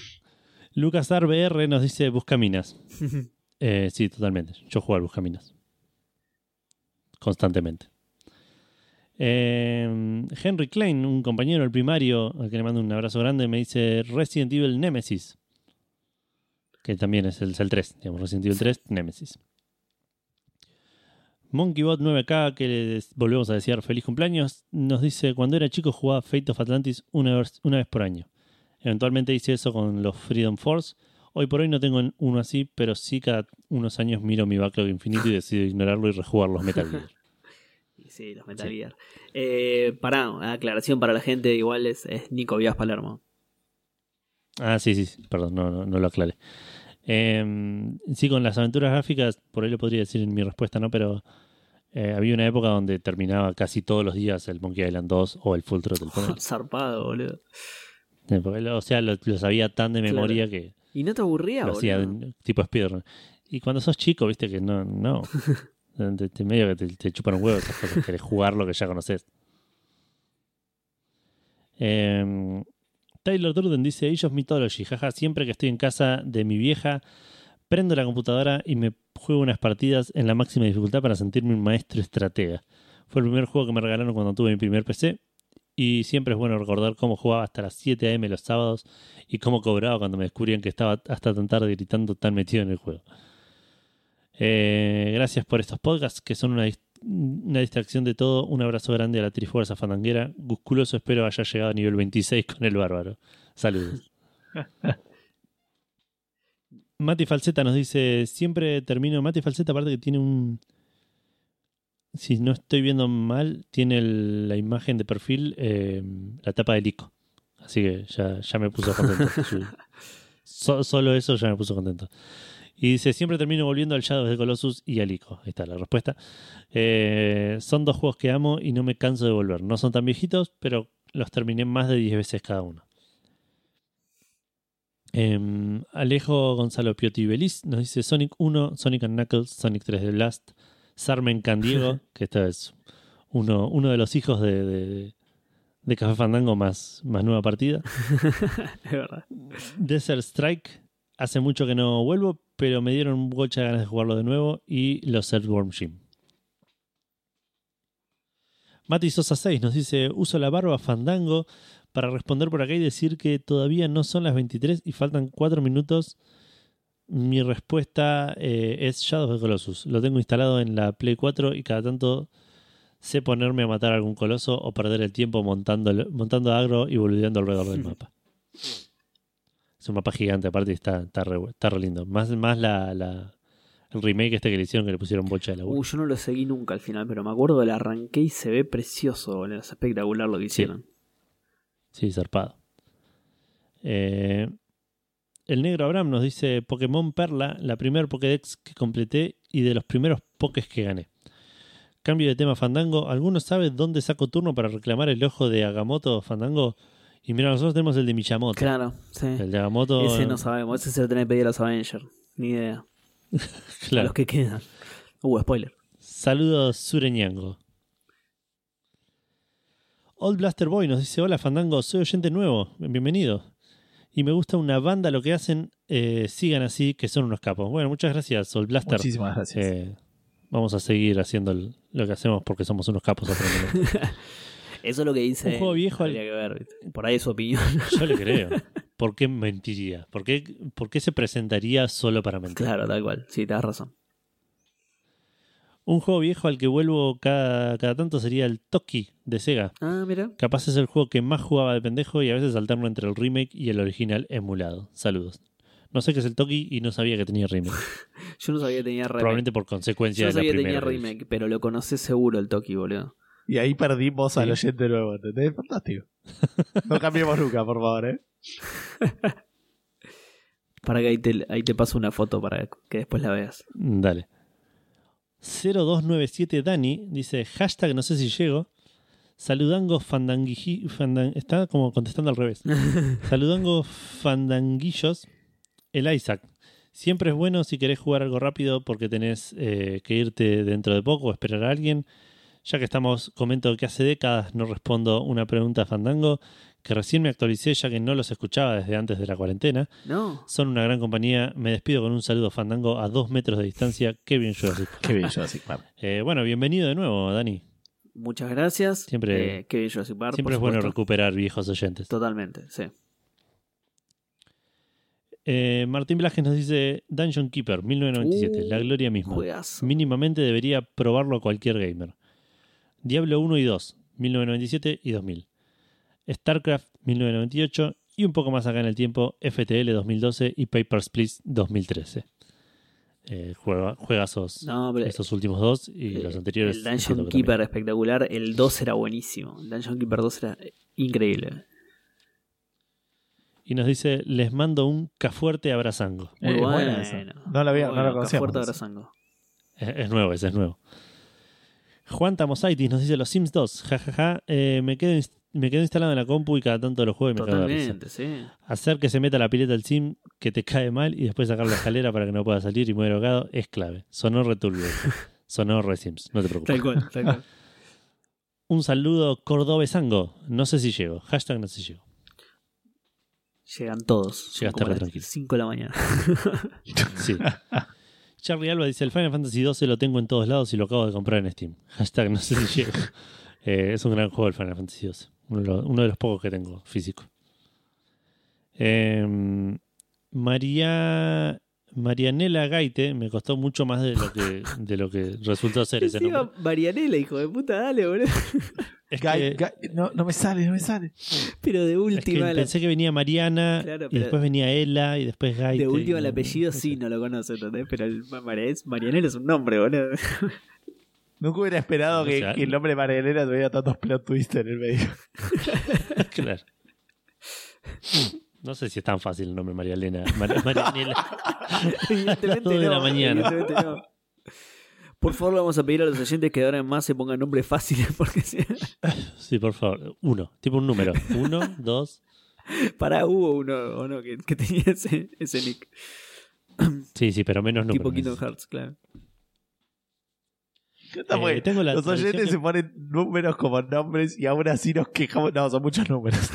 Lucas RBR nos dice Buscaminas. Eh, sí, totalmente. Yo juego al Buscaminas. Constantemente. Eh, Henry Klein, un compañero del primario, al que le mando un abrazo grande, me dice Resident Evil Nemesis. Que también es el, es el 3, digamos, Resident Evil 3, Nemesis. MonkeyBot 9K, que les volvemos a desear feliz cumpleaños, nos dice: Cuando era chico jugaba Fate of Atlantis una vez, una vez por año. Eventualmente hice eso con los Freedom Force. Hoy por hoy no tengo uno así, pero sí cada unos años miro mi backlog infinito y decido ignorarlo y rejugar los Metal Gear. Sí, los Metal Sí. Gear. Eh, pará, aclaración para la gente, igual es, es Nico Vías Palermo. Ah, sí, sí, perdón, no, no, no lo aclaré. Eh, sí, con las aventuras gráficas, por ahí lo podría decir en mi respuesta, ¿no? Pero eh, había una época donde terminaba casi todos los días el Monkey Island 2 o el Full Throttle. ponele. Zarpado, boludo. Eh, o sea, lo, lo sabía tan de Claro. memoria que ¿Y no te aburría, lo hacía boludo? tipo speedrun. Y cuando sos chico, viste que no, no. Te, te- medio que te, te chupan un huevo esas cosas, querés jugar lo que ya conoces. Eh, Taylor Durden dice of Mythology, jaja, siempre que estoy en casa de mi vieja, prendo la computadora y me juego unas partidas en la máxima dificultad para sentirme un maestro estratega. Fue el primer juego que me regalaron cuando tuve mi primer PC y siempre es bueno recordar cómo jugaba hasta las 7 am los sábados y cómo cobraba cuando me descubrían que estaba hasta tan tarde gritando tan metido en el juego. Eh, gracias por estos podcasts que son una, una distracción de todo. Un abrazo grande a la Trifuerza Fandanguera. Gusculoso espero haya llegado a nivel 26 con el bárbaro. Saludos. Mati Falseta nos dice, siempre termino, Mati Falseta aparte que tiene un, si no estoy viendo mal, tiene el- la imagen de perfil, eh, la tapa del ICO. Así que ya, ya me puso contento. So- solo eso ya me puso contento. Y dice, siempre termino volviendo al Shadow de Colossus y al ICO. Ahí está la respuesta. Eh, son dos juegos que amo y no me canso de volver. No son tan viejitos, pero los terminé más de 10 veces cada uno. Em, Alejo Gonzalo Piotti Beliz nos dice Sonic 1, Sonic and Knuckles, Sonic 3D Blast, Sarmen Candiego, que este es uno, uno de los hijos de, de, de Café Fandango más, más nueva partida. Es verdad. Desert Strike, hace mucho que no vuelvo, pero me dieron mucha ganas de jugarlo de nuevo. Y los Earthworm Jim. Mati Sosa 6 nos dice: Uso la barba Fandango para responder por acá y decir que todavía no son las 23 y faltan 4 minutos. Mi respuesta eh, es Shadow of the Colossus. Lo tengo instalado en la Play 4 y cada tanto sé ponerme a matar a algún coloso o perder el tiempo montando, montando agro y boludeando alrededor del mapa. Es un mapa gigante, aparte y está, está, re, está re lindo. Más, más la, la- el remake este que le hicieron, que le pusieron bocha de la Uh, yo no lo seguí nunca al final, pero me acuerdo del arranque y se ve precioso, boludo. Es espectacular lo que hicieron. Sí, zarpado. Eh, el negro Abraham nos dice Pokémon Perla, la primer Pokédex que completé y de los primeros Pokés que gané. Cambio de tema Fandango. ¿Alguno sabe dónde saco turno para reclamar el ojo de Agamotto Fandango? Y mira, nosotros tenemos el de Miyamoto. Claro, sí. El de Agamotto. Ese no sabemos, ese se lo tenés que pedir a los Avengers. Ni idea. A claro. los que quedan. Uh, spoiler. Saludos, Sureñango. Old Blaster Boy nos dice: Hola Fandango, soy oyente nuevo, bienvenido. Y me gusta una banda lo que hacen, eh, sigan así, que son unos capos. Bueno, muchas gracias, Old Blaster. Muchísimas gracias. Eh, vamos a seguir haciendo el- lo que hacemos porque somos unos capos. Eso es lo que dice. Un juego viejo al- que ver. Por ahí es su opinión. Yo le creo. ¿Por qué mentiría? ¿Por qué, por qué se presentaría solo para mentir? claro, tal cual. Sí, te das razón. Un juego viejo al que vuelvo cada, cada tanto sería el Toki de Sega. Ah, mira. Capaz es el juego que más jugaba de pendejo y a veces alterno entre el remake y el original emulado. Saludos. No sé qué es el Toki y no sabía que tenía remake. Yo no sabía que tenía remake. Probablemente por consecuencia Yo no de la sabía que tenía remake, pero lo conocé seguro el Toki, boludo. Y ahí perdimos al Sí. oyente nuevo, ¿entendés? Fantástico. No cambiemos nunca, por favor, ¿eh? Para que ahí te, ahí te paso una foto para que después la veas. Dale. 0297 Dani dice hashtag no sé si llego. Saludango fandanguiji... fandan- está como contestando al revés. Saludango fandanguillos. El Isaac. Siempre es bueno si querés jugar algo rápido porque tenés eh, que irte dentro de poco o esperar a alguien. Ya que estamos, comento que hace décadas no respondo una pregunta a Fandango, que recién me actualicé ya que no los escuchaba desde antes de la cuarentena. No. Son una gran compañía. Me despido con un saludo Fandango a dos metros de distancia. Qué bien Jurassic Park. Bello, así, claro. Eh, bueno, bienvenido de nuevo, Dani. Muchas gracias. Siempre- Eh, qué bien Jurassic Park, Siempre es bueno recuperar viejos oyentes. Totalmente, sí. Eh, Martín Blajes nos dice Dungeon Keeper 1997, Uh, la gloria misma. Juegazo. Mínimamente debería probarlo cualquier gamer. Diablo 1 y 2, 1997 y 2000. StarCraft 1998 y un poco más acá en el tiempo FTL 2012 y Papers, Please 2013. Eh, juega, juegazos No, pero estos últimos dos y eh, los anteriores. el Dungeon Keeper espectacular. El 2 era buenísimo. El Dungeon Keeper 2 era increíble. Y nos dice, les mando un cafuerte abrazango. Muy Eh, bueno. buena esa. No la había- no la Bueno, conocíamos Fuerte esa. abrazango. Es, es nuevo, ese es nuevo. Juan Tamosaitis nos dice los Sims 2. Jajaja, eh, me, quedo me quedo instalado en la compu y cada tanto lo juego y me. Totalmente, sí. Hacer que se meta la pileta al sim que te cae mal y después sacar la escalera para que no pueda salir y muere ahogado es clave. Sonó returbio. Sonó re Sims, no te preocupes. Tal cual, tal cual. Un saludo cordobezango. No sé si llego. Hashtag no sé si llego. Llegan todos. Re las tranquilo. 5 de la mañana. Sí. Charlie Alba dice: El Final Fantasy XII lo tengo en todos lados y lo acabo de comprar en Steam. Hashtag no sé si llego. Eh, es un gran juego el Final Fantasy XII. Uno de los, uno de los pocos que tengo físico. Eh, María. Marianela Gaite me costó mucho más de lo que, de lo que resultó ser ese nombre. Marianela, hijo de puta, dale, boludo. Es que, no, no me sale, no me sale. Pero de es que última, la- pensé que venía Mariana Claro, y después venía Ela y después Gaite. de última el apellido no sí no lo conoce, ¿entendés? Pero el Marianela es un nombre, boludo. Nunca hubiera esperado que, sea- que el nombre de Marielena tuviera tantos plot twists en el medio. claro. No sé si es tan fácil el nombre María Elena. Mar- Marianela. Evidentemente de no, la mañana. evidentemente no. Por favor, le vamos a pedir a los oyentes que de ahora en más se pongan nombres fáciles porque si Sí, por favor. Uno. Tipo un número. Uno, dos. para hubo uno o no que, que tenía ese, ese nick. Sí, sí, pero menos Tipo números. Kingdom Hearts, claro. Está Eh, tengo la Los oyentes que- se ponen números como nombres y aún así nos quejamos. No, son muchos números.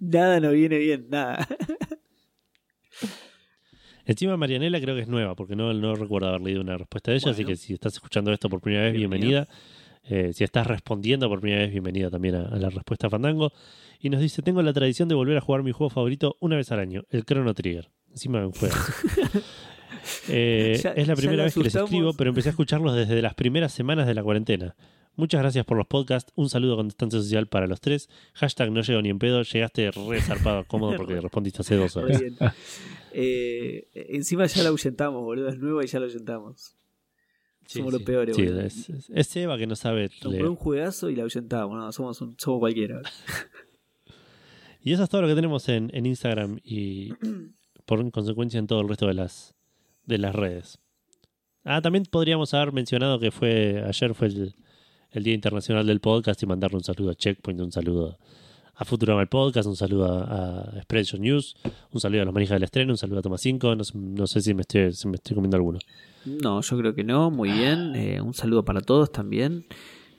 Nada nos viene bien, nada. Encima Marianela creo que es nueva, porque no, no recuerdo haber leído una respuesta de ella, así que si estás escuchando esto por primera vez, bienvenida. Eh, si estás respondiendo por primera vez, bienvenida también a, a la respuesta Fandango. Y nos dice, tengo la tradición de volver a jugar mi juego favorito una vez al año, el Chrono Trigger. Encima de un juego. Eh, Ya- es la primera vez que les escribo, pero empecé a escucharlos desde las primeras semanas de la cuarentena. Muchas gracias por los podcasts. Un saludo con distancia social para los tres. Hashtag no llego ni en pedo. Llegaste re zarpado, cómodo porque respondiste hace dos horas. bien. Eh, encima ya la ahuyentamos, boludo. Es nueva y ya la ahuyentamos. Sí, Somos sí. los peores, Sí, boludo. es, Seba que no sabe leer. un juegazo y la ahuyentamos. No, somos, un- somos cualquiera. Y eso es todo lo que tenemos en, en Instagram y por consecuencia en todo el resto de las, de las redes. Ah, también podríamos haber mencionado que fue ayer fue el, el Día Internacional del Podcast y mandarle un saludo a Checkpoint, un saludo a Futurama el Podcast, un saludo a, a Expression News, un saludo a los manijas del estreno, un saludo a Toma 5, no, sé- no sé si me, estoy, si me estoy comiendo alguno. No, yo creo que no. Muy bien. Eh, un saludo para todos también.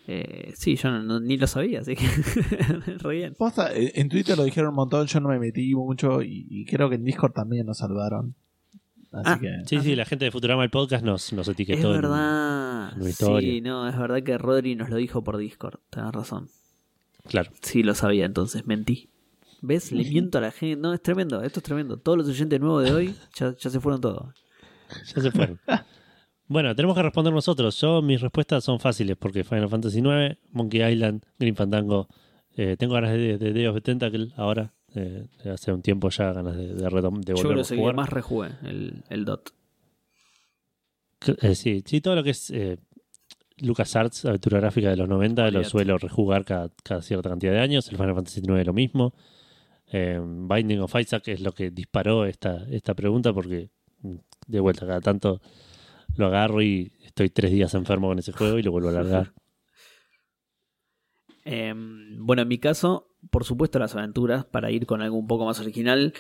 Eh, sí, yo no- no- ni lo sabía, así que re bien. Posta, eh, en Twitter lo dijeron un montón, yo no me metí mucho y, y creo que en Discord también nos saludaron. Así Ah, que. Sí, sí, la gente de Futurama el Podcast nos, nos Es etiquetó. en- verdad. en. Sí, no, es verdad que Rodri nos lo dijo por Discord. Tenés razón. claro. Sí, lo sabía, entonces mentí. ¿Ves? Le miento a la gente. No, es tremendo. Esto es tremendo. Todos los oyentes nuevos de hoy ya, ya se fueron todos. Ya se fueron. bueno, tenemos que responder nosotros. Yo, mis respuestas son fáciles porque Final Fantasy IX, Monkey Island, Green Fandango. eh, tengo ganas de, de Day of the Tentacle ahora, Eh, hace un tiempo ya ganas de, de, de Yo volver creo a que jugar. más rejugué, el, el DOT. Eh, sí, sí, todo lo que es eh, LucasArts, aventura gráfica de los 90, lo suelo rejugar cada, cada cierta cantidad de años. El Final Fantasy IX lo mismo. Eh, Binding of Isaac es lo que disparó esta, esta pregunta porque mm, de vuelta cada tanto lo agarro y estoy tres días enfermo con ese juego y lo vuelvo a largar. Eh, bueno, en mi caso, por supuesto, las aventuras, para ir con algo un poco más original.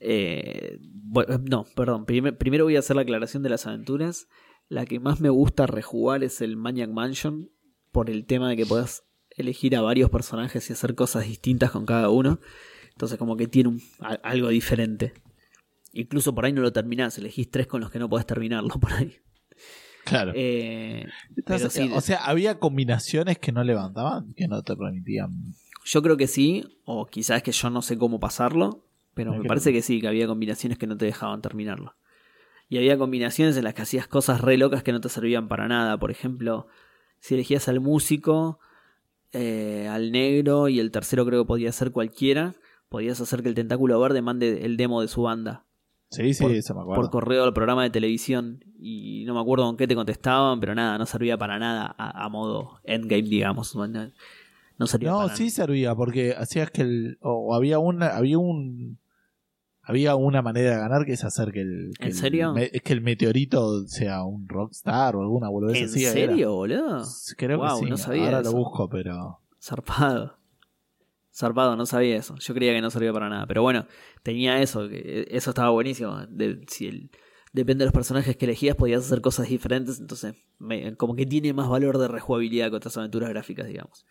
eh, bu- no, perdón. prim- primero voy a hacer la aclaración de las aventuras. La que más me gusta rejugar es el Maniac Mansion, por el tema de que puedas elegir a varios personajes y hacer cosas distintas con cada uno. Entonces, como que tiene un- a- algo diferente. Incluso por ahí no lo terminás, elegís tres con los que no podés terminarlo por ahí. Claro. Eh, sí, o sea, había combinaciones que no levantaban, que no te permitían. Yo creo que sí, o quizás que yo no sé cómo pasarlo, pero me parece que sí, que había combinaciones que no te dejaban terminarlo. Y había combinaciones en las que hacías cosas re locas que no te servían para nada. Por ejemplo, si elegías al músico, eh, al negro y el tercero creo que podía ser cualquiera, podías hacer que el tentáculo verde mande el demo de su banda Sí, sí, Por- eso me acuerdo. por correo al programa de televisión. Y no me acuerdo con qué te contestaban, pero nada, no servía para nada a, a modo endgame, digamos. No, servía No, para sí servía, porque hacías que el. O había una. Había un. Había una manera de ganar que es hacer que el. que ¿En el serio? me- es que el meteorito sea un rockstar o alguna boludez ¿En así. era. serio, boludo? Creo Wow, que sí. no sabía Ahora eso. lo busco, pero. Zarpado. Zarpado, no sabía eso. Yo creía que no servía para nada. Pero bueno, tenía eso. que Eso estaba buenísimo. De- si el- depende de los personajes que elegías, podías hacer cosas diferentes. Entonces, me- como que tiene más valor de rejugabilidad que otras aventuras gráficas, digamos.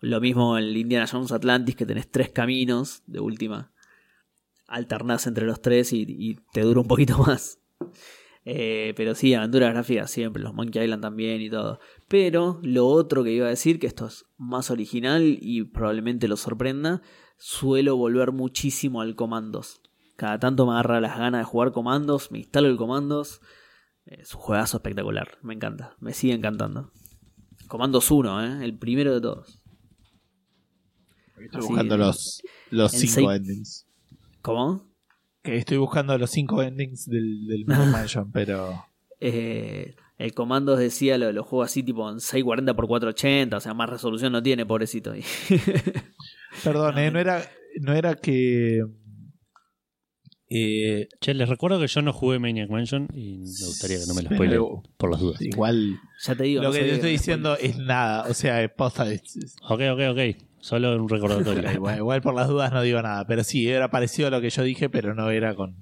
Lo mismo en el Indiana Jones Atlantis, que tenés tres caminos de última. Alternás entre los tres y, te dura un poquito más. Eh, pero sí, aventuras gráficas siempre, los Monkey Island también y todo. Pero lo otro que iba a decir, que esto es más original y probablemente lo sorprenda, suelo volver muchísimo al comandos. Cada tanto me agarra las ganas de jugar comandos, me instalo el comandos. Es un juegazo espectacular, me encanta, me sigue encantando. Comandos 1, ¿eh? el primero de todos. Estoy Así, buscando los, los en cinco seis- endings. ¿Cómo? Que estoy buscando los cinco endings del, del Mansion, pero. Eh, el comandos decía lo, lo juego así tipo en 640 x 480, o sea, más resolución no tiene, pobrecito. Perdón, eh, no era, no era que. Eh, Che, les recuerdo que yo no jugué Maniac Mansion y me gustaría que no me lo spoileen por las dudas. igual ya te digo. lo no que te estoy diciendo spoiler. es nada. O sea, es posta. es- Ok, ok, ok. Solo un recordatorio. igual, igual por las dudas no digo nada. Pero sí, era parecido a lo que yo dije, pero no era con.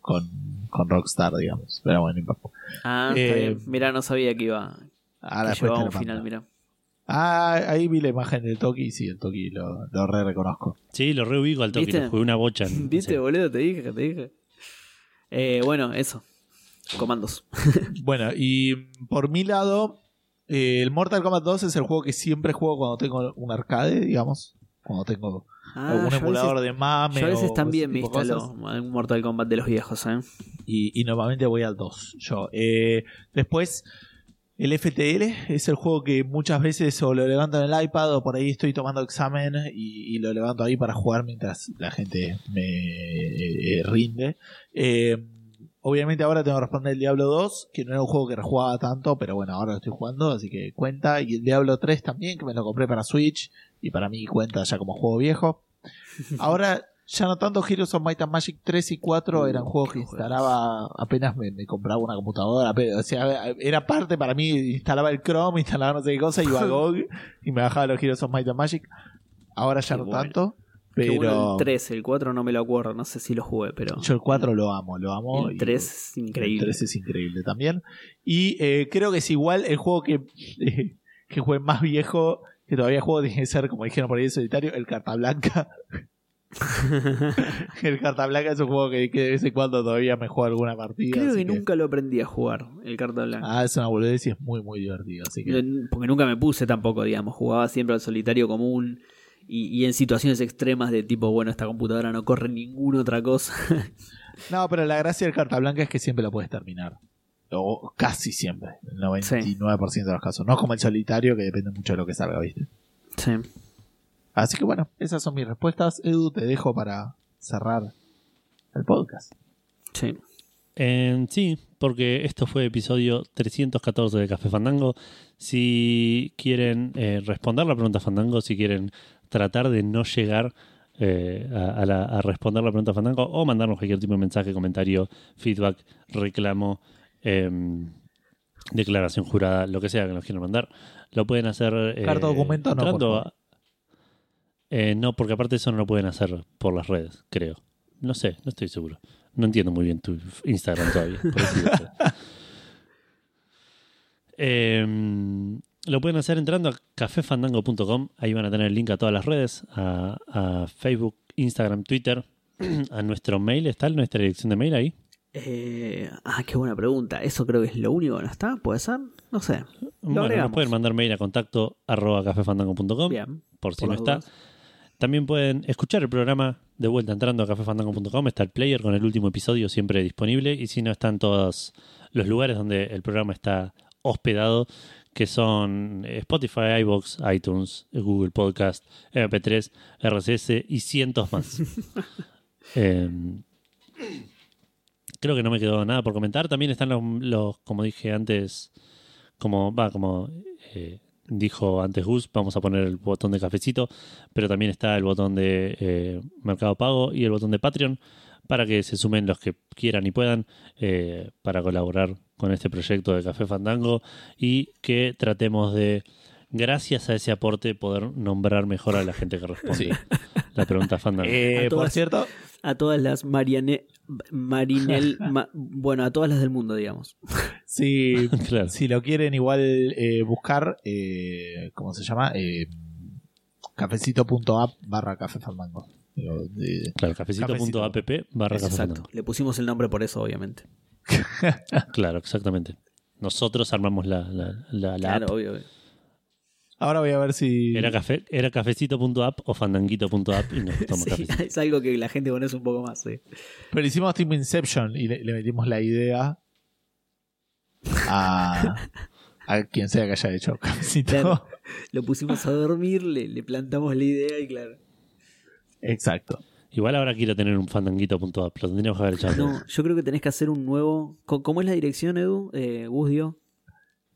con, con Rockstar, digamos. Pero bueno, no importa. Ah, está Eh, bien. Mirá, no sabía que iba. Ahora que después llevaba un final, mando. Ah, ahí vi la imagen del Toki y sí, el Toki lo, lo re reconozco. Sí, lo reubico al ¿Viste? lo jugué una bocha. en- ¿Viste, sí. boludo? Te dije, te dije. Eh, bueno, eso. Comandos. Bueno, y por mi lado, eh, el Mortal Kombat 2 es el juego que siempre juego cuando tengo un arcade, digamos. Cuando tengo Ah, algún emulador veces, de mame. yo a veces o también me instalo cosas. un Mortal Kombat de los viejos, ¿eh? Y, y normalmente voy al 2. Yo. Eh, después, el FTL es el juego que muchas veces o lo levanto en el iPad o por ahí estoy tomando examen y, lo levanto ahí para jugar mientras la gente me eh, rinde. Eh, obviamente ahora tengo que responder el Diablo 2, que no era un juego que rejugaba tanto, pero bueno, ahora lo estoy jugando, así que cuenta. Y el Diablo 3 también, que me lo compré para Switch y para mí cuenta ya como juego viejo. Ahora ya no tanto Heroes of Might and Magic 3 y 4 Uh, eran juegos que instalaba apenas me, me compraba una computadora, pero, o sea, era parte para mí, instalaba el Chrome, instalaba no sé qué cosa, iba a GOG y me bajaba los Heroes of Might and Magic. Ahora ya Qué no bueno. tanto, pero bueno el 3, el 4 no me lo acuerdo, no sé si lo jugué, pero. yo el 4 lo amo, lo amo. el y- 3 es increíble. El 3 es increíble también. Y eh, creo que es igual el juego que, eh, que jugué más viejo, que todavía juego, tiene que ser, como dijeron por ahí, solitario, el Carta Blanca. el Carta Blanca es un juego que, que de vez en cuando todavía me juego alguna partida. Creo que nunca lo aprendí a jugar, el carta blanca. Ah, es una boludez y es muy, muy divertido. Así que... Porque nunca me puse tampoco, digamos. Jugaba siempre al solitario común. Y, y en situaciones extremas de tipo, bueno, esta computadora no corre ninguna otra cosa. No, pero la gracia del Carta Blanca es que siempre lo puedes terminar. O casi siempre. El 99% de los casos. No es como el solitario que depende mucho de lo que salga, ¿viste? sí. Así que bueno, esas son mis respuestas. Edu, te dejo para cerrar el podcast. Sí. Eh, sí, porque esto fue episodio 314 de Café Fandango. Si quieren eh, responder la pregunta Fandango, si quieren tratar de no llegar eh, a, a la- a responder la pregunta Fandango o mandarnos cualquier tipo de mensaje, comentario, feedback, reclamo, em, declaración jurada, lo que sea que nos quieran mandar, lo pueden hacer. eh, Carta documento, no, por entrando favor. a- Eh, no, porque aparte eso no lo pueden hacer por las redes, creo. No sé, no estoy seguro. No entiendo muy bien tu Instagram todavía. Em, lo pueden hacer entrando a cafefandango.com. Ahí van a tener el link a todas las redes, a, a Facebook, Instagram, Twitter, a nuestro mail. ¿Está nuestra dirección de mail ahí? Eh, ah, qué buena pregunta. Eso creo que es lo único que no está. ¿Puede ser? No sé. Bueno, nos pueden mandar mail a contacto arroba cafefandango.com Bien. por si por no está. dudas. También pueden escuchar el programa de vuelta entrando a cafefandango.com. Está el player con el último episodio siempre disponible. Y si no, están todos los lugares donde el programa está hospedado, que son Spotify, iBox, iTunes, Google Podcast, MP3, RSS y cientos más. Eh, creo que no me quedó nada por comentar. También están los, los como dije antes, como va, como eh, dijo antes Gus, vamos a poner el botón de cafecito, pero también está el botón de eh, Mercado Pago y el botón de Patreon para que se sumen los que quieran y puedan eh, para colaborar con este proyecto de Café Fandango y que tratemos de, gracias a ese aporte, poder nombrar mejor a la gente que responde Sí. la pregunta Fandango. Eh, A por todas- cierto, A todas las Mariane. Marinel. ma- bueno, a todas las del mundo, digamos. si, claro. si lo quieren igual eh, buscar, eh, ¿cómo se llama? Eh, cafecito.app barra café fandango. Claro, cafecito.app barra Café Exacto. Le pusimos el nombre por eso, obviamente. Claro, exactamente. Nosotros armamos la, la, la, la Claro, app. obvio. obvio. Ahora voy a ver si... Era, café, era cafecito.app o fandanguito.app y nos tomamos Sí, cafecito. es algo que la gente conoce un poco más. sí. Pero hicimos Team Inception y le, le metimos la idea a, a quien sea que haya hecho cafecito. Claro. Lo pusimos a dormir, le, le plantamos la idea y claro. Exacto. Igual ahora quiero tener un fandanguito.app. Lo tendríamos que haber echado. No, yo creo que tenés que hacer un nuevo. ¿Cómo es la dirección, Edu? Eh, Gus dio.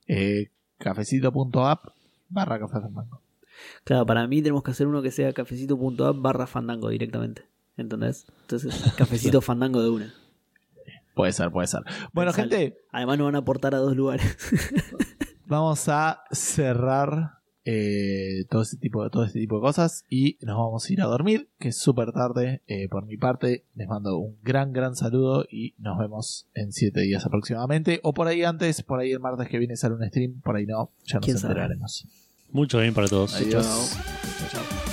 Eh, cafecito.app barra café fandango. Claro, para mí tenemos que hacer uno que sea cafecito.app barra fandango directamente. ¿Entendés? Entonces, cafecito fandango de una. Puede ser, puede ser. Bueno, gente, Además nos van a aportar a dos lugares. vamos a cerrar eh, todo, ese tipo de, todo este tipo de cosas y nos vamos a ir a dormir, que es súper tarde. Eh, por mi parte, les mando un gran, gran saludo y nos vemos en siete días aproximadamente. O por ahí antes, por ahí el martes que viene sale un stream, por ahí no, ya nos enteraremos. Mucho bien para todos. Adiós. Chao. Chao.